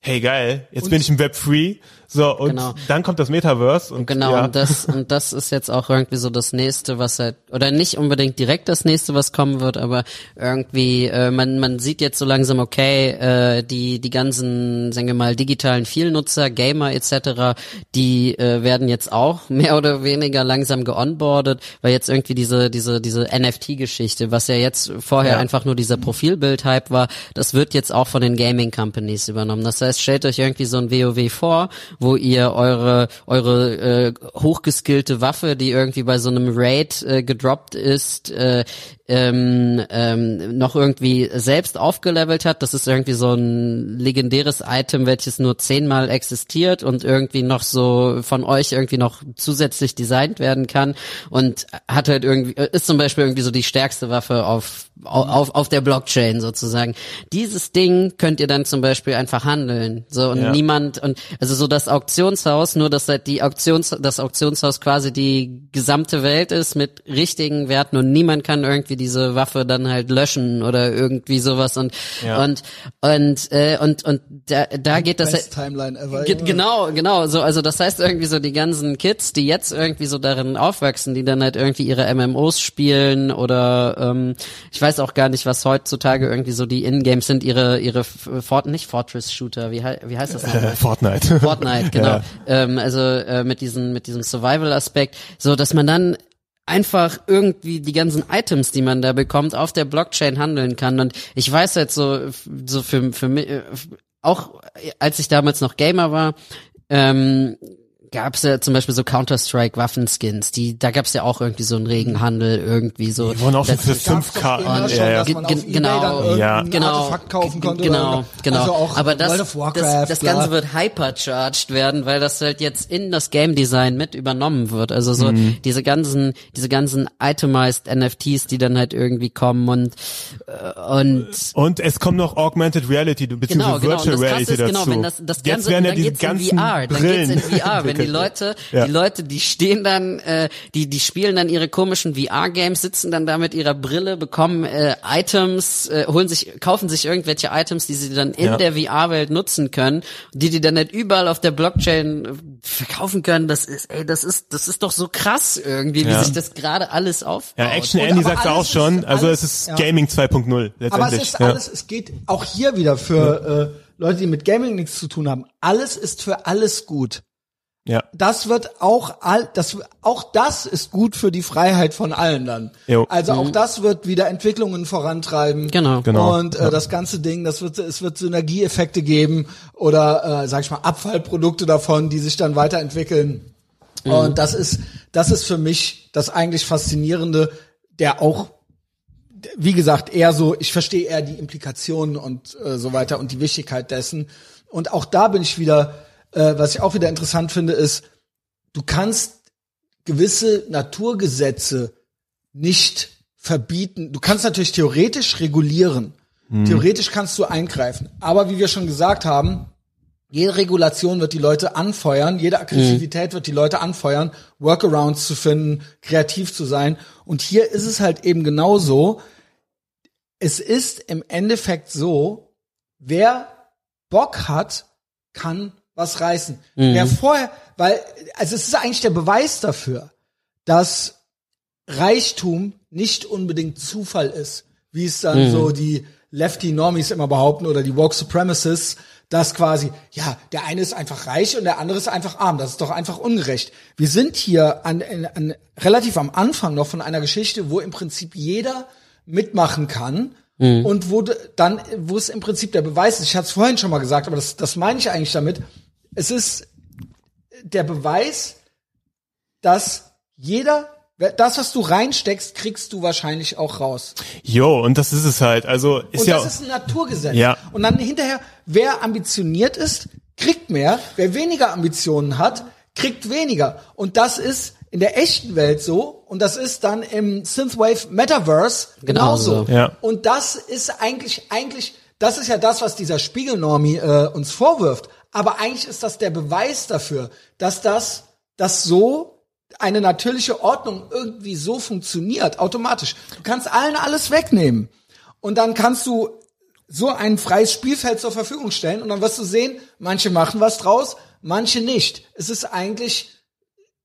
hey geil, jetzt bin ich im Web free. So, und Genau. dann kommt das Metaverse und Genau, ja. und das, und das ist jetzt auch irgendwie so das nächste, was halt, oder nicht unbedingt direkt das nächste, was kommen wird, aber irgendwie, äh, man, man sieht jetzt so langsam, okay, äh, die, die ganzen, sagen wir mal, digitalen Vielnutzer, Gamer etc., die äh, werden jetzt auch mehr oder weniger langsam geonboardet, weil jetzt irgendwie diese, diese, diese NFT-Geschichte, was ja jetzt vorher Ja. einfach nur dieser Profilbild-Hype war, das wird jetzt auch von den Gaming-Companies übernommen. Das heißt, stellt euch irgendwie so ein WoW vor, wo ihr eure eure äh, hochgeskillte Waffe, die irgendwie bei so einem Raid äh, gedroppt ist, äh, ähm, ähm, noch irgendwie selbst aufgelevelt hat. Das ist irgendwie so ein legendäres Item, welches nur zehnmal existiert und irgendwie noch so von euch irgendwie noch zusätzlich designt werden kann und hat halt irgendwie, ist zum Beispiel irgendwie so die stärkste Waffe auf, auf, auf der Blockchain sozusagen. Dieses Ding könnt ihr dann zum Beispiel einfach handeln. So und Ja. niemand und also so das Auktionshaus, nur dass halt die Auktions, das Auktionshaus quasi die gesamte Welt ist mit richtigen Werten und niemand kann irgendwie diese Waffe dann halt löschen oder irgendwie sowas und Ja. und und äh, und und da, da geht das Best Timeline ever. Genau, genau, so, also das heißt irgendwie so die ganzen Kids, die jetzt irgendwie so darin aufwachsen, die dann halt irgendwie ihre MMOs spielen oder ähm, ich weiß auch gar nicht, was heutzutage irgendwie so die In-Games sind, ihre ihre Fort nicht Fortress-Shooter, wie, hei- wie heißt das nochmal? Äh, Fortnite. Fortnite, genau. Ja. Ähm, also äh, mit diesem mit diesem Survival-Aspekt, so dass man dann einfach irgendwie die ganzen Items, die man da bekommt, auf der Blockchain handeln kann. Und ich weiß halt so, so für, für mich, auch als ich damals noch Gamer war, ähm, gab es ja zum Beispiel so Counter-Strike Waffenskins, die, da gab es ja auch irgendwie so einen regen Handel irgendwie so. Die wurden auch schon für Das gab's 5K. doch immer Ja, schon, ja. eBay genau. Ja. Genau. Kaufen konnte. Genau, genau. Also auch aber das, Warcraft, das, das. Ganze wird hypercharged werden, weil das halt jetzt in das Game Design mit übernommen wird. Also so Mhm. diese ganzen, diese ganzen itemized NFTs, die dann halt irgendwie kommen und äh, und Und es kommt noch Augmented Reality beziehungsweise Genau, genau. Virtual Und das Reality ist, dazu. genau, wenn das, das Jetzt Ganze, werden ja in ganzen VR, dann Brillen geht's in VR, wenn die. Leute, Ja. die Leute, die stehen dann, äh, die, die spielen dann ihre komischen VR-Games, sitzen dann da mit ihrer Brille, bekommen äh, Items, äh, holen sich, kaufen sich irgendwelche Items, die sie dann in Ja. der VR-Welt nutzen können, die die dann nicht überall auf der Blockchain äh, verkaufen können. Das ist, ey, das ist, das ist doch so krass irgendwie, wie Ja. sich das gerade alles aufbaut. Ja, Action Andy sagt auch schon, ist- also alles- es ist ja. Gaming 2.0 letztendlich. Aber es ist ja. alles, es geht auch hier wieder für äh, Leute, die mit Gaming nichts zu tun haben. Alles ist für alles gut. Ja. Das wird auch all, das, auch das ist gut für die Freiheit von allen dann. Jo. Also auch das wird wieder Entwicklungen vorantreiben. Genau. Genau. Und äh, das ganze Ding, das wird, es wird Synergieeffekte geben oder, äh, sag ich mal, Abfallprodukte davon, die sich dann weiterentwickeln. Und das ist, das ist für mich das eigentlich Faszinierende, der auch wie gesagt, eher so, ich verstehe eher die Implikationen und äh, so weiter und die Wichtigkeit dessen. Und auch da bin ich wieder, äh, was ich auch wieder interessant finde, ist, du kannst gewisse Naturgesetze nicht verbieten. Du kannst natürlich theoretisch regulieren. Theoretisch kannst du eingreifen. Aber wie wir schon gesagt haben, jede Regulation wird die Leute anfeuern, jede Aggressivität wird die Leute anfeuern, Workarounds zu finden, kreativ zu sein. Und hier ist es halt eben genauso. Es ist im Endeffekt so, wer Bock hat, kann was reißen. Wer vorher, weil, also es ist eigentlich der Beweis dafür, dass Reichtum nicht unbedingt Zufall ist, wie es dann so die Lefty Normies immer behaupten oder die Woke Supremacists, dass quasi, ja, der eine ist einfach reich und der andere ist einfach arm. Das ist doch einfach ungerecht. Wir sind hier an, an, an relativ am Anfang noch von einer Geschichte, wo im Prinzip jeder mitmachen kann und wo dann, wo es im Prinzip der Beweis ist. Ich hatte es vorhin schon mal gesagt, aber das, das meine ich eigentlich damit. Es ist der Beweis, dass jeder, das, was du reinsteckst, kriegst du wahrscheinlich auch raus. Jo, und das ist es halt. Also ist Und ja das ist ein Naturgesetz. Ja. Und dann hinterher, wer ambitioniert ist, kriegt mehr. Wer weniger Ambitionen hat, kriegt weniger. Und das ist in der echten Welt so und das ist dann im Synthwave Metaverse genauso. Genauso. Ja. Und das ist eigentlich, eigentlich, das ist ja das, was dieser Spiegelnormi äh, uns vorwirft. Aber eigentlich ist das der Beweis dafür, dass das, dass so eine natürliche Ordnung irgendwie so funktioniert, automatisch. Du kannst allen alles wegnehmen. Und dann kannst du so ein freies Spielfeld zur Verfügung stellen und dann wirst du sehen, manche machen was draus, manche nicht. Es ist eigentlich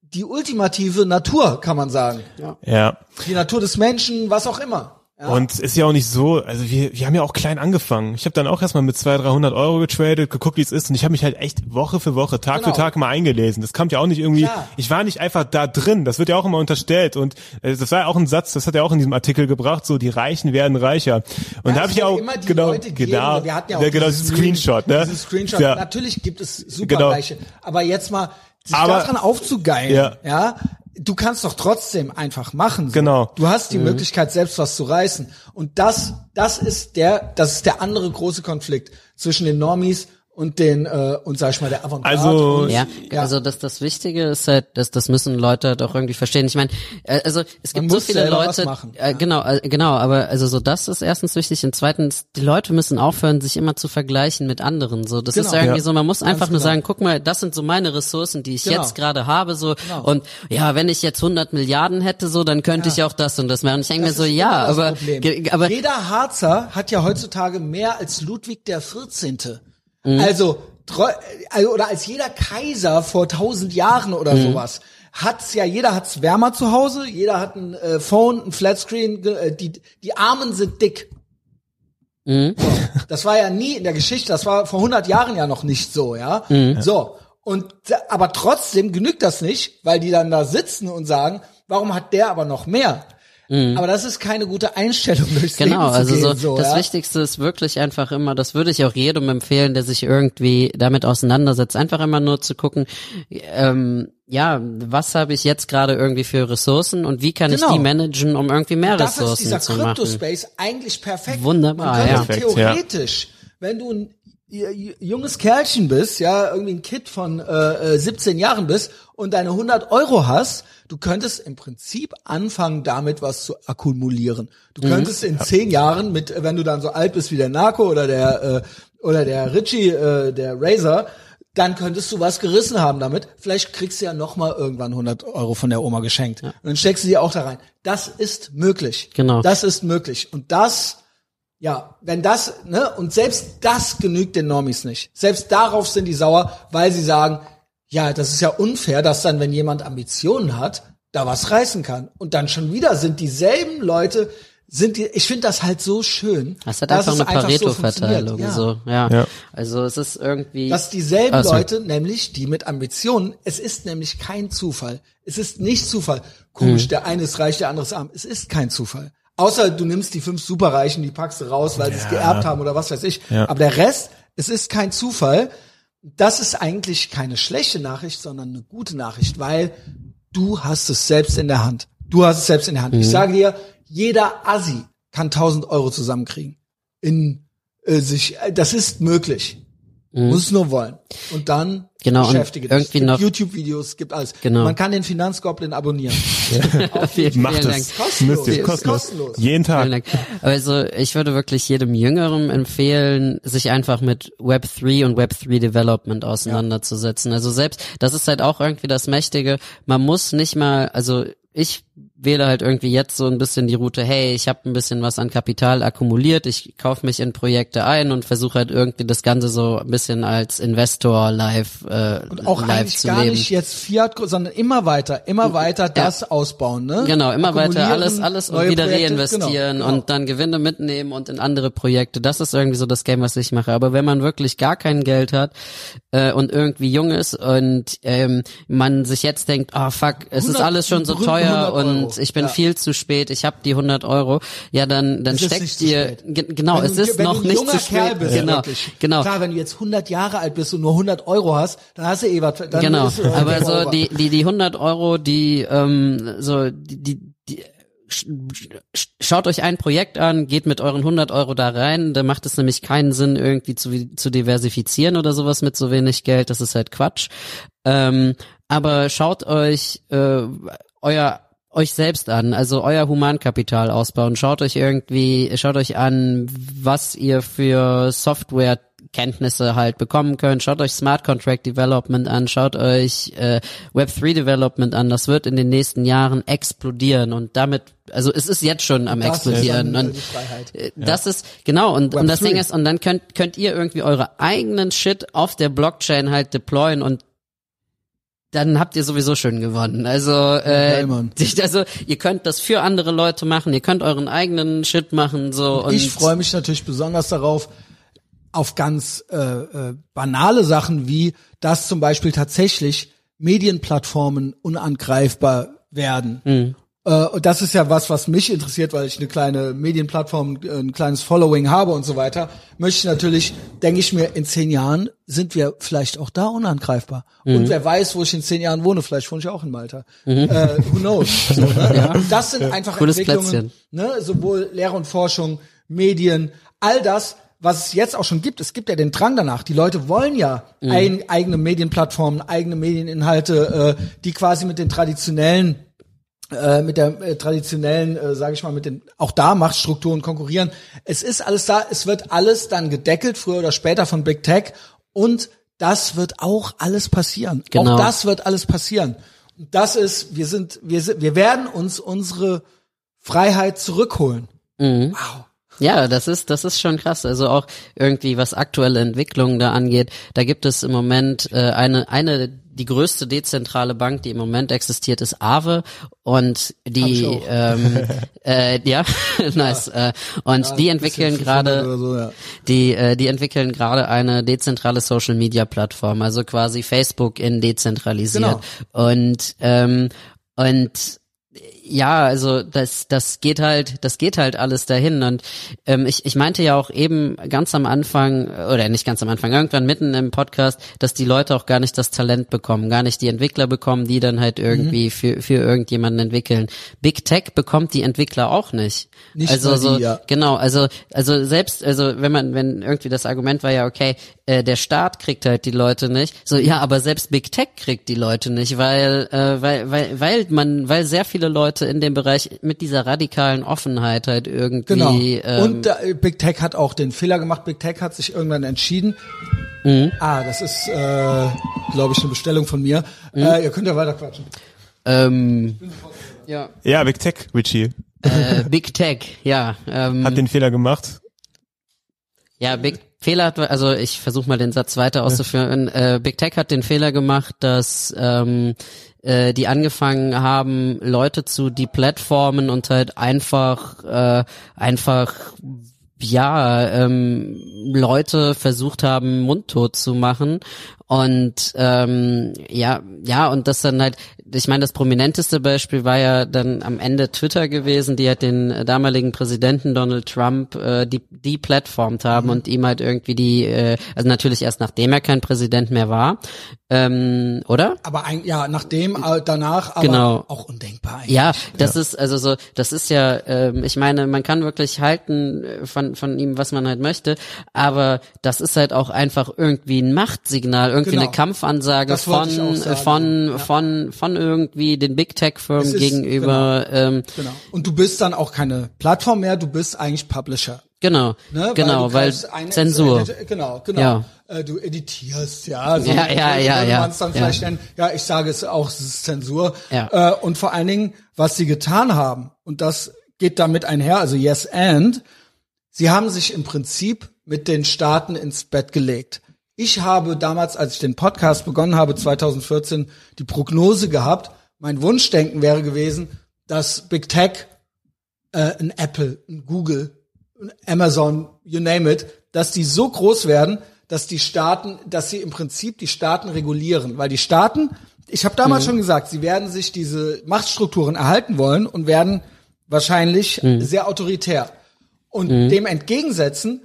die ultimative Natur, kann man sagen. Ja. Die Natur des Menschen, was auch immer. Ja. Und es ist ja auch nicht so, also wir, wir haben ja auch klein angefangen. Ich habe dann auch erstmal mit 200, 300 Euro getradet, geguckt, wie es ist und ich habe mich halt echt Woche für Woche, Tag Genau. für Tag mal eingelesen. Das kommt ja auch nicht irgendwie, Klar. ich war nicht einfach da drin, das wird ja auch immer unterstellt und äh, das war ja auch ein Satz, das hat er auch in diesem Artikel gebracht, so die Reichen werden reicher. Und Ja, da habe ich wird auch, genau, Leute geben, genau, wir hatten ja auch genau, dieses diesen Screenshot, ne? Dieses Screenshot. Ja. Natürlich gibt es Genau. superreiche, aber jetzt mal sich Aber- daran aufzugeilen, Ja. ja. Du kannst doch trotzdem einfach machen. So. Genau. Du hast die Möglichkeit selbst was zu reißen und das das ist der das ist der andere große Konflikt zwischen den Normies und den äh, und sag ich mal der Avantgarde. Also- und, Ja, also das das Wichtige ist halt, dass das müssen Leute halt auch irgendwie verstehen. Ich meine, äh, also es Man gibt so viele Leute, machen, äh, genau, äh, genau, aber also so das ist erstens wichtig und zweitens die Leute müssen aufhören, sich immer zu vergleichen mit anderen. So, das ist Genau. irgendwie Ja. so, man muss einfach nur genau. sagen, guck mal, das sind so meine Ressourcen, die ich Genau. jetzt gerade habe, so und ja, wenn ich jetzt 100 Milliarden hätte, so, dann könnte ich auch das und das machen. Und ich denke mir so, ist ja, das aber aber jeder Harzer hat ja heutzutage mehr als Ludwig der 14. Mhm. Also, also oder als jeder Kaiser vor tausend Jahren oder Mhm. sowas hat's ja jeder hat's wärmer zu Hause, jeder hat ein äh, Phone, ein Flatscreen, äh, die die Armen sind dick. Mhm. So, das war ja nie in der Geschichte, das war vor 100 Jahren ja noch nicht so, ja. Mhm. So und aber trotzdem genügt das nicht, weil die dann da sitzen und sagen, warum hat der aber noch mehr? Aber das ist keine gute Einstellung durchs Mhm. Genau, Leben zu also gehen, so, so das ja? Wichtigste ist wirklich einfach immer, das würde ich auch jedem empfehlen, der sich irgendwie damit auseinandersetzt, einfach immer nur zu gucken, ähm, ja, was habe ich jetzt gerade irgendwie für Ressourcen und wie kann Genau. ich die managen, um irgendwie mehr Dafür ist Ressourcen dieser zu machen. Crypto-Space eigentlich perfekt. Wunderbar, Man könnte ja. Perfekt, ja. theoretisch, wenn du junges Kerlchen bist, ja, irgendwie ein Kid von äh, äh, 17 Jahren bist und deine 100 Euro hast, du könntest im Prinzip anfangen, damit was zu akkumulieren. Du Mhm. könntest in zehn Jahren mit, äh, wenn du dann so alt bist wie der Narco oder der äh, oder der Richie, äh, der Razor, dann könntest du was gerissen haben damit. Vielleicht kriegst du ja noch mal irgendwann 100 Euro von der Oma geschenkt. Und dann steckst du die auch da rein. Das ist möglich. Genau. Das ist möglich. Und das, ja, wenn das, ne, und selbst das genügt den Normis nicht. Selbst darauf sind die sauer, weil sie sagen, ja, das ist ja unfair, dass dann, wenn jemand Ambitionen hat, da was reißen kann. Und dann schon wieder sind dieselben Leute, sind die, ich finde das halt so schön. Das hat dass einfach es eine so Pareto-Verteilung, funktioniert. so, ja. Ja. Also es ist irgendwie. Dass dieselben sorry. Leute, nämlich die mit Ambitionen, es ist nämlich kein Zufall. Es ist nicht Zufall. Komisch, der eine ist reich, der andere ist arm. Es ist kein Zufall. Außer du nimmst die fünf Superreichen, die packst du raus, weil sie es geerbt haben oder was weiß ich. Ja. Aber der Rest, es ist kein Zufall. Das ist eigentlich keine schlechte Nachricht, sondern eine gute Nachricht, weil du hast es selbst in der Hand. Du hast es selbst in der Hand. Ich sage dir, jeder Assi kann 1000 Euro zusammenkriegen. In äh, sich, äh, das ist möglich. Muss es nur wollen. Und dann Genau, und beschäftige dich. irgendwie YouTube-Videos, gibt alles. Genau. Man kann den Finanzgoblin abonnieren. vielen, Macht vielen es. Dank. Kostenlos. Ihr, kostenlos. kostenlos. Jeden Tag. Also ich würde wirklich jedem Jüngeren empfehlen, sich einfach mit Web3 und Web3 Development auseinanderzusetzen. Also selbst, das ist halt auch irgendwie das Mächtige. Man muss nicht mal, also ich wähle halt irgendwie jetzt so ein bisschen die Route, hey, ich habe ein bisschen was an Kapital akkumuliert, ich kaufe mich in Projekte ein und versuche halt irgendwie das Ganze so ein bisschen als Investor live, äh, Und auch live eigentlich zu gar leben. nicht jetzt Fiat, sondern immer weiter, immer weiter das ausbauen, ne? Genau, immer weiter alles, alles und wieder Projekte, reinvestieren genau, genau. und dann Gewinne mitnehmen und in andere Projekte. Das ist irgendwie so das Game, was ich mache. Aber wenn man wirklich gar kein Geld hat äh, und irgendwie jung ist und ähm, man sich jetzt denkt, ah fuck, es ist 100 alles schon so teuer 100 Und ich bin Ja. viel zu spät, ich habe die 100 Euro, ja dann dann steckt dir spät. ge genau, Wenn es ist noch du ein nicht zu spät. Kerl bist, genau, wirklich. genau. Klar, wenn du jetzt 100 Jahre alt bist und nur 100 Euro hast, dann hast du eh was. Genau. äh, Aber so die die die 100 Euro, die ähm, so die die, die sch- sch- Schaut euch ein Projekt an, geht mit euren 100 Euro da rein. Da macht es nämlich keinen Sinn, irgendwie zu, zu diversifizieren oder sowas mit so wenig Geld. Das ist halt Quatsch. Ähm, aber schaut euch äh, euer euch selbst an, also euer Humankapital ausbauen. Schaut euch irgendwie, schaut euch an, was ihr für Software Kenntnisse halt bekommen könnt. Schaut euch Smart Contract Development an, schaut euch äh, Web3 Development an. Das wird in den nächsten Jahren explodieren und damit, also es ist jetzt schon am Das explodieren. und äh, das ist genau und, und das Web3. Ding ist und dann könnt könnt ihr irgendwie eure eigenen Shit auf der Blockchain halt deployen und dann habt ihr sowieso schon gewonnen. Also, äh, Mann. also ihr könnt das für andere Leute machen, ihr könnt euren eigenen Shit machen so und ich freue mich natürlich besonders darauf, auf ganz äh, äh, banale Sachen wie, dass zum Beispiel tatsächlich Medienplattformen unangreifbar werden. Mhm. Äh, und das ist ja was, was mich interessiert, weil ich eine kleine Medienplattform, äh, ein kleines Following habe und so weiter. Möchte ich natürlich, denke ich mir, in zehn Jahren sind wir vielleicht auch da unangreifbar. Mhm. Und wer weiß, wo ich in zehn Jahren wohne, vielleicht wohne ich auch in Malta. Äh, who knows? So, ne? Und das sind einfach Mhm. Cooles Entwicklungen, Plätzchen. ne? sowohl Lehre und Forschung, Medien, all das, was es jetzt auch schon gibt. Es gibt ja den Drang danach. Die Leute wollen ja Mhm. ein, eigene Medienplattformen, eigene Medieninhalte, äh, die quasi mit den traditionellen äh, mit der äh, traditionellen, äh, sage ich mal, mit den auch da Machtstrukturen konkurrieren. Es ist alles da, es wird alles dann gedeckelt, früher oder später von Big Tech und das wird auch alles passieren. Genau. Auch das wird alles passieren. Und das ist, wir sind, wir sind, wir werden uns unsere Freiheit zurückholen. Mhm. Wow. Ja, das ist, das ist schon krass. Also auch irgendwie, was aktuelle Entwicklungen da angeht, da gibt es im Moment äh, eine, eine, die größte dezentrale Bank, die im Moment existiert, ist Aave und die, ähm, äh, ja, nice. Äh, und die entwickeln gerade, 500 oder so, ja. die, äh, die entwickeln gerade eine dezentrale Social Media Plattform, also quasi Facebook in dezentralisiert. Genau. Und ähm, und ja, also das, das geht halt, das geht halt alles dahin. Und ähm, ich, ich meinte ja auch eben ganz am Anfang, oder nicht ganz am Anfang, irgendwann mitten im Podcast, dass die Leute auch gar nicht das Talent bekommen, gar nicht die Entwickler bekommen, die dann halt irgendwie für, für irgendjemanden entwickeln. Big Tech bekommt die Entwickler auch nicht. Nicht also die, so, ja. genau, also, also selbst, also wenn man, wenn irgendwie das Argument war ja, okay, äh, der Staat kriegt halt die Leute nicht. So, ja, aber selbst Big Tech kriegt die Leute nicht, weil, äh, weil, weil, weil man, weil sehr viele Leute in dem Bereich mit dieser radikalen Offenheit halt irgendwie. Genau. Ähm, und äh, Big Tech hat auch den Fehler gemacht. Big Tech hat sich irgendwann entschieden. Mhm. Ah, das ist, äh, glaube ich, eine Bestellung von mir. Mhm. Äh, ihr könnt ja weiter quatschen. ähm, ja. Ja, Big Tech, Richie. Äh, Big Tech, ja. Ähm, Hat den Fehler gemacht. Ja, Big Fehler hat, also ich versuche mal den Satz weiter auszuführen. Äh, Big Tech hat den Fehler gemacht, dass ähm, äh, die angefangen haben, Leute zu deplatformen und halt einfach äh, einfach ja ähm, Leute versucht haben, mundtot zu machen und ähm, ja ja und das dann halt ich meine, das prominenteste Beispiel war ja dann am Ende Twitter gewesen, die halt den äh, damaligen Präsidenten Donald Trump äh, die, die plattformt haben und ihm halt irgendwie die, äh, also natürlich erst nachdem er kein Präsident mehr war, ähm, oder? Aber ein, ja, nachdem, äh, danach, aber Genau. auch undenkbar eigentlich. Ja, das ist also so, das ist ja, ähm, ich meine, man kann wirklich halten äh, von von ihm, was man halt möchte, aber das ist halt auch einfach irgendwie ein Machtsignal, irgendwie Genau. eine Kampfansage von sagen, von ja. von von irgendwie den Big Tech Es Firmen gegenüber. Ähm, Genau. Und du bist dann auch keine Plattform mehr, du bist eigentlich Publisher. genau, Ne? genau, weil, eine- Zensur. Genau, genau. Ja. Äh, du editierst, ja. Also, Ja, ja, ja, würde ja. man's dann Ja. vielleicht nennen. Ja, ich sage es auch, es ist Zensur. Ja. Äh, und vor allen Dingen, was sie getan haben, und das geht damit einher, also yes and, sie haben sich im Prinzip mit den Staaten ins Bett gelegt. Ich habe damals, als ich den Podcast begonnen habe, 2014, die Prognose gehabt, mein Wunschdenken wäre gewesen, dass Big Tech äh, ein Apple, ein Google, ein Amazon, you name it, dass die so groß werden, dass die Staaten, dass sie im Prinzip die Staaten regulieren, weil die Staaten, ich habe damals schon gesagt, sie werden sich diese Machtstrukturen erhalten wollen und werden wahrscheinlich sehr autoritär. Und dem entgegensetzen,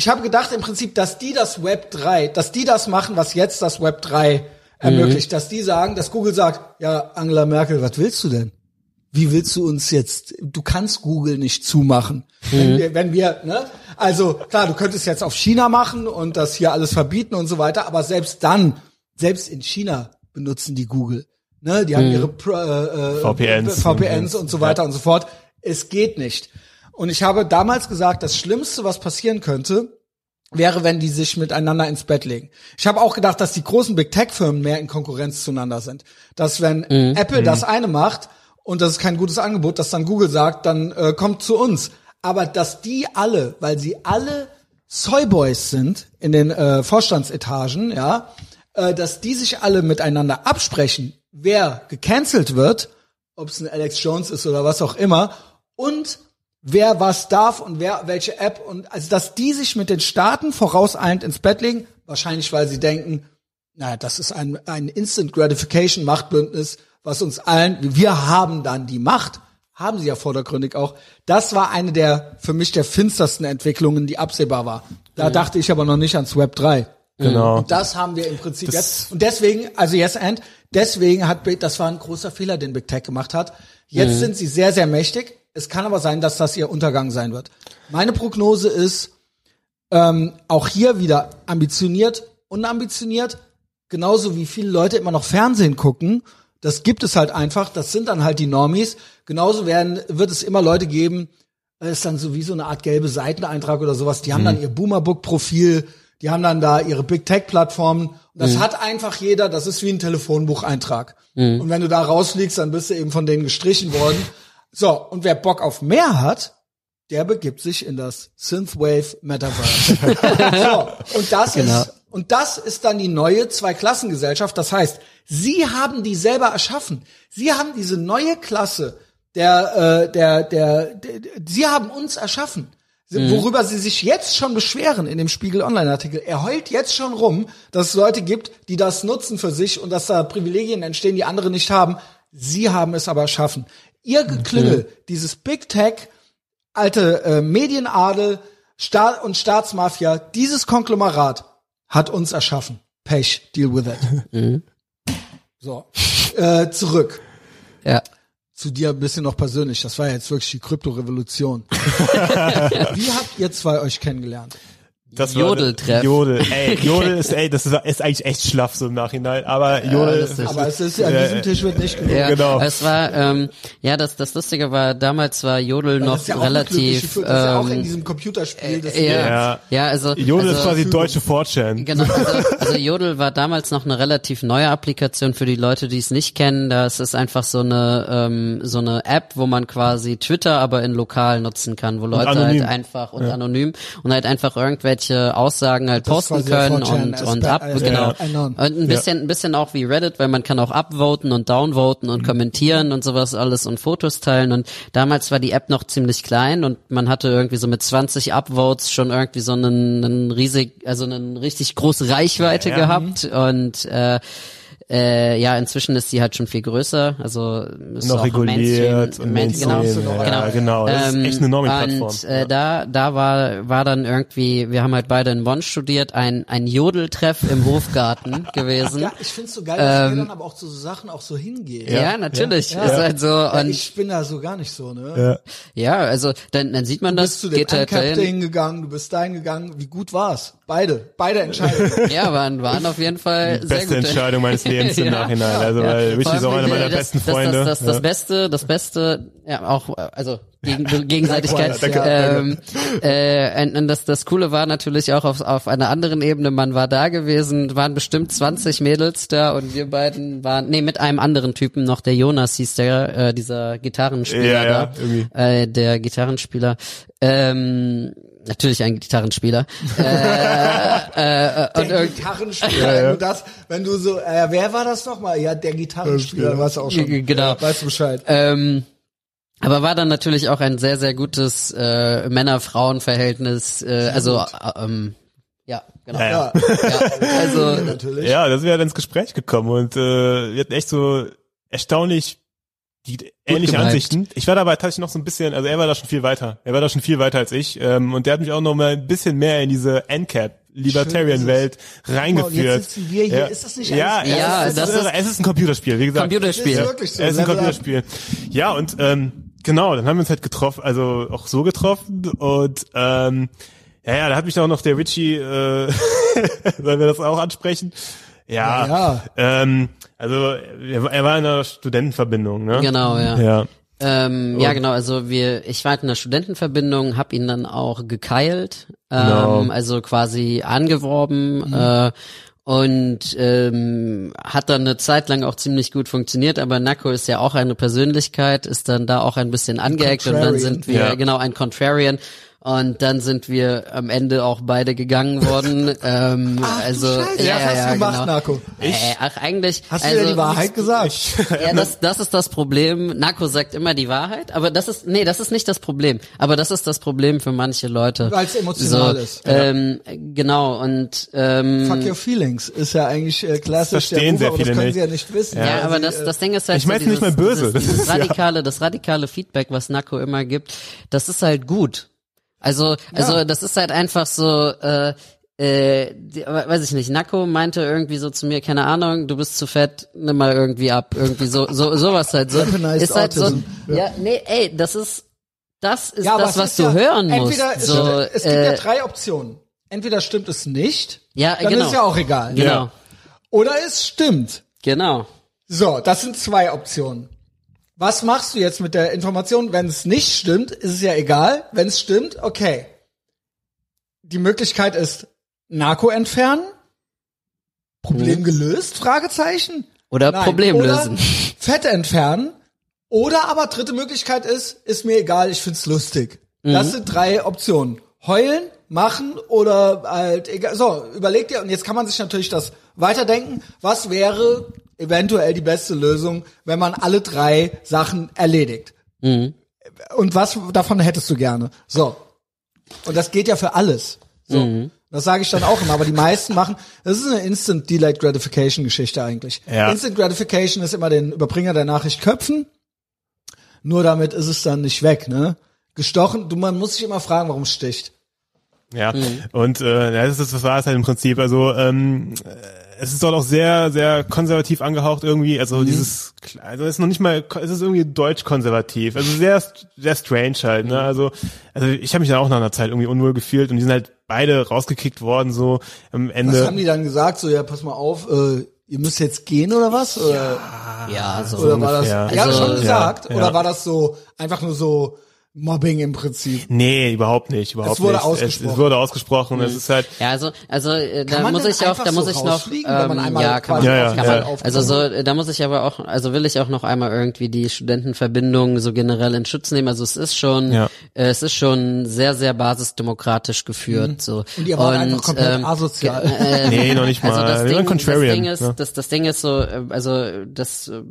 ich habe gedacht im Prinzip, dass die das Web 3, dass die das machen, was jetzt das Web 3 ermöglicht, dass die sagen, dass Google sagt, ja, Angela Merkel, was willst du denn? Wie willst du uns jetzt, du kannst Google nicht zumachen. Wenn wir, wenn wir, ne? Also, klar, du könntest jetzt auf China machen und das hier alles verbieten und so weiter, aber selbst dann, selbst in China benutzen die Google. Ne, die haben ihre Pro- äh, äh, VPNs. VPNs und so weiter und so fort. Es geht nicht. Und ich habe damals gesagt, das Schlimmste, was passieren könnte, wäre, wenn die sich miteinander ins Bett legen. Ich habe auch gedacht, dass die großen Big Tech Firmen mehr in Konkurrenz zueinander sind. Dass wenn Apple das eine macht und das ist kein gutes Angebot, dass dann Google sagt, dann äh, kommt zu uns. Aber dass die alle, weil sie alle Soyboys sind in den äh, Vorstandsetagen, ja, äh, dass die sich alle miteinander absprechen, wer gecancelt wird, ob es ein Alex Jones ist oder was auch immer, und wer was darf und wer welche App und also dass die sich mit den Staaten vorauseilend ins Bett legen, wahrscheinlich weil sie denken, naja, das ist ein, ein Instant Gratification Machtbündnis, was uns allen, wir haben dann die Macht, haben sie ja vordergründig auch. Das war eine der, für mich der finstersten Entwicklungen, die absehbar war. Da dachte ich aber noch nicht ans Web 3. Genau. Und das haben wir im Prinzip jetzt. Und deswegen, also Yes and, deswegen hat, das war ein großer Fehler, den Big Tech gemacht hat. Jetzt sind sie sehr, sehr mächtig. Es kann aber sein, dass das ihr Untergang sein wird. Meine Prognose ist, ähm, auch hier wieder ambitioniert, unambitioniert, genauso wie viele Leute immer noch Fernsehen gucken. Das gibt es halt einfach. Das sind dann halt die Normies. Genauso werden, wird es immer Leute geben, das ist dann so wie so eine Art gelbe Seiteneintrag oder sowas. Die haben dann ihr Boomerbook-Profil, die haben dann da ihre Big Tech-Plattformen. Und das hat einfach jeder, das ist wie ein Telefonbucheintrag. Und wenn du da rausfliegst, dann bist du eben von denen gestrichen worden. So, und wer Bock auf mehr hat, der begibt sich in das Synthwave Metaverse. so, und das Genau. ist und das ist dann die neue Zweiklassengesellschaft. Das heißt, sie haben die selber erschaffen. Sie haben diese neue Klasse der, äh, der, der, der, sie haben uns erschaffen. Sie- Worüber sie sich jetzt schon beschweren in dem Spiegel Online-Artikel. Er heult jetzt schon rum, dass es Leute gibt, die das nutzen für sich und dass da Privilegien entstehen, die andere nicht haben. Sie haben es aber erschaffen. Ihr Geklüngel, dieses Big Tech, alte äh, Medienadel Staat und Staatsmafia, dieses Konglomerat hat uns erschaffen. Pech, deal with it. So, äh, zurück Ja. zu dir ein bisschen noch persönlich. Das war ja jetzt wirklich die Kryptorevolution. Wie habt ihr zwei euch kennengelernt? Das Jodeltreff. Jodel, ey, Jodel ist, ey, das ist, ist eigentlich echt schlaff so im Nachhinein, aber Jodel, ist- Aber es ist an Ja, diesem Tisch wird nicht genug. Ja, Genau. Es war, ähm, ja, das, das Lustige war, damals war Jodel Weil noch das ist ja relativ, ist ja auch in ähm, diesem Computerspiel. Das ja, Ja. ja, also, Jodel also, ist quasi deutsche 4chan. Genau, also, also Jodel war damals noch eine relativ neue Applikation für die Leute, die es nicht kennen. Das ist einfach so eine ähm, so eine App, wo man quasi Twitter aber in lokal nutzen kann, wo Leute halt einfach und anonym und halt einfach irgendwelche Aussagen halt Das posten können 4chan und und ab äh, genau. und ein bisschen ein bisschen auch wie Reddit, weil man kann auch upvoten und downvoten und kommentieren und sowas alles und Fotos teilen. Und damals war die App noch ziemlich klein und man hatte irgendwie so mit 20 Upvotes schon irgendwie so einen, einen riesig also eine richtig große Reichweite Ja. gehabt. Und äh, äh, ja, inzwischen ist sie halt schon viel größer, also ist Noch auch reguliert Mainstream, und Main, genau, Mainstream, ja, genau, genau, das ist echt eine Normie-Plattform. Und äh, da, da war, war dann irgendwie, wir haben halt beide in Bonn studiert, ein, ein Jodeltreff im Hofgarten gewesen. Ja, ich find's so geil, dass Ähm, wir dann aber auch zu so Sachen auch so hingehen. Ja, natürlich. Ja. Ist halt so, Ja, und ich bin da so gar nicht so, ne? ja, also dann, dann sieht man Du das, bist zu dem geht halt dahin. hingegangen, du bist dahin gegangen. Wie gut war's? Beide, beide Entscheidungen. Ja, waren, waren auf jeden Fall sehr Beste gute. Entscheidung meines Lebens im Ja. Nachhinein. Also, weil Richie ist auch einer meiner das, besten Freunde. Das, das, das. Beste, das Beste, ja auch, also gegen, Gegenseitigkeit. Danke, ähm, äh, und, und das, das Coole war natürlich auch auf, auf einer anderen Ebene, man war da gewesen, waren bestimmt 20 Mädels da und wir beiden waren, nee, mit einem anderen Typen noch, der Jonas hieß der, äh, dieser Gitarrenspieler Ja, ja, da, irgendwie. äh, der Gitarrenspieler. Ähm, natürlich ein Gitarrenspieler. äh, äh, und Der Gitarrenspieler, wenn du das, wenn du so, äh, wer war das nochmal? Ja, der Gitarrenspieler, weißt du auch schon. Genau. Ja, weißt du Bescheid. Ähm, aber war dann natürlich auch ein sehr, sehr gutes äh, Männer-Frauen-Verhältnis. Äh, also, äh, ähm, ja, genau. Ja, Ja, ja. also, Natürlich. Ja, das wäre dann ins Gespräch gekommen und äh, wir hatten echt so erstaunlich die ähnliche. Ansichten. Ich war dabei tatsächlich noch so ein bisschen, also er war da schon viel weiter. Er war da schon viel weiter als ich ähm, und der hat mich auch noch mal ein bisschen mehr in diese NCAP Libertarian Welt reingeführt. jetzt sitzen wir hier. Ist das nicht ja, es Ja, ist, das es, ist, ist- es ist ein Computerspiel, wie gesagt. Computerspiel. Das ist wirklich so. Es ist ein. Computerspiel. Ja, und ähm, genau, dann haben wir uns halt getroffen, also auch so getroffen und ähm, ja, ja, da hat mich auch noch der Richie, äh, sollen wir das auch ansprechen? Ja, Ja, Ähm, Also er, war- er war in einer Studentenverbindung, ne? Genau, ja. Ja. Ähm, ja, genau. Also wir, ich war halt in einer Studentenverbindung, hab ihn dann auch gekeilt, ähm, Genau. also quasi angeworben äh, und ähm, hat dann eine Zeit lang auch ziemlich gut funktioniert. Aber Nako ist ja auch eine Persönlichkeit, ist dann da auch ein bisschen angeeckt und dann sind wir Ja. genau ein Contrarian. Und dann sind wir am Ende auch beide gegangen worden. ähm, also Scheiße, ja, was hast ja, du gemacht, genau. Narko? Äh, ach eigentlich. Hast du also, dir die Wahrheit gesagt? ja, das, das ist das Problem. Narko sagt immer die Wahrheit, aber das ist, nee, das ist nicht das Problem. Aber das ist das Problem für manche Leute. Weil's emotional so, ist. Ähm, genau, und ähm, Fuck your feelings ist ja eigentlich äh, klassisch verstehen der sehr Move, aber das viele können nicht. sie ja nicht wissen. ja, weil aber sie, das, äh, das Ding ist halt Ich mein's so nicht mal böse. Dieses, Das dieses ja- radikale, das radikale Feedback, was Narco immer gibt, das ist halt gut. Also, also Ja. das ist halt einfach so, äh, äh, die, weiß ich nicht, Nako meinte irgendwie so zu mir, keine Ahnung, du bist zu fett, nimm mal irgendwie ab, irgendwie so, so, sowas halt so. Ist halt so, Autism, ja. ja. nee, ey, das ist, das ist ja, das, es was ist du ja, hören musst. Es, so, stimmt, es gibt äh, ja drei Optionen. Entweder stimmt es nicht, Ja, dann genau. ist ja auch egal. Genau, Ja. Oder es stimmt. genau. So, das sind zwei Optionen. Was machst du jetzt mit der Information? Wenn es nicht stimmt, ist es ja egal. Wenn es stimmt, okay. Die Möglichkeit ist Narko entfernen. Problem gelöst? Fragezeichen. Oder Nein. Problem oder lösen. Fett entfernen. Oder aber dritte Möglichkeit ist, ist mir egal, ich find's lustig. Das Mhm. sind drei Optionen. Heulen, machen oder halt egal. So, überleg dir, und jetzt kann man sich natürlich das weiterdenken. Was wäre eventuell die beste Lösung, wenn man alle drei Sachen erledigt? Mhm. Und was davon hättest du gerne? So. Und das geht ja für alles. So. Mhm. Das sage ich dann auch immer, aber die meisten machen, das ist eine Instant Delayed Gratification Geschichte eigentlich. Ja. Instant Gratification ist immer den Überbringer der Nachricht köpfen. Nur damit ist es dann nicht weg, ne? Gestochen, du, man muss sich immer fragen, warum es sticht. Ja, und äh, das, ist, das war es halt im Prinzip. Also ähm, äh, es ist dort auch sehr, sehr konservativ angehaucht irgendwie. Also dieses, also es ist noch nicht mal, es ist irgendwie deutsch-konservativ. Also sehr, sehr strange halt. Ne? Also, also ich habe mich dann auch nach einer Zeit irgendwie unwohl gefühlt und die sind halt beide rausgekickt worden so am Was Ende. haben die dann gesagt? So, ja, pass mal auf, äh, ihr müsst jetzt gehen oder was? Oder, Ja, so. oder war das, ungefähr. ja, Also, schon gesagt? ja, Oder ja. war das so, einfach nur so Mobbing im Prinzip? Nee, überhaupt nicht, überhaupt Es wurde nicht. ausgesprochen. Es, es wurde ausgesprochen. Es ist halt, Ja, also, also äh, da muss ich auch, da muss so ich noch, rausfliegen, wenn man ähm, ja, kann man, Ja, ja, kann ja. man. aufgenommen Also so, da muss ich aber auch, also will ich auch noch einmal irgendwie die Studentenverbindung so generell in Schutz nehmen. Also es ist schon, Ja. äh, es ist schon sehr, sehr basisdemokratisch geführt. So Mhm. Und ihr wart einfach komplett asozial. ge- äh, nee, noch nicht mal. also das Wir Ding, das. Ding ist, ja. das, das Ding ist so, äh, also das, äh,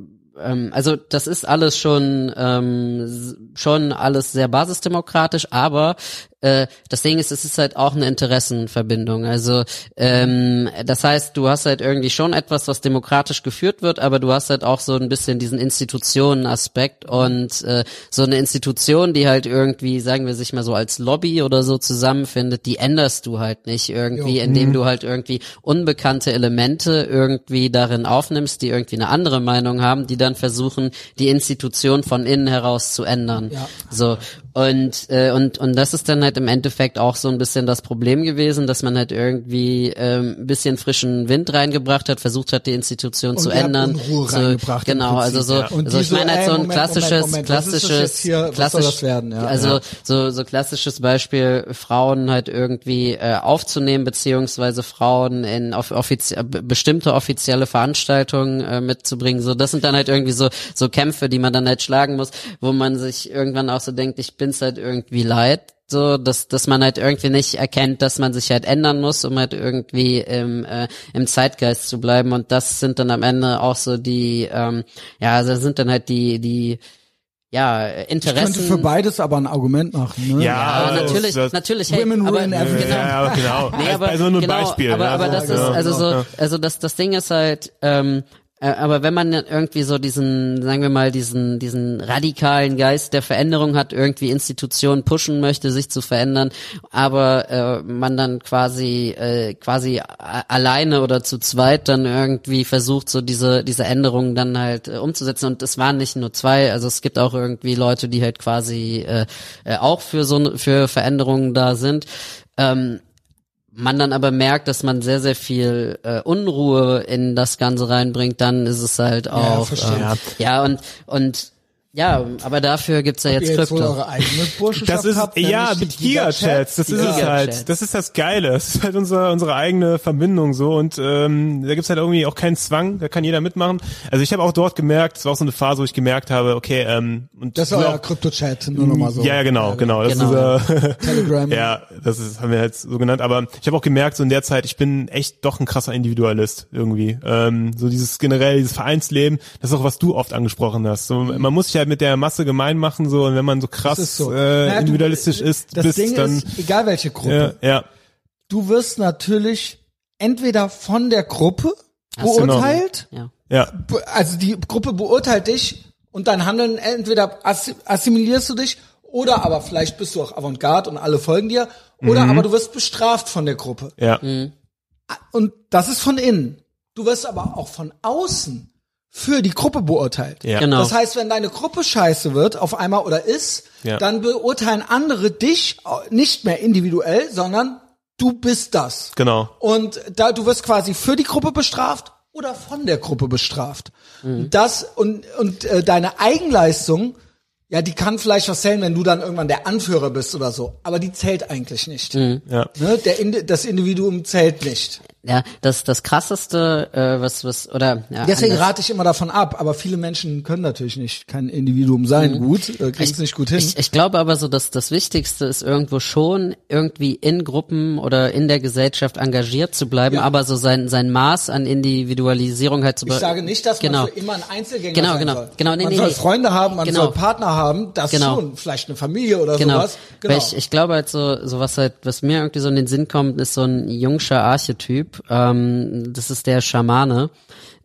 ähm, also das ist alles schon ähm, schon alles sehr basisdemokratisch, aber äh, das Ding ist, es ist halt auch eine Interessenverbindung. Also ähm, das heißt, du hast halt irgendwie schon etwas, was demokratisch geführt wird, aber du hast halt auch so ein bisschen diesen Institutionenaspekt und äh, so eine Institution, die halt irgendwie, sagen wir sich mal so als Lobby oder so zusammenfindet, die änderst du halt nicht irgendwie, Jo. indem du halt irgendwie unbekannte Elemente irgendwie darin aufnimmst, die irgendwie eine andere Meinung haben, die dann versuchen, die Institution von innen heraus zu ändern. Ja. So und äh, und und das ist dann halt im Endeffekt auch so ein bisschen das Problem gewesen, dass man halt irgendwie ähm, ein bisschen frischen Wind reingebracht hat, versucht hat, die Institution Und zu ändern. Unruhe so, reingebracht genau, also so, ja. Also ich so, meine halt so ein Moment, klassisches, Moment, Moment, klassisches, hier? Klassisch, werden? Ja. also Ja. so so klassisches Beispiel, Frauen halt irgendwie äh, aufzunehmen beziehungsweise Frauen in auf offizie äh, be- bestimmte offizielle Veranstaltungen äh, mitzubringen. So das sind dann halt irgendwie so so Kämpfe, die man dann halt schlagen muss, wo man sich irgendwann auch so denkt, ich bin's halt irgendwie leid. So, dass, dass man halt irgendwie nicht erkennt, dass man sich halt ändern muss, um halt irgendwie im, äh, im Zeitgeist zu bleiben. Und das sind dann am Ende auch so die, ähm, ja, also das sind dann halt die, die, ja, Ich könnte Interessen. für beides aber ein Argument machen, ne? Ja, Ja, natürlich, das- natürlich. Hey, Women aber, ruin everything. Ja, ja, genau. Nee, aber, also nur ein genau, Beispiel. aber, ne? aber das Also, ist, ja, also so, ja. also das, das Ding ist halt, ähm, äh, aber wenn man irgendwie so diesen, sagen wir mal, diesen, diesen radikalen Geist der Veränderung hat, irgendwie Institutionen pushen möchte, sich zu verändern, aber äh, man dann quasi, äh, quasi alleine oder zu zweit dann irgendwie versucht, so diese, diese Änderungen dann halt äh, umzusetzen. Und es waren nicht nur zwei, also es gibt auch irgendwie Leute, die halt quasi äh, äh, auch für so für Veränderungen da sind. Ähm, man dann aber merkt, dass man sehr, sehr viel äh, Unruhe in das Ganze reinbringt, dann ist es halt auch. verstehe. ähm, ja, und, und ja, aber dafür gibt's ja Ihr jetzt jetzt Krypto. eure eigene Burschenschaft Das ist, habt, ja, mit die Gigachats, das ist es halt. Das ist das Geile. Das ist halt unsere, unsere eigene Verbindung so und ähm, da gibt's halt irgendwie auch keinen Zwang, da kann jeder mitmachen. Also ich habe auch dort gemerkt, es war auch so eine Phase, wo ich gemerkt habe, okay, ähm, und Das euer auch- Krypto-Chat, nur nochmal so. Ja, ja, genau, genau. Das Genau, ist dieser Telegram. ja, das ist, haben wir jetzt so genannt. Aber ich habe auch gemerkt, so in der Zeit, ich bin echt doch ein krasser Individualist irgendwie. Ähm, so dieses generell, dieses Vereinsleben, das ist auch, was du oft angesprochen hast. So, man muss sich halt mit der Masse gemein machen, so, und wenn man so krass so. äh, Naja, du- individualistisch ist, Das bist, Ding dann ist, egal welche Gruppe, ja, ja, du wirst natürlich entweder von der Gruppe beurteilt, Ja. also die Gruppe beurteilt dich und dein Handeln entweder assi- assimilierst du dich oder aber vielleicht bist du auch Avantgarde und alle folgen dir oder Mhm. aber du wirst bestraft von der Gruppe. ja, Und das ist von innen. Du wirst aber auch von außen für die Gruppe beurteilt. ja. Genau. Das heißt, wenn deine Gruppe scheiße wird auf einmal oder ist, Ja. dann beurteilen andere dich nicht mehr individuell, sondern du bist das. Genau. Und da du wirst quasi für die Gruppe bestraft oder von der Gruppe bestraft. Und Das und und äh, deine Eigenleistung, ja, die kann vielleicht was zählen, wenn du dann irgendwann der Anführer bist oder so, aber die zählt eigentlich nicht. Ja. Ne? Der Indi das Individuum zählt nicht. Ja, das, das krasseste, äh, was, was, oder, ja, Deswegen anders. rate ich immer davon ab, aber viele Menschen können natürlich nicht kein Individuum sein, gut, äh, kriegen es nicht gut hin. Ich, ich glaube aber so, dass das Wichtigste ist irgendwo schon irgendwie in Gruppen oder in der Gesellschaft engagiert zu bleiben, Ja. aber so sein sein Maß an Individualisierung halt zu Ich sage nicht, dass genau. man für immer ein Einzelgänger Genau, sein genau. soll. Genau, nee, man nee, soll nee. Freunde haben, man Genau. soll Partner haben, das Genau. schon, vielleicht eine Familie oder Genau. sowas. Genau. Weil ich, ich glaube halt so, so was halt, was mir irgendwie so in den Sinn kommt, ist so ein jungscher Archetyp. Ähm, das ist der Schamane.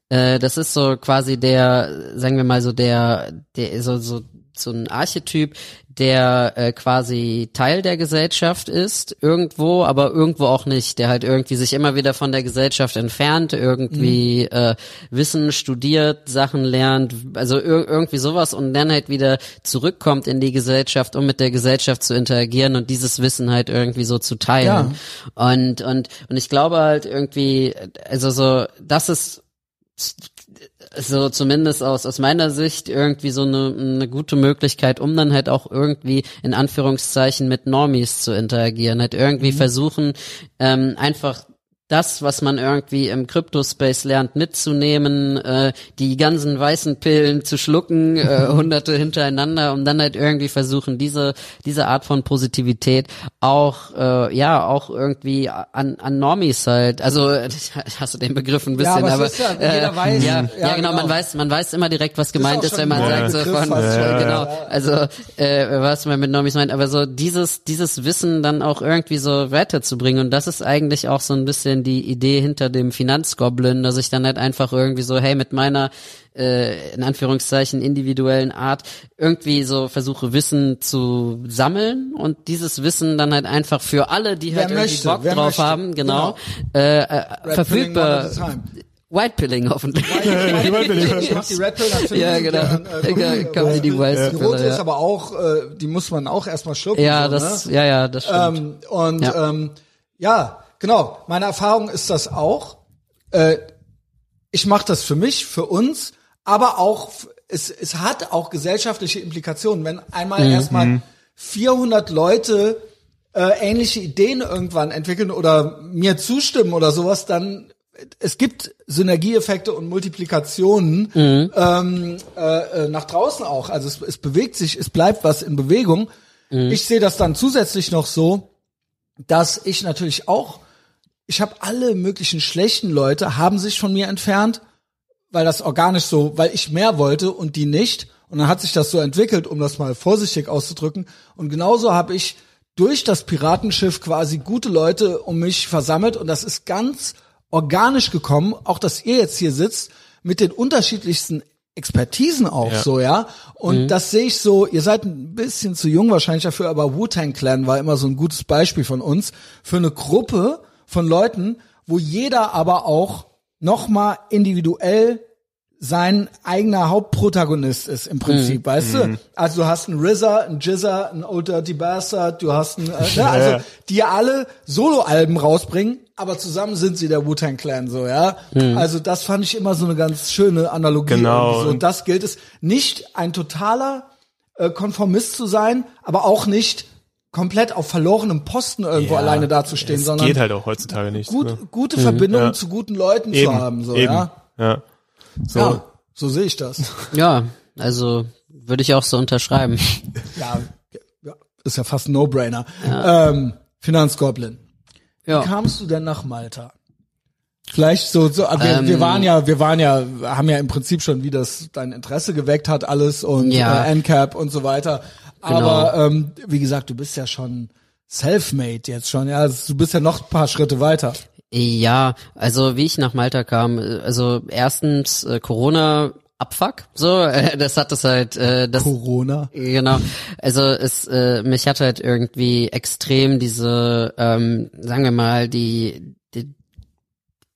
Äh, das ist so quasi der, sagen wir mal so der, der so so so ein Archetyp, der äh, quasi Teil der Gesellschaft ist, irgendwo, aber irgendwo auch nicht, der halt irgendwie sich immer wieder von der Gesellschaft entfernt, irgendwie äh, Wissen studiert, Sachen lernt, also ir irgendwie sowas und dann halt wieder zurückkommt in die Gesellschaft, um mit der Gesellschaft zu interagieren und dieses Wissen halt irgendwie so zu teilen. Und und und ich glaube halt irgendwie, also so, das ist so zumindest aus aus meiner Sicht irgendwie so eine, eine gute Möglichkeit, um dann halt auch irgendwie in Anführungszeichen mit Normies zu interagieren, halt irgendwie versuchen ähm, einfach das, was man irgendwie im Crypto-Space lernt, mitzunehmen, äh, die ganzen weißen Pillen zu schlucken, äh, hunderte hintereinander, um dann halt irgendwie versuchen, diese diese Art von Positivität auch äh, ja auch irgendwie an, an Normies halt, also hast du den Begriff ein bisschen, aber es aber, ist ja, jeder weiß, ja, ja, ja, genau, man genau. weiß, man weiß immer direkt, was gemeint ist, schon wenn man sagt so von, schon, genau, ja. also äh, was man mit Normies meint, aber so dieses dieses Wissen dann auch irgendwie so weiterzubringen und das ist eigentlich auch so ein bisschen die Idee hinter dem Finanzgoblin, dass ich dann halt einfach irgendwie so, hey, mit meiner äh, in Anführungszeichen individuellen Art irgendwie so versuche Wissen zu sammeln und dieses Wissen dann halt einfach für alle, die Wer halt irgendwie möchte, Bock wer drauf möchte. haben, genau, Genau. Äh, äh, Pilling verfügbar. Whitepilling hoffentlich. Ich mach die Red Pill natürlich. Ja, genau. Dann, äh, Ja, kann man die die White die rote ja. ist aber auch, äh, die muss man auch erstmal schlucken. Ja, so, das, ne? ja, ja, das stimmt. Ähm, und ja. Ähm, ja, genau. Meine Erfahrung ist das auch. Äh, ich mache das für mich, für uns, aber auch es, es hat auch gesellschaftliche Implikationen. Wenn einmal erstmal 400 Leute äh, ähnliche Ideen irgendwann entwickeln oder mir zustimmen oder sowas, dann es gibt Synergieeffekte und Multiplikationen ähm, äh, äh, nach draußen auch. Also es, es bewegt sich, es bleibt was in Bewegung. Ich sehe das dann zusätzlich noch so, dass ich natürlich auch, ich habe alle möglichen schlechten Leute haben sich von mir entfernt, weil das organisch so, weil ich mehr wollte und die nicht. Und dann hat sich das so entwickelt, um das mal vorsichtig auszudrücken. Und genauso habe ich durch das Piratenschiff quasi gute Leute um mich versammelt und das ist ganz organisch gekommen, auch dass ihr jetzt hier sitzt mit den unterschiedlichsten Expertisen auch Ja. so, ja. Und das sehe ich so, ihr seid ein bisschen zu jung wahrscheinlich dafür, aber Wu-Tang Clan war immer so ein gutes Beispiel von uns für eine Gruppe von Leuten, wo jeder aber auch nochmal individuell sein eigener Hauptprotagonist ist im Prinzip, weißt du? Also du hast einen RZA, einen Jizza, einen Old Dirty Bastard, du hast einen, äh, ne? also die alle Soloalben rausbringen, aber zusammen sind sie der Wu-Tang Clan so, ja? Also das fand ich immer so eine ganz schöne Analogie. Genau. So. Und das gilt es nicht ein totaler äh, Konformist zu sein, aber auch nicht komplett auf verlorenem Posten irgendwo Ja, alleine dazustehen, es sondern geht halt auch heutzutage nicht. gut, ne? gute Verbindungen Ja. zu guten Leuten Eben, zu haben, so, eben. ja? Ja. So. Ja, so sehe ich das. Ja, also würde ich auch so unterschreiben. ja, ja, ist ja fast ein No-Brainer. Ähm, Finanzgoblin. Ja. Wie kamst du denn nach Malta? Vielleicht so, so wir, Ähm, wir waren ja, wir waren ja, haben ja im Prinzip schon, wie das dein Interesse geweckt hat, alles und Ja. äh, NCAP und so weiter. Aber ähm, wie gesagt, du bist ja schon self-made jetzt schon, ja. Also, du bist ja noch ein paar Schritte weiter. Ja, also wie ich nach Malta kam, äh, also erstens äh, Corona Abfuck, so, äh, das hat es halt, äh, das Corona. Genau. Also es äh, mich hat halt irgendwie extrem diese, ähm, sagen wir mal, die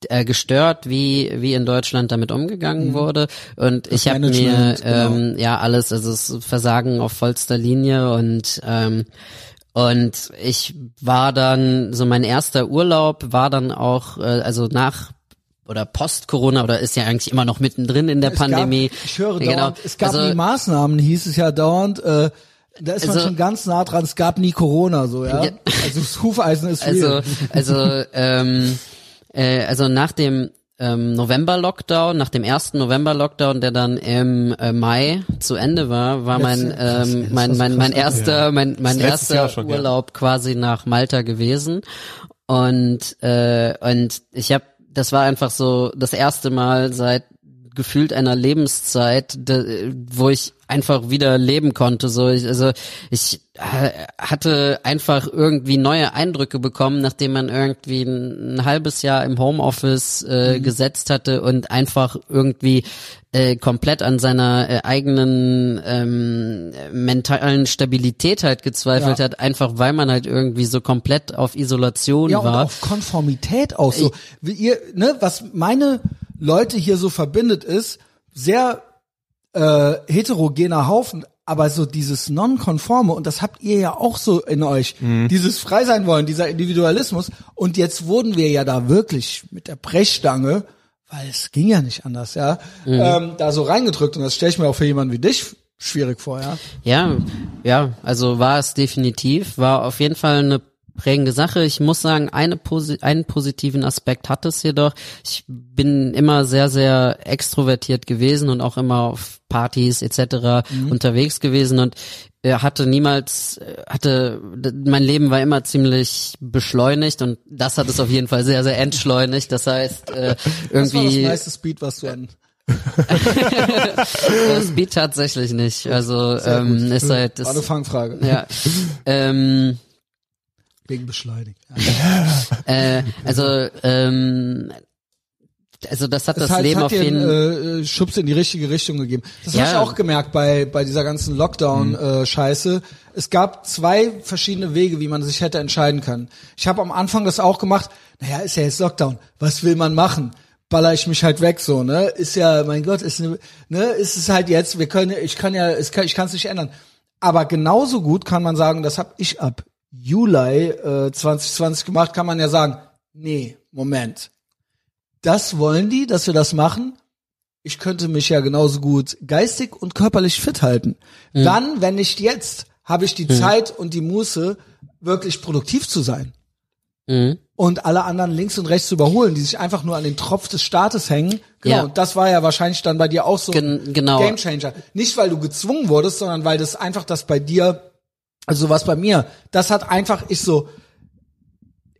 äh, gestört, wie wie in Deutschland damit umgegangen wurde. Und ich habe mir genau. ähm, ja alles, also das Versagen auf vollster Linie und ähm, und ich war dann so mein erster Urlaub war dann auch, äh, also nach oder Post-Corona oder ist ja eigentlich immer noch mittendrin in der Es Pandemie. Gab, ich höre Genau. dauernd, es gab Also- nie Maßnahmen, hieß es ja dauernd. Äh, da ist man Also- schon ganz nah dran. Es gab nie Corona, so ja. Ja. Also das Hufeisen ist real. Also, also, ähm, äh, also nach dem ähm, November-Lockdown, nach dem ersten November-Lockdown, der dann im äh, Mai zu Ende war, war mein ey, ähm, das mein mein mein erster mein mein Jahr erster schon, ja. Urlaub quasi nach Malta gewesen. Und äh, und ich habe das war einfach so das erste Mal seit gefühlt einer Lebenszeit, de, wo ich einfach wieder leben konnte. So, ich, also ich äh, hatte einfach irgendwie neue Eindrücke bekommen, nachdem man irgendwie ein, ein halbes Jahr im Homeoffice äh, gesetzt hatte und einfach irgendwie äh, komplett an seiner äh, eigenen ähm, mentalen Stabilität halt gezweifelt Ja. hat, einfach weil man halt irgendwie so komplett auf Isolation Ja, und war. auf Konformität auch so. Wie ihr, ne, was meine Leute hier so verbindet ist, sehr äh, heterogener Haufen, aber so dieses Nonkonforme, und das habt ihr ja auch so in euch, dieses Frei sein wollen, dieser Individualismus. Und jetzt wurden wir ja da wirklich mit der Brechstange, weil es ging ja nicht anders, ja, ähm, da so reingedrückt. Und das stelle ich mir auch für jemanden wie dich schwierig vor, ja. Ja, ja, also war es definitiv, war auf jeden Fall eine prägende Sache. Ich muss sagen, eine posi einen positiven Aspekt hat es jedoch. Ich bin immer sehr, sehr extrovertiert gewesen und auch immer auf Partys etc. unterwegs gewesen und äh, hatte niemals, äh, hatte, mein Leben war immer ziemlich beschleunigt und das hat es auf jeden Fall sehr, sehr entschleunigt. Das heißt, äh, Das war das irgendwie meiste Speed, was du an Speed tatsächlich nicht. Also ähm, ist halt, ist, Fangfrage. ja, ähm, Wegen beschleunigt. Äh, also, ähm, also das hat Es das halt, Leben hat auf jeden einen äh, Schubs in die richtige Richtung gegeben. Das Ja. habe ich auch gemerkt bei bei dieser ganzen Lockdown-Scheiße. es gab zwei verschiedene Wege, wie man sich hätte entscheiden können. Ich habe am Anfang das auch gemacht. Naja, ist ja jetzt Lockdown. Was will man machen? Baller ich mich halt weg so, ne? Ist ja, mein Gott, ist ne, ne, ist es halt jetzt. Wir können, ich kann ja, es kann, ich kann es nicht ändern. Aber genauso gut kann man sagen, das habe ich ab Juli äh, 2020 gemacht, kann man ja sagen, nee, Moment, das wollen die, dass wir das machen. Ich könnte mich ja genauso gut geistig und körperlich fit halten. Dann, wenn nicht jetzt, habe ich die Zeit und die Muße, wirklich produktiv zu sein. Mhm. Und alle anderen links und rechts zu überholen, die sich einfach nur an den Tropf des Staates hängen. Genau. Ja. Und das war ja wahrscheinlich dann bei dir auch so Gen- ein genau. Gamechanger. Nicht, weil du gezwungen wurdest, sondern weil das einfach das bei dir, also was bei mir, das hat einfach, ich so,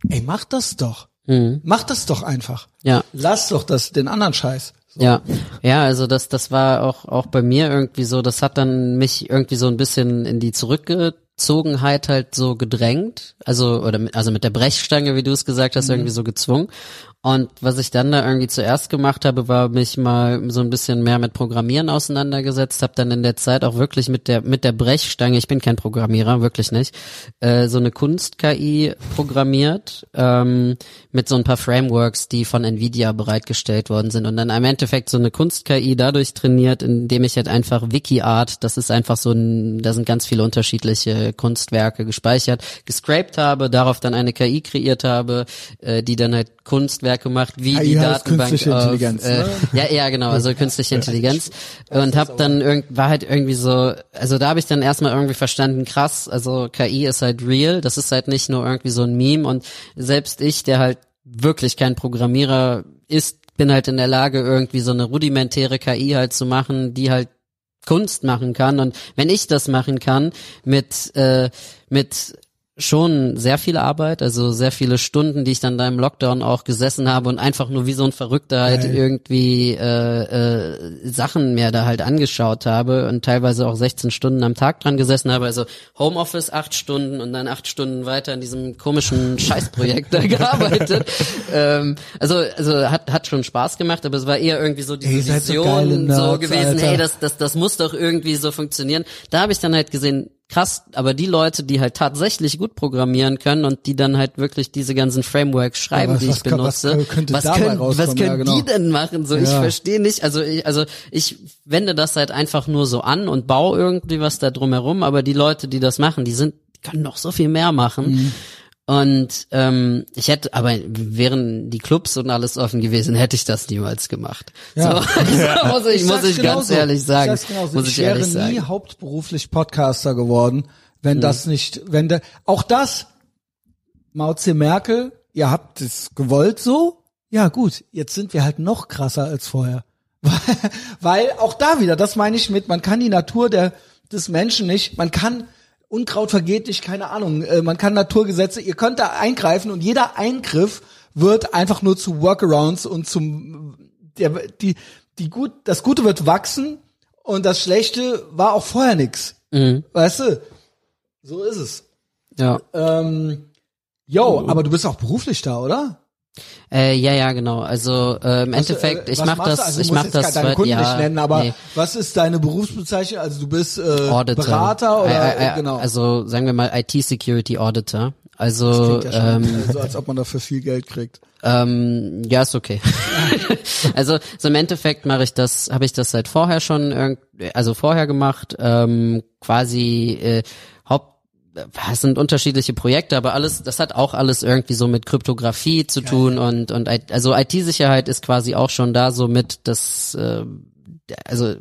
ey, mach das doch. Mhm. Mach das doch einfach. Ja. Lass doch das, den anderen Scheiß. So. Ja, ja, also das, das war auch, auch bei mir irgendwie so, das hat dann mich irgendwie so ein bisschen in die Zurückgezogenheit halt so gedrängt, also, oder mit, also mit der Brechstange, wie du es gesagt hast, irgendwie so gezwungen. Und was ich dann da irgendwie zuerst gemacht habe, war mich mal so ein bisschen mehr mit Programmieren auseinandergesetzt, habe dann in der Zeit auch wirklich mit der mit der Brechstange, ich bin kein Programmierer, wirklich nicht, äh, so eine Kunst-KI programmiert ähm, mit so ein paar Frameworks, die von Nvidia bereitgestellt worden sind. Und dann im Endeffekt so eine Kunst-KI dadurch trainiert, indem ich halt einfach WikiArt, das ist einfach so ein, da sind ganz viele unterschiedliche Kunstwerke gespeichert, gescraped habe, darauf dann eine KI kreiert habe, äh, die dann halt Kunstwerke macht, wie KI die heißt Datenbank künstliche auf, Intelligenz, äh, ne? ja ja genau also künstliche Intelligenz. Und hab dann irgend war halt irgendwie so also da habe ich dann erstmal irgendwie verstanden krass also KI ist halt real das ist halt nicht nur irgendwie so ein Meme. Und selbst ich der halt wirklich kein Programmierer ist bin halt in der Lage irgendwie so eine rudimentäre KI halt zu machen die halt Kunst machen kann. Und wenn ich das machen kann mit äh, mit schon sehr viel Arbeit, also sehr viele Stunden, die ich dann da im Lockdown auch gesessen habe und einfach nur wie so ein Verrückter halt Geil. irgendwie äh, äh, Sachen mir da halt angeschaut habe und teilweise auch 16 Stunden am Tag dran gesessen habe. Also Homeoffice acht Stunden und dann acht Stunden weiter in diesem komischen Scheißprojekt da gearbeitet. ähm, also also hat hat schon Spaß gemacht, aber es war eher irgendwie so so geile Vision so Nerds, gewesen, Alter. hey, das, das, das muss doch irgendwie so funktionieren. Da habe ich dann halt gesehen, krass, aber die Leute, die halt tatsächlich gut programmieren können und die dann halt wirklich diese ganzen Frameworks schreiben, was- die ich was was benutze, könnte was dabei können, was können Ja, genau. die denn machen? So, ich Ja. verstehe nicht. Also ich, also ich wende das halt einfach nur so an und baue irgendwie was da drumherum, aber die Leute, die das machen, die sind, die können noch so viel mehr machen. Mhm. Und ähm, ich hätte, aber wären die Clubs und alles offen gewesen, hätte ich das niemals gemacht. Ja. So, muss ich, muss sag's ich ganz genauso. ehrlich sagen. Ich, genauso. muss ich, ich, wäre nie sagen. Hm. hauptberuflich Podcaster geworden, wenn das nicht, wenn der, auch das, Mao Tse Merkel, ihr habt es gewollt so, ja gut, jetzt sind wir halt noch krasser als vorher. Weil auch da wieder, das meine ich mit, man kann die Natur der, des Menschen nicht, man kann Unkraut vergeht nicht, keine Ahnung, äh, man kann Naturgesetze, ihr könnt da eingreifen und jeder Eingriff wird einfach nur zu Workarounds und zum, der, die, die gut, das Gute wird wachsen und das Schlechte war auch vorher nix. Mhm. Weißt du? So ist es. Ja. Ähm, yo, aber du bist auch beruflich da, oder? Äh, ja, ja, genau. Also äh, im Was, Endeffekt, äh, ich was mach machst du? das, also, ich du musst mach jetzt das deine Kunden ja, nicht nennen, aber nee. was ist deine Berufsbezeichnung? Also du bist äh, Auditor. Berater oder Äh, äh, genau. Also sagen wir mal IT Security Auditor. Also ja schon ähm, so, als ob man dafür viel Geld kriegt. ähm, ja, ist okay. also so im Endeffekt mache ich das, habe ich das seit vorher schon, irgend, also vorher gemacht, ähm, quasi äh, es sind unterschiedliche Projekte, aber alles, das hat auch alles irgendwie so mit Kryptographie zu tun und und also IT-Sicherheit ist quasi auch schon da so mit das, äh, also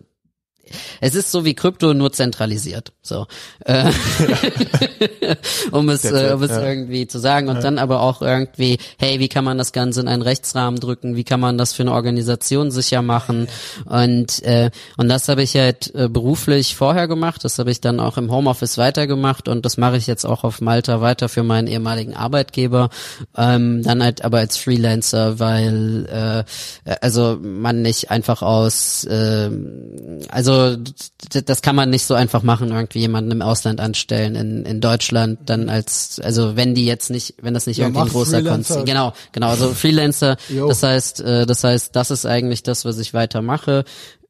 es ist so wie Krypto nur zentralisiert, so äh, um es, äh, um es ja. irgendwie zu sagen und dann aber auch irgendwie, hey, wie kann man das Ganze in einen Rechtsrahmen drücken? Wie kann man das für eine Organisation sicher machen? Und äh, und das habe ich halt äh, beruflich vorher gemacht. Das habe ich dann auch im Homeoffice weitergemacht und das mache ich jetzt auch auf Malta weiter für meinen ehemaligen Arbeitgeber. Ähm, dann halt aber als Freelancer, weil äh, also man nicht einfach aus äh, also d- das kann man nicht so einfach machen, irgendwie jemanden im Ausland anstellen in, in Deutschland dann als, also wenn die jetzt nicht, wenn das nicht Ja, irgendwie ein großer. Konzern, genau, genau, also Freelancer, das heißt, äh, das heißt, das ist eigentlich das, was ich weitermache.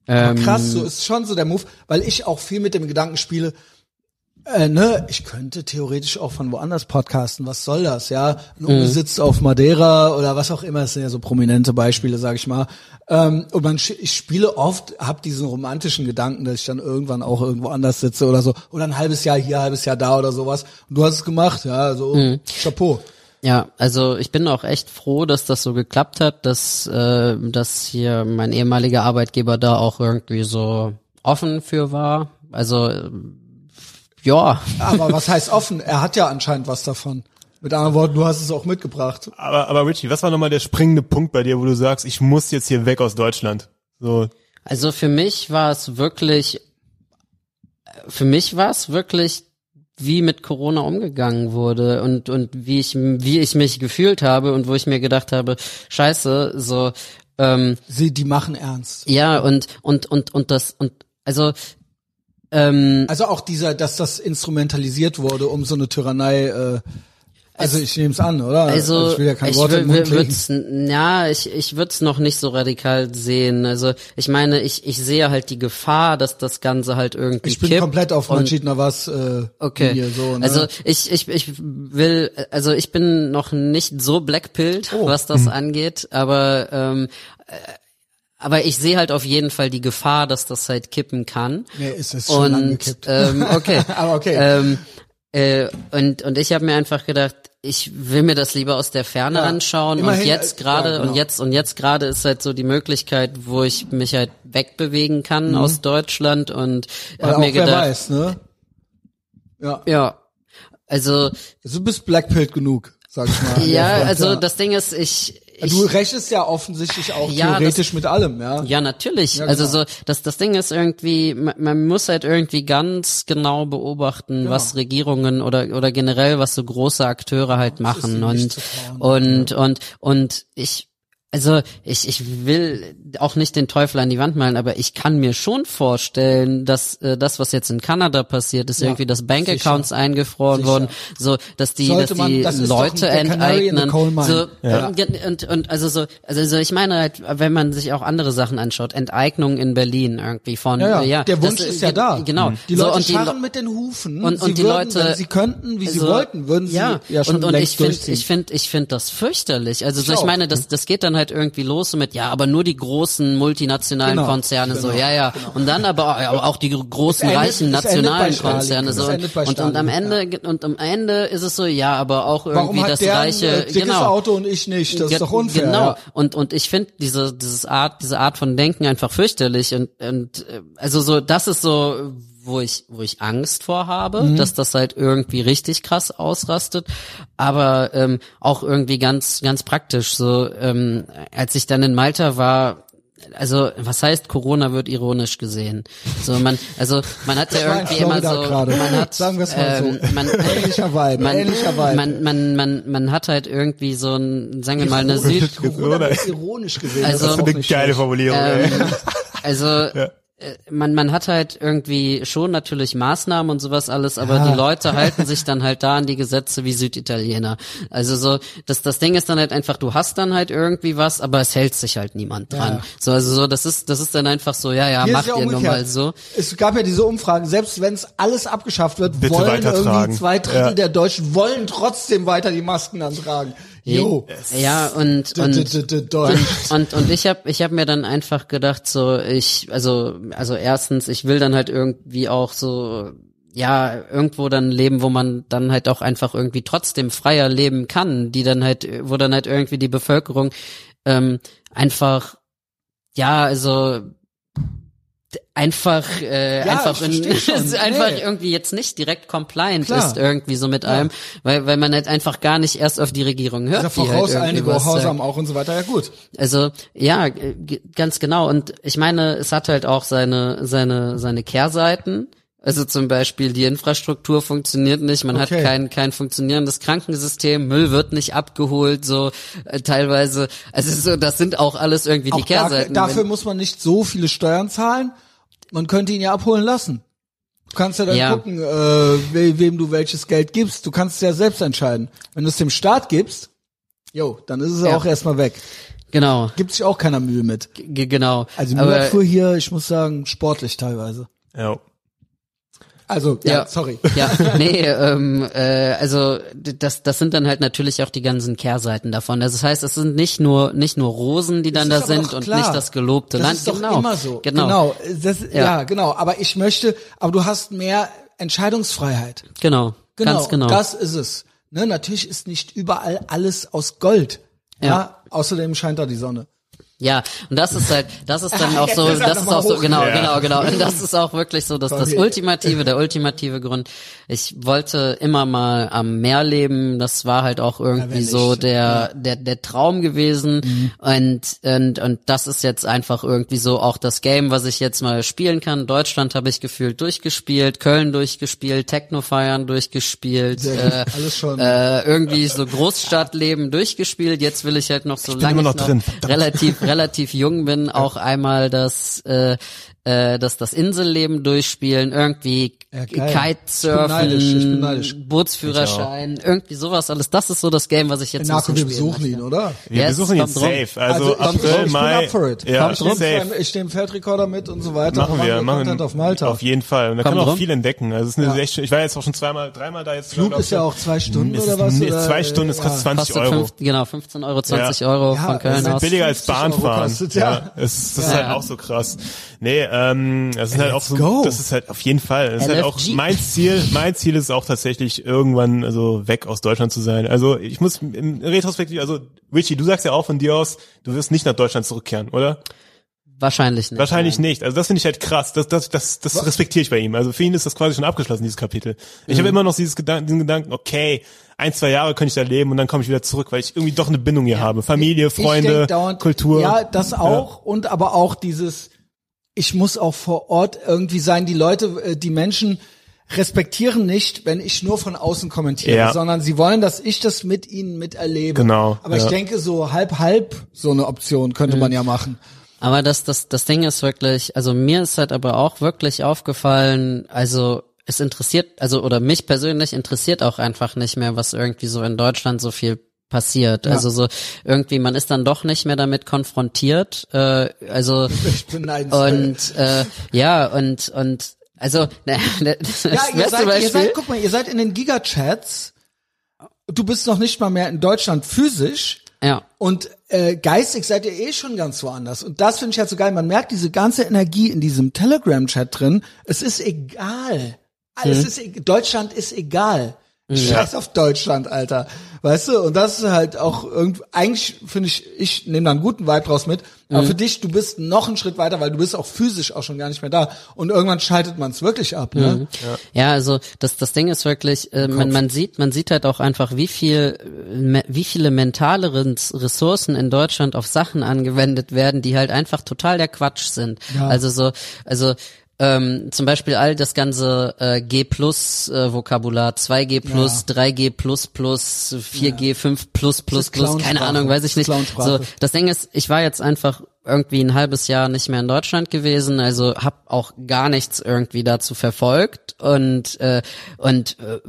Ähm, krass, so ist schon so der Move, weil ich auch viel mit dem Gedanken spiele, äh, ne, ich könnte theoretisch auch von woanders podcasten, was soll das, ja? Ein Uwe sitzt auf Madeira oder was auch immer, das sind ja so prominente Beispiele, sag ich mal. Ähm, und man, ich spiele oft, hab diesen romantischen Gedanken, dass ich dann irgendwann auch irgendwo anders sitze oder so, oder ein halbes Jahr hier, halbes Jahr da oder sowas. Und du hast es gemacht, ja, so, Chapeau. Ja, also ich bin auch echt froh, dass das so geklappt hat, dass, äh, dass hier mein ehemaliger Arbeitgeber da auch irgendwie so offen für war. Also ja, Aber was heißt offen? Er hat ja anscheinend was davon. Mit anderen Worten, du hast es auch mitgebracht. Aber, aber Richie, was war nochmal der springende Punkt bei dir, wo du sagst, ich muss jetzt hier weg aus Deutschland? So, Also für mich war es wirklich, für mich war es wirklich, wie mit Corona umgegangen wurde und und wie ich wie ich mich gefühlt habe und wo ich mir gedacht habe, Scheiße, so ähm, Sie, die machen ernst. ja und und und und das und also ähm, Also auch dieser, dass das instrumentalisiert wurde, um so eine Tyrannei. Äh, Also ich nehme es an, oder? Also ich will ja kein ich Wort wür- im Mund würd's, ja, ich ich würde es noch nicht so radikal sehen. Also ich meine, ich ich sehe halt die Gefahr, dass das Ganze halt irgendwie Ich bin kippt komplett auf und- man schied nach was äh, Okay. Linie, so, ne? Also ich, ich, ich will, also ich bin noch nicht so blackpilled, Oh. was das angeht, aber ähm, äh, aber ich sehe halt auf jeden Fall die Gefahr, dass das halt kippen kann. nee, ist es schon und ähm, okay. Aber okay. Ähm, äh, und und ich habe mir einfach gedacht, ich will mir das lieber aus der Ferne Ja, anschauen immerhin, und jetzt äh, gerade ja, genau. und jetzt und jetzt gerade ist halt so die Möglichkeit, wo ich mich halt wegbewegen kann aus Deutschland und Mhm. Habe auch mir wer gedacht, weiß, ne? Ja. ja, also Du bist blackpilled genug, sag ich mal. ja, also das Ding ist, ich, ich Du rechnest ja offensichtlich auch Ja, theoretisch mit allem, ja. Ja, natürlich. Ja, Also genau. so, das, das Ding ist irgendwie, man, man muss halt irgendwie ganz genau beobachten, Genau. was Regierungen oder, oder generell, was so große Akteure halt ist machen und, und, und, und ich, also ich, ich will auch nicht den Teufel an die Wand malen, aber ich kann mir schon vorstellen, dass äh, das, was jetzt in Kanada passiert, ist Ja, irgendwie, dass Bankaccounts eingefroren Sicher. wurden, so dass die, Sollte dass man- die das ist doch Leute enteignen. So, Ja. Ge- und, und also so, also so ich meine halt, wenn man sich auch andere Sachen anschaut, Enteignung in Berlin irgendwie von, Ja, ja. ja der Wunsch das, ist ja da. Genau. Die so, Leute und die scharren Le- mit den Hufen. und, sie und die würden, Leute, wenn sie könnten, wie sie so, wollten, würden sie ja, ja, schon und, und ich finde, ich finde, ich finde das fürchterlich. Also so, Ich ich auch. meine, das, das geht dann halt irgendwie los mit, ja, aber nur die großen multinationalen Genau, Konzerne, so, genau, ja, ja, und dann aber aber auch die großen endet- reichen nationalen. Konzerne, so und, und am Ende und am Ende ist es so, ja, aber auch irgendwie das reiche, ein äh, genau. Auto und ich nicht? Das ist doch unfair. Genau. Ja. Und und ich finde diese dieses Art diese Art von Denken einfach fürchterlich und und äh, also so das ist so wo ich wo ich Angst vor habe, Mhm. dass das halt irgendwie richtig krass ausrastet, aber ähm, auch irgendwie ganz ganz praktisch so ähm, als ich dann in Malta war also was heißt Corona wird ironisch gesehen? So man also man hat ja irgendwie immer so gerade. man hat Sagen wir's mal so. ähm, man, Ähnlicher Vibe, man, ähnlicher Vibe. man, man, man, man hat halt irgendwie so ein, sagen wir mal, eine Süd, Corona wird ironisch gesehen. Also- das ist eine geile. Formulierung, ey. ähm, also äh, man, man hat halt irgendwie schon natürlich Maßnahmen und sowas alles, aber Ja. die Leute halten sich dann halt da an die Gesetze wie Süditaliener. Also so, das, das Ding ist dann halt einfach, du hast dann halt irgendwie was, aber es hält sich halt niemand dran. Ja. So, also so, das ist, das ist dann einfach so, ja, ja, Hier macht ja ihr nun mal so. Es gab ja diese Umfragen, selbst wenn es alles abgeschafft wird, Bitte wollen irgendwie zwei Drittel Ja. der Deutschen wollen trotzdem weiter die Masken dann tragen. Jo. Ja, und, und, und und ich habe ich hab mir dann einfach gedacht so ich also also erstens ich will dann halt irgendwie auch so ja irgendwo dann leben wo man dann halt auch einfach irgendwie trotzdem freier leben kann die dann halt wo dann halt irgendwie die Bevölkerung ähm, einfach ja also einfach äh, Ja, einfach in, einfach Nee. irgendwie jetzt nicht direkt compliant Klar. ist irgendwie so mit allem weil weil man halt einfach gar nicht erst auf die Regierung hört Ja, die halt irgendwie was sagt. Gehorsam auch und so weiter. Ja gut. Also ja, ganz genau. Und ich meine, es hat halt auch seine seine seine Kehrseiten. Also zum Beispiel die Infrastruktur funktioniert nicht, man Okay. hat kein kein funktionierendes Krankensystem, Müll wird nicht abgeholt, so äh, teilweise. Also so, das sind auch alles irgendwie die Auch da, Kehrseiten. dafür Wenn- muss man nicht so viele Steuern zahlen. Man könnte ihn ja abholen lassen. Du kannst ja dann Ja. gucken, äh, we wem du welches Geld gibst. Du kannst es ja selbst entscheiden. Wenn du es dem Staat gibst, jo, dann ist es Ja. auch erstmal weg. genau, Gibt sich auch keiner Mühe mit. g genau. Also Aber- Müllabfuhr hier, ich muss sagen, sportlich teilweise. Ja. Also, ja, Ja. sorry. Ja, nee, ähm, äh, also das, das sind dann halt natürlich auch die ganzen Kehrseiten davon. Also das heißt, es sind nicht nur nicht nur Rosen, die dann da sind und nicht das gelobte Das Land. ist doch genau, immer so. Genau, genau. Das, ja. Ja. genau. Aber ich möchte, aber du hast mehr Entscheidungsfreiheit. genau, Genau. ganz genau. Das ist es. Ne, natürlich ist nicht überall alles aus Gold. Ja. Ja. Außerdem scheint da die Sonne. Ja, und das ist halt, das ist dann auch so, ist das ist auch so, genau, Ja. genau, genau. Und das ist auch wirklich so, dass das ultimative, der ultimative Grund. Ich wollte immer mal am Meer leben. Das war halt auch irgendwie so der, der, der Traum gewesen. Und, und, und das ist jetzt einfach irgendwie so auch das Game, was ich jetzt mal spielen kann. Deutschland habe ich gefühlt durchgespielt, Köln durchgespielt, Techno feiern durchgespielt, äh, Alles schon. äh, irgendwie so Großstadtleben durchgespielt. Jetzt will ich halt noch so lange noch relativ relativ jung bin, auch einmal das äh, äh, das das Inselleben durchspielen, irgendwie Ja. Kitesurfen. Bootsführerschein, irgendwie sowas alles. Das ist so das Game, was ich jetzt bisschen wir besuchen möchte. ihn, oder? Wir Yes, besuchen ihn safe. Also, ich, April, ich Mai. bin up for it. Ja, Kommt rum. safe. Ich stehe im Feldrekorder mit und so weiter. Machen wir, machen Content wir auf Malta. Auf jeden Fall. Und da kann man auch drum. viel entdecken. Also es ist eine Ja. echt ich war jetzt auch schon zweimal, dreimal da jetzt. Flug ist ja auch zwei Stunden Es oder ist was? nee, oder? zwei Stunden, es kostet 20 Kostet Euro. genau, 15 Euro, 20 Ja. Euro von es Köln ist aus. billiger als 50 Euro Bahnfahren. kostet, ja. es, das ist halt ja. auch so krass. Nee, ähm, das ist halt auch so, go. das ist halt auf jeden Fall. Das ist halt auch mein Ziel. Mein Ziel ist auch tatsächlich irgendwann also weg aus Deutschland zu sein. Also ich muss im Retrospektiv, also Richie, du sagst ja auch von dir aus, du wirst nicht nach Deutschland zurückkehren, oder? Wahrscheinlich nicht. Wahrscheinlich nein. nicht. Also das finde ich halt krass. Das, das, das, das respektiere ich bei ihm. Also für ihn ist das quasi schon abgeschlossen, dieses Kapitel. Ich Mhm. habe immer noch dieses Gedanken, diesen Gedanken, okay, ein, zwei Jahre könnte ich da leben und dann komme ich wieder zurück, weil ich irgendwie doch eine Bindung hier habe. Familie, Freunde, denk dauernd, Kultur. Ja, das auch und aber auch dieses, ich muss auch vor Ort irgendwie sein. Die Leute, äh, die Menschen respektieren nicht, wenn ich nur von außen kommentiere, Ja. sondern sie wollen, dass ich das mit ihnen miterlebe. Genau, Aber ich ja. denke, so halb halb so eine Option könnte Mhm. man ja machen. Aber das, das, das Ding ist wirklich, also mir ist halt aber auch wirklich aufgefallen, also es interessiert, also oder mich persönlich interessiert auch einfach nicht mehr, was irgendwie so in Deutschland so viel passiert. Ja. Also so irgendwie, man ist dann doch nicht mehr damit konfrontiert. Äh, also Ich bin neidenswert. und äh, ja und und also ne, ne, das Ja, ihr seid, ihr seid, guck mal, ihr seid in den Gigachats. Du bist noch nicht mal mehr in Deutschland physisch. ja. Und äh, geistig seid ihr eh schon ganz woanders. Und das finde ich halt so geil. Man merkt diese ganze Energie in diesem Telegram-Chat drin. Es ist egal. Es ist, e- Deutschland ist egal. Scheiß auf Deutschland, Alter. Weißt du? Und das ist halt auch irgendwie, eigentlich finde ich, ich nehme da einen guten Vibe draus mit. Aber für dich, du bist noch einen Schritt weiter, weil du bist auch physisch auch schon gar nicht mehr da. Und irgendwann schaltet man es wirklich ab, ne? Ja, also das das Ding ist wirklich, äh, man, man sieht man sieht halt auch einfach, wie viel wie viele mentale Res- Ressourcen in Deutschland auf Sachen angewendet werden, die halt einfach total der Quatsch sind. Also so, also ähm, zum Beispiel all das ganze äh, G plus äh, Vokabular, 2G plus, 3G plus plus, 4G, 5 plus plus plus, keine. Ahnung, weiß ich nicht. So, das Ding ist, ich war jetzt einfach irgendwie ein halbes Jahr nicht mehr in Deutschland gewesen, also hab auch gar nichts irgendwie dazu verfolgt und äh, und äh,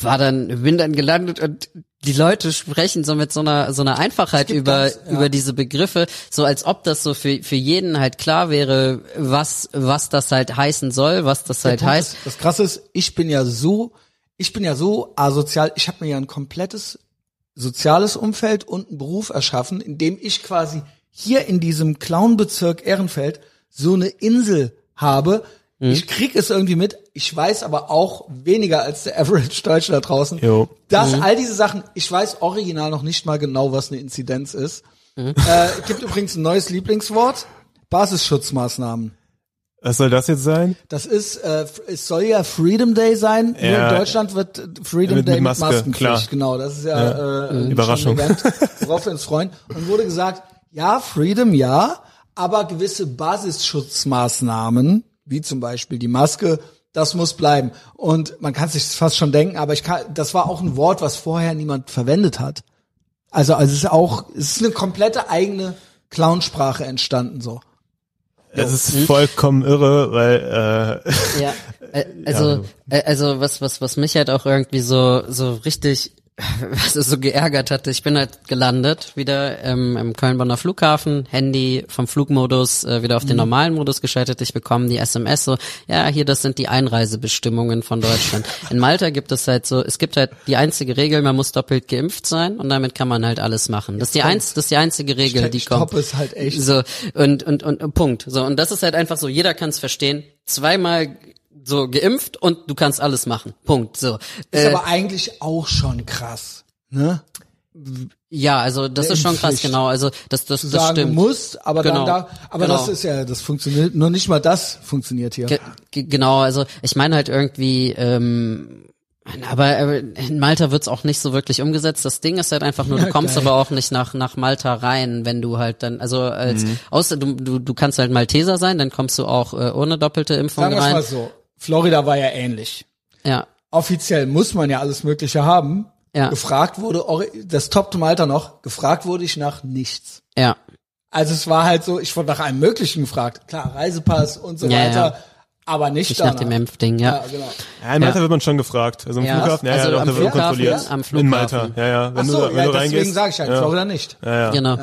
war dann bin dann gelandet und die Leute sprechen so mit so einer so einer Einfachheit über ganz- ja. über diese Begriffe, so als ob das so für für jeden halt klar wäre, was was das halt heißen soll, was das halt Punkt heißt. Ist, das Krasse ist, ich bin ja so, ich bin ja so asozial. Ich habe mir ja ein komplettes soziales Umfeld und einen Beruf erschaffen, in dem ich quasi hier in diesem Clownbezirk Ehrenfeld so eine Insel habe. Mhm. Ich krieg es irgendwie mit. Ich weiß aber auch weniger als der Average Deutsche da draußen. Jo. Das, all diese Sachen, ich weiß original noch nicht mal genau, was eine Inzidenz ist. Äh, gibt übrigens ein neues Lieblingswort. Basisschutzmaßnahmen. Was soll das jetzt sein? Das ist, äh, es soll ja Freedom Day sein. Nur Ja. in Deutschland wird äh, Freedom Mit- Day mit Maske, Maskenpflicht. klar. Genau, das ist ja, äh, ein Überraschung. Event, worauf wir uns freuen. Und wurde gesagt, ja, Freedom, ja, aber gewisse Basisschutzmaßnahmen, wie zum Beispiel die Maske, das muss bleiben. Und man kann sich fast schon denken, aber ich kann, das war auch ein Wort, was vorher niemand verwendet hat. Also, also es ist auch, es ist eine komplette eigene Clownsprache entstanden, so. Das ist vollkommen irre, weil äh, Ja, äh, also, äh, also was, was, was mich halt auch irgendwie so, so richtig, was es so geärgert hatte, ich bin halt gelandet, wieder ähm, im Köln-Bonner Flughafen, Handy vom Flugmodus äh, wieder auf den normalen Modus geschaltet, ich bekomme die SMS so, ja, hier, das sind die Einreisebestimmungen von Deutschland. In Malta gibt es halt so, es gibt halt die einzige Regel, man muss doppelt geimpft sein und damit kann man halt alles machen. Das ist die, eins, das ist die einzige Regel, die kommt. Stopp ist halt echt. So, und, und, und, und Punkt. So, und das ist halt einfach so, jeder kann es verstehen. Zweimal so geimpft und du kannst alles machen. Punkt. So. Ist Äh, aber eigentlich auch schon krass, ne? ja, also das ist schon krass, genau. Also das, das, das sagen, stimmt. du musst, aber Genau. dann da, aber Genau. das ist ja, das funktioniert, nur nicht mal das funktioniert hier. Ge ge genau, also ich meine halt irgendwie, ähm, aber äh, in Malta wird's auch nicht so wirklich umgesetzt. Das Ding ist halt einfach nur, du kommst geil. aber auch nicht nach nach Malta rein, wenn du halt dann, also als außer du, du du kannst halt Malteser sein, dann kommst du auch äh, ohne doppelte Impfung Sagen rein. mal so, Florida war ja ähnlich. Ja, Offiziell muss man ja alles Mögliche haben. Ja. Gefragt wurde, das toppte Malta noch, gefragt wurde ich nach nichts. ja. Also es war halt so, ich wurde nach allem Möglichen gefragt. Klar, Reisepass und so Ja, weiter, ja. aber nicht, Nicht nach dem Impfding, ja. Ja, genau. Ja, in Malta Ja. wird man schon gefragt. Also im Ja. Flughafen, ja, Also ja, doch, am da wird Flughafen, kontrolliert. am In Flughafen. Malta, ja, ja. Wenn Ach so, du, wenn ja, du deswegen sage ich halt, ja. Florida nicht. Ja, ja. Genau.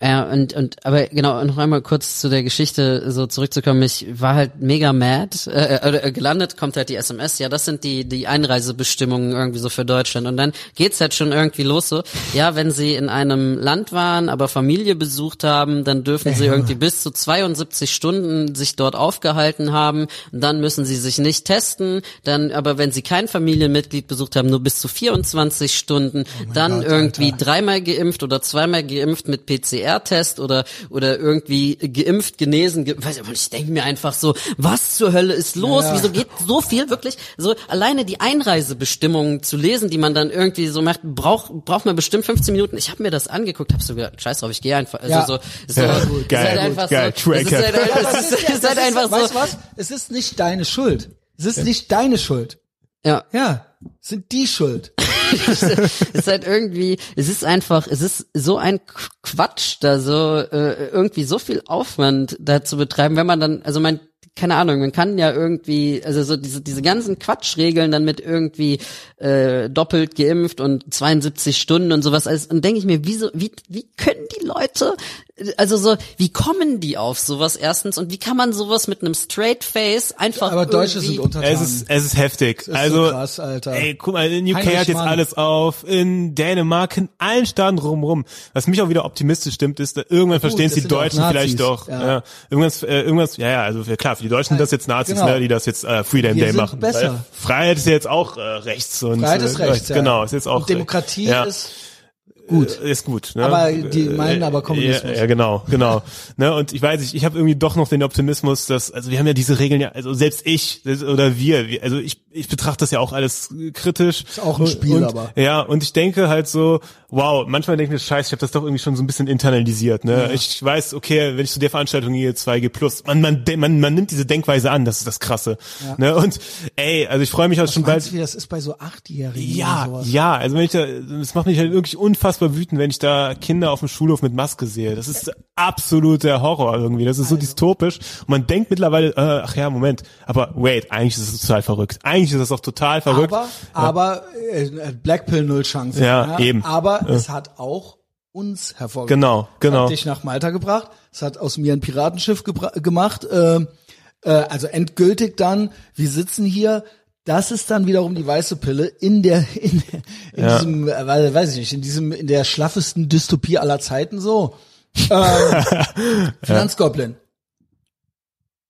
Ja. und, und, aber genau, noch einmal kurz zu der Geschichte so zurückzukommen. Ich war halt mega mad, äh, äh, gelandet, kommt halt die SMS, ja, das sind die, die Einreisebestimmungen irgendwie so für Deutschland. Und dann geht's halt schon irgendwie los so, ja, wenn sie in einem Land waren, aber Familie besucht haben, dann dürfen sie irgendwie bis zu 72 Stunden sich dort aufgehalten haben, dann müssen sie sich nicht testen, dann, aber wenn sie kein Familienmitglied besucht haben, nur bis zu 24 Stunden, dann Gott, irgendwie Alter. dreimal geimpft oder zweimal geimpft mit PCR-Test oder oder irgendwie geimpft, genesen, ge weiß ich, ich denke mir einfach so, was zur Hölle ist los? Ja. Wieso geht so viel wirklich so alleine die Einreisebestimmungen zu lesen, die man dann irgendwie so macht, braucht braucht man bestimmt 15 Minuten. Ich habe mir das angeguckt, habe so gedacht, scheiß drauf, ich gehe einfach also Ja. so, so Ja, gut, geil, halt einfach geil, so, es ist Tracker. halt, es ist, es ist halt einfach weißt so, was? Es ist nicht deine Schuld. Es ist nicht deine Schuld. ja. Ja, sind die Schuld. es ist halt irgendwie, es ist einfach, es ist so ein Qu- Quatsch, da so äh, irgendwie so viel Aufwand da zu betreiben, wenn man dann, also mein, keine Ahnung, man kann ja irgendwie, also so diese diese ganzen Quatschregeln dann mit irgendwie äh, doppelt geimpft und 72 Stunden und sowas alles, und denke ich mir, wieso, wie wie können die Leute, also so, wie kommen die auf sowas erstens und wie kann man sowas mit einem Straight Face einfach Aber Deutsche sind untertan. Es ist, es ist heftig. ist so also, krass, Alter. ey, guck mal, in UK Heinrich hat jetzt Mann. alles auf, in Dänemark, in allen Staaten rumrum. Was mich auch wieder optimistisch stimmt, ist, irgendwann verstehen es die Deutschen Nazis, vielleicht doch. ja. Ja. Irgendwas, äh, irgendwas, ja, ja, also ja, klar, für die Deutschen sind das jetzt Nazis, Genau. ne, die das jetzt äh, Freedom Wir Day sind machen. besser. Freiheit ist ja jetzt auch äh, rechts und Freiheit ist äh, rechts, ja. Genau, ist jetzt auch Und Demokratie ja. ist gut. Äh, Ist gut. Ne? Aber die meinen aber Kommunismus. Ja, ja genau, genau. ne, und ich weiß nicht, ich habe irgendwie doch noch den Optimismus, dass, also wir haben ja diese Regeln ja, also selbst ich oder wir, also ich, ich betrachte das ja auch alles äh, kritisch. Ist auch ein Spiel, und, aber. Ja, und ich denke halt so, wow, manchmal denke ich mir, scheiße, ich habe das doch irgendwie schon so ein bisschen internalisiert. Ne? Ich weiß, okay, wenn ich zu der Veranstaltung gehe, 2G plus, man, man, man, man nimmt diese Denkweise an, das ist das Krasse. Ne? Und ey, also ich freue mich auch schon bald. Du, wie das ist bei so Achtjährigen Ja, ja, also wenn ich da, es macht mich halt wirklich unfassbar wütend, wenn ich da Kinder auf dem Schulhof mit Maske sehe. Das ist absoluter Horror irgendwie. Das ist so dystopisch. Und man denkt mittlerweile, äh, ach ja, Moment, aber wait, eigentlich ist es total verrückt. Eigentlich ist es auch total verrückt. Aber, aber äh, Blackpill null Chance. Ja, eben. Aber es hat auch uns hervorgebracht. Genau, genau. Hat dich nach Malta gebracht. Es hat aus mir ein Piratenschiff gemacht. Ähm, äh, also endgültig dann, wir sitzen hier. Das ist dann wiederum die weiße Pille in der, in, in Ja. diesem, äh, weiß ich nicht, in diesem, in der schlaffesten Dystopie aller Zeiten so. Ähm, Finanzgoblin.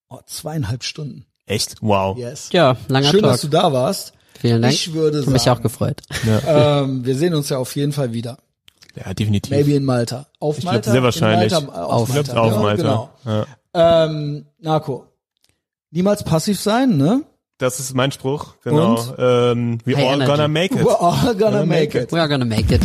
Oh, zweieinhalb Stunden. Echt? Wow. Yes. ja, langer Schön, Talk. dass du da warst. Vielen Dank. Ich würde Hab mich sagen- auch gefreut. Ähm, wir sehen uns ja auf jeden Fall wieder. Ja, definitiv. Maybe in Malta. Auf Ich glaub, Malta? sehr wahrscheinlich. In Malta, Auf- auf, Malta. glaub, auf ja, Malta. Genau. Ja. Ähm, Narko. Niemals passiv sein, ne? Das ist mein Spruch, genau. Und? Ähm, we High all energy. gonna make it. We're all gonna make it. We are gonna make it.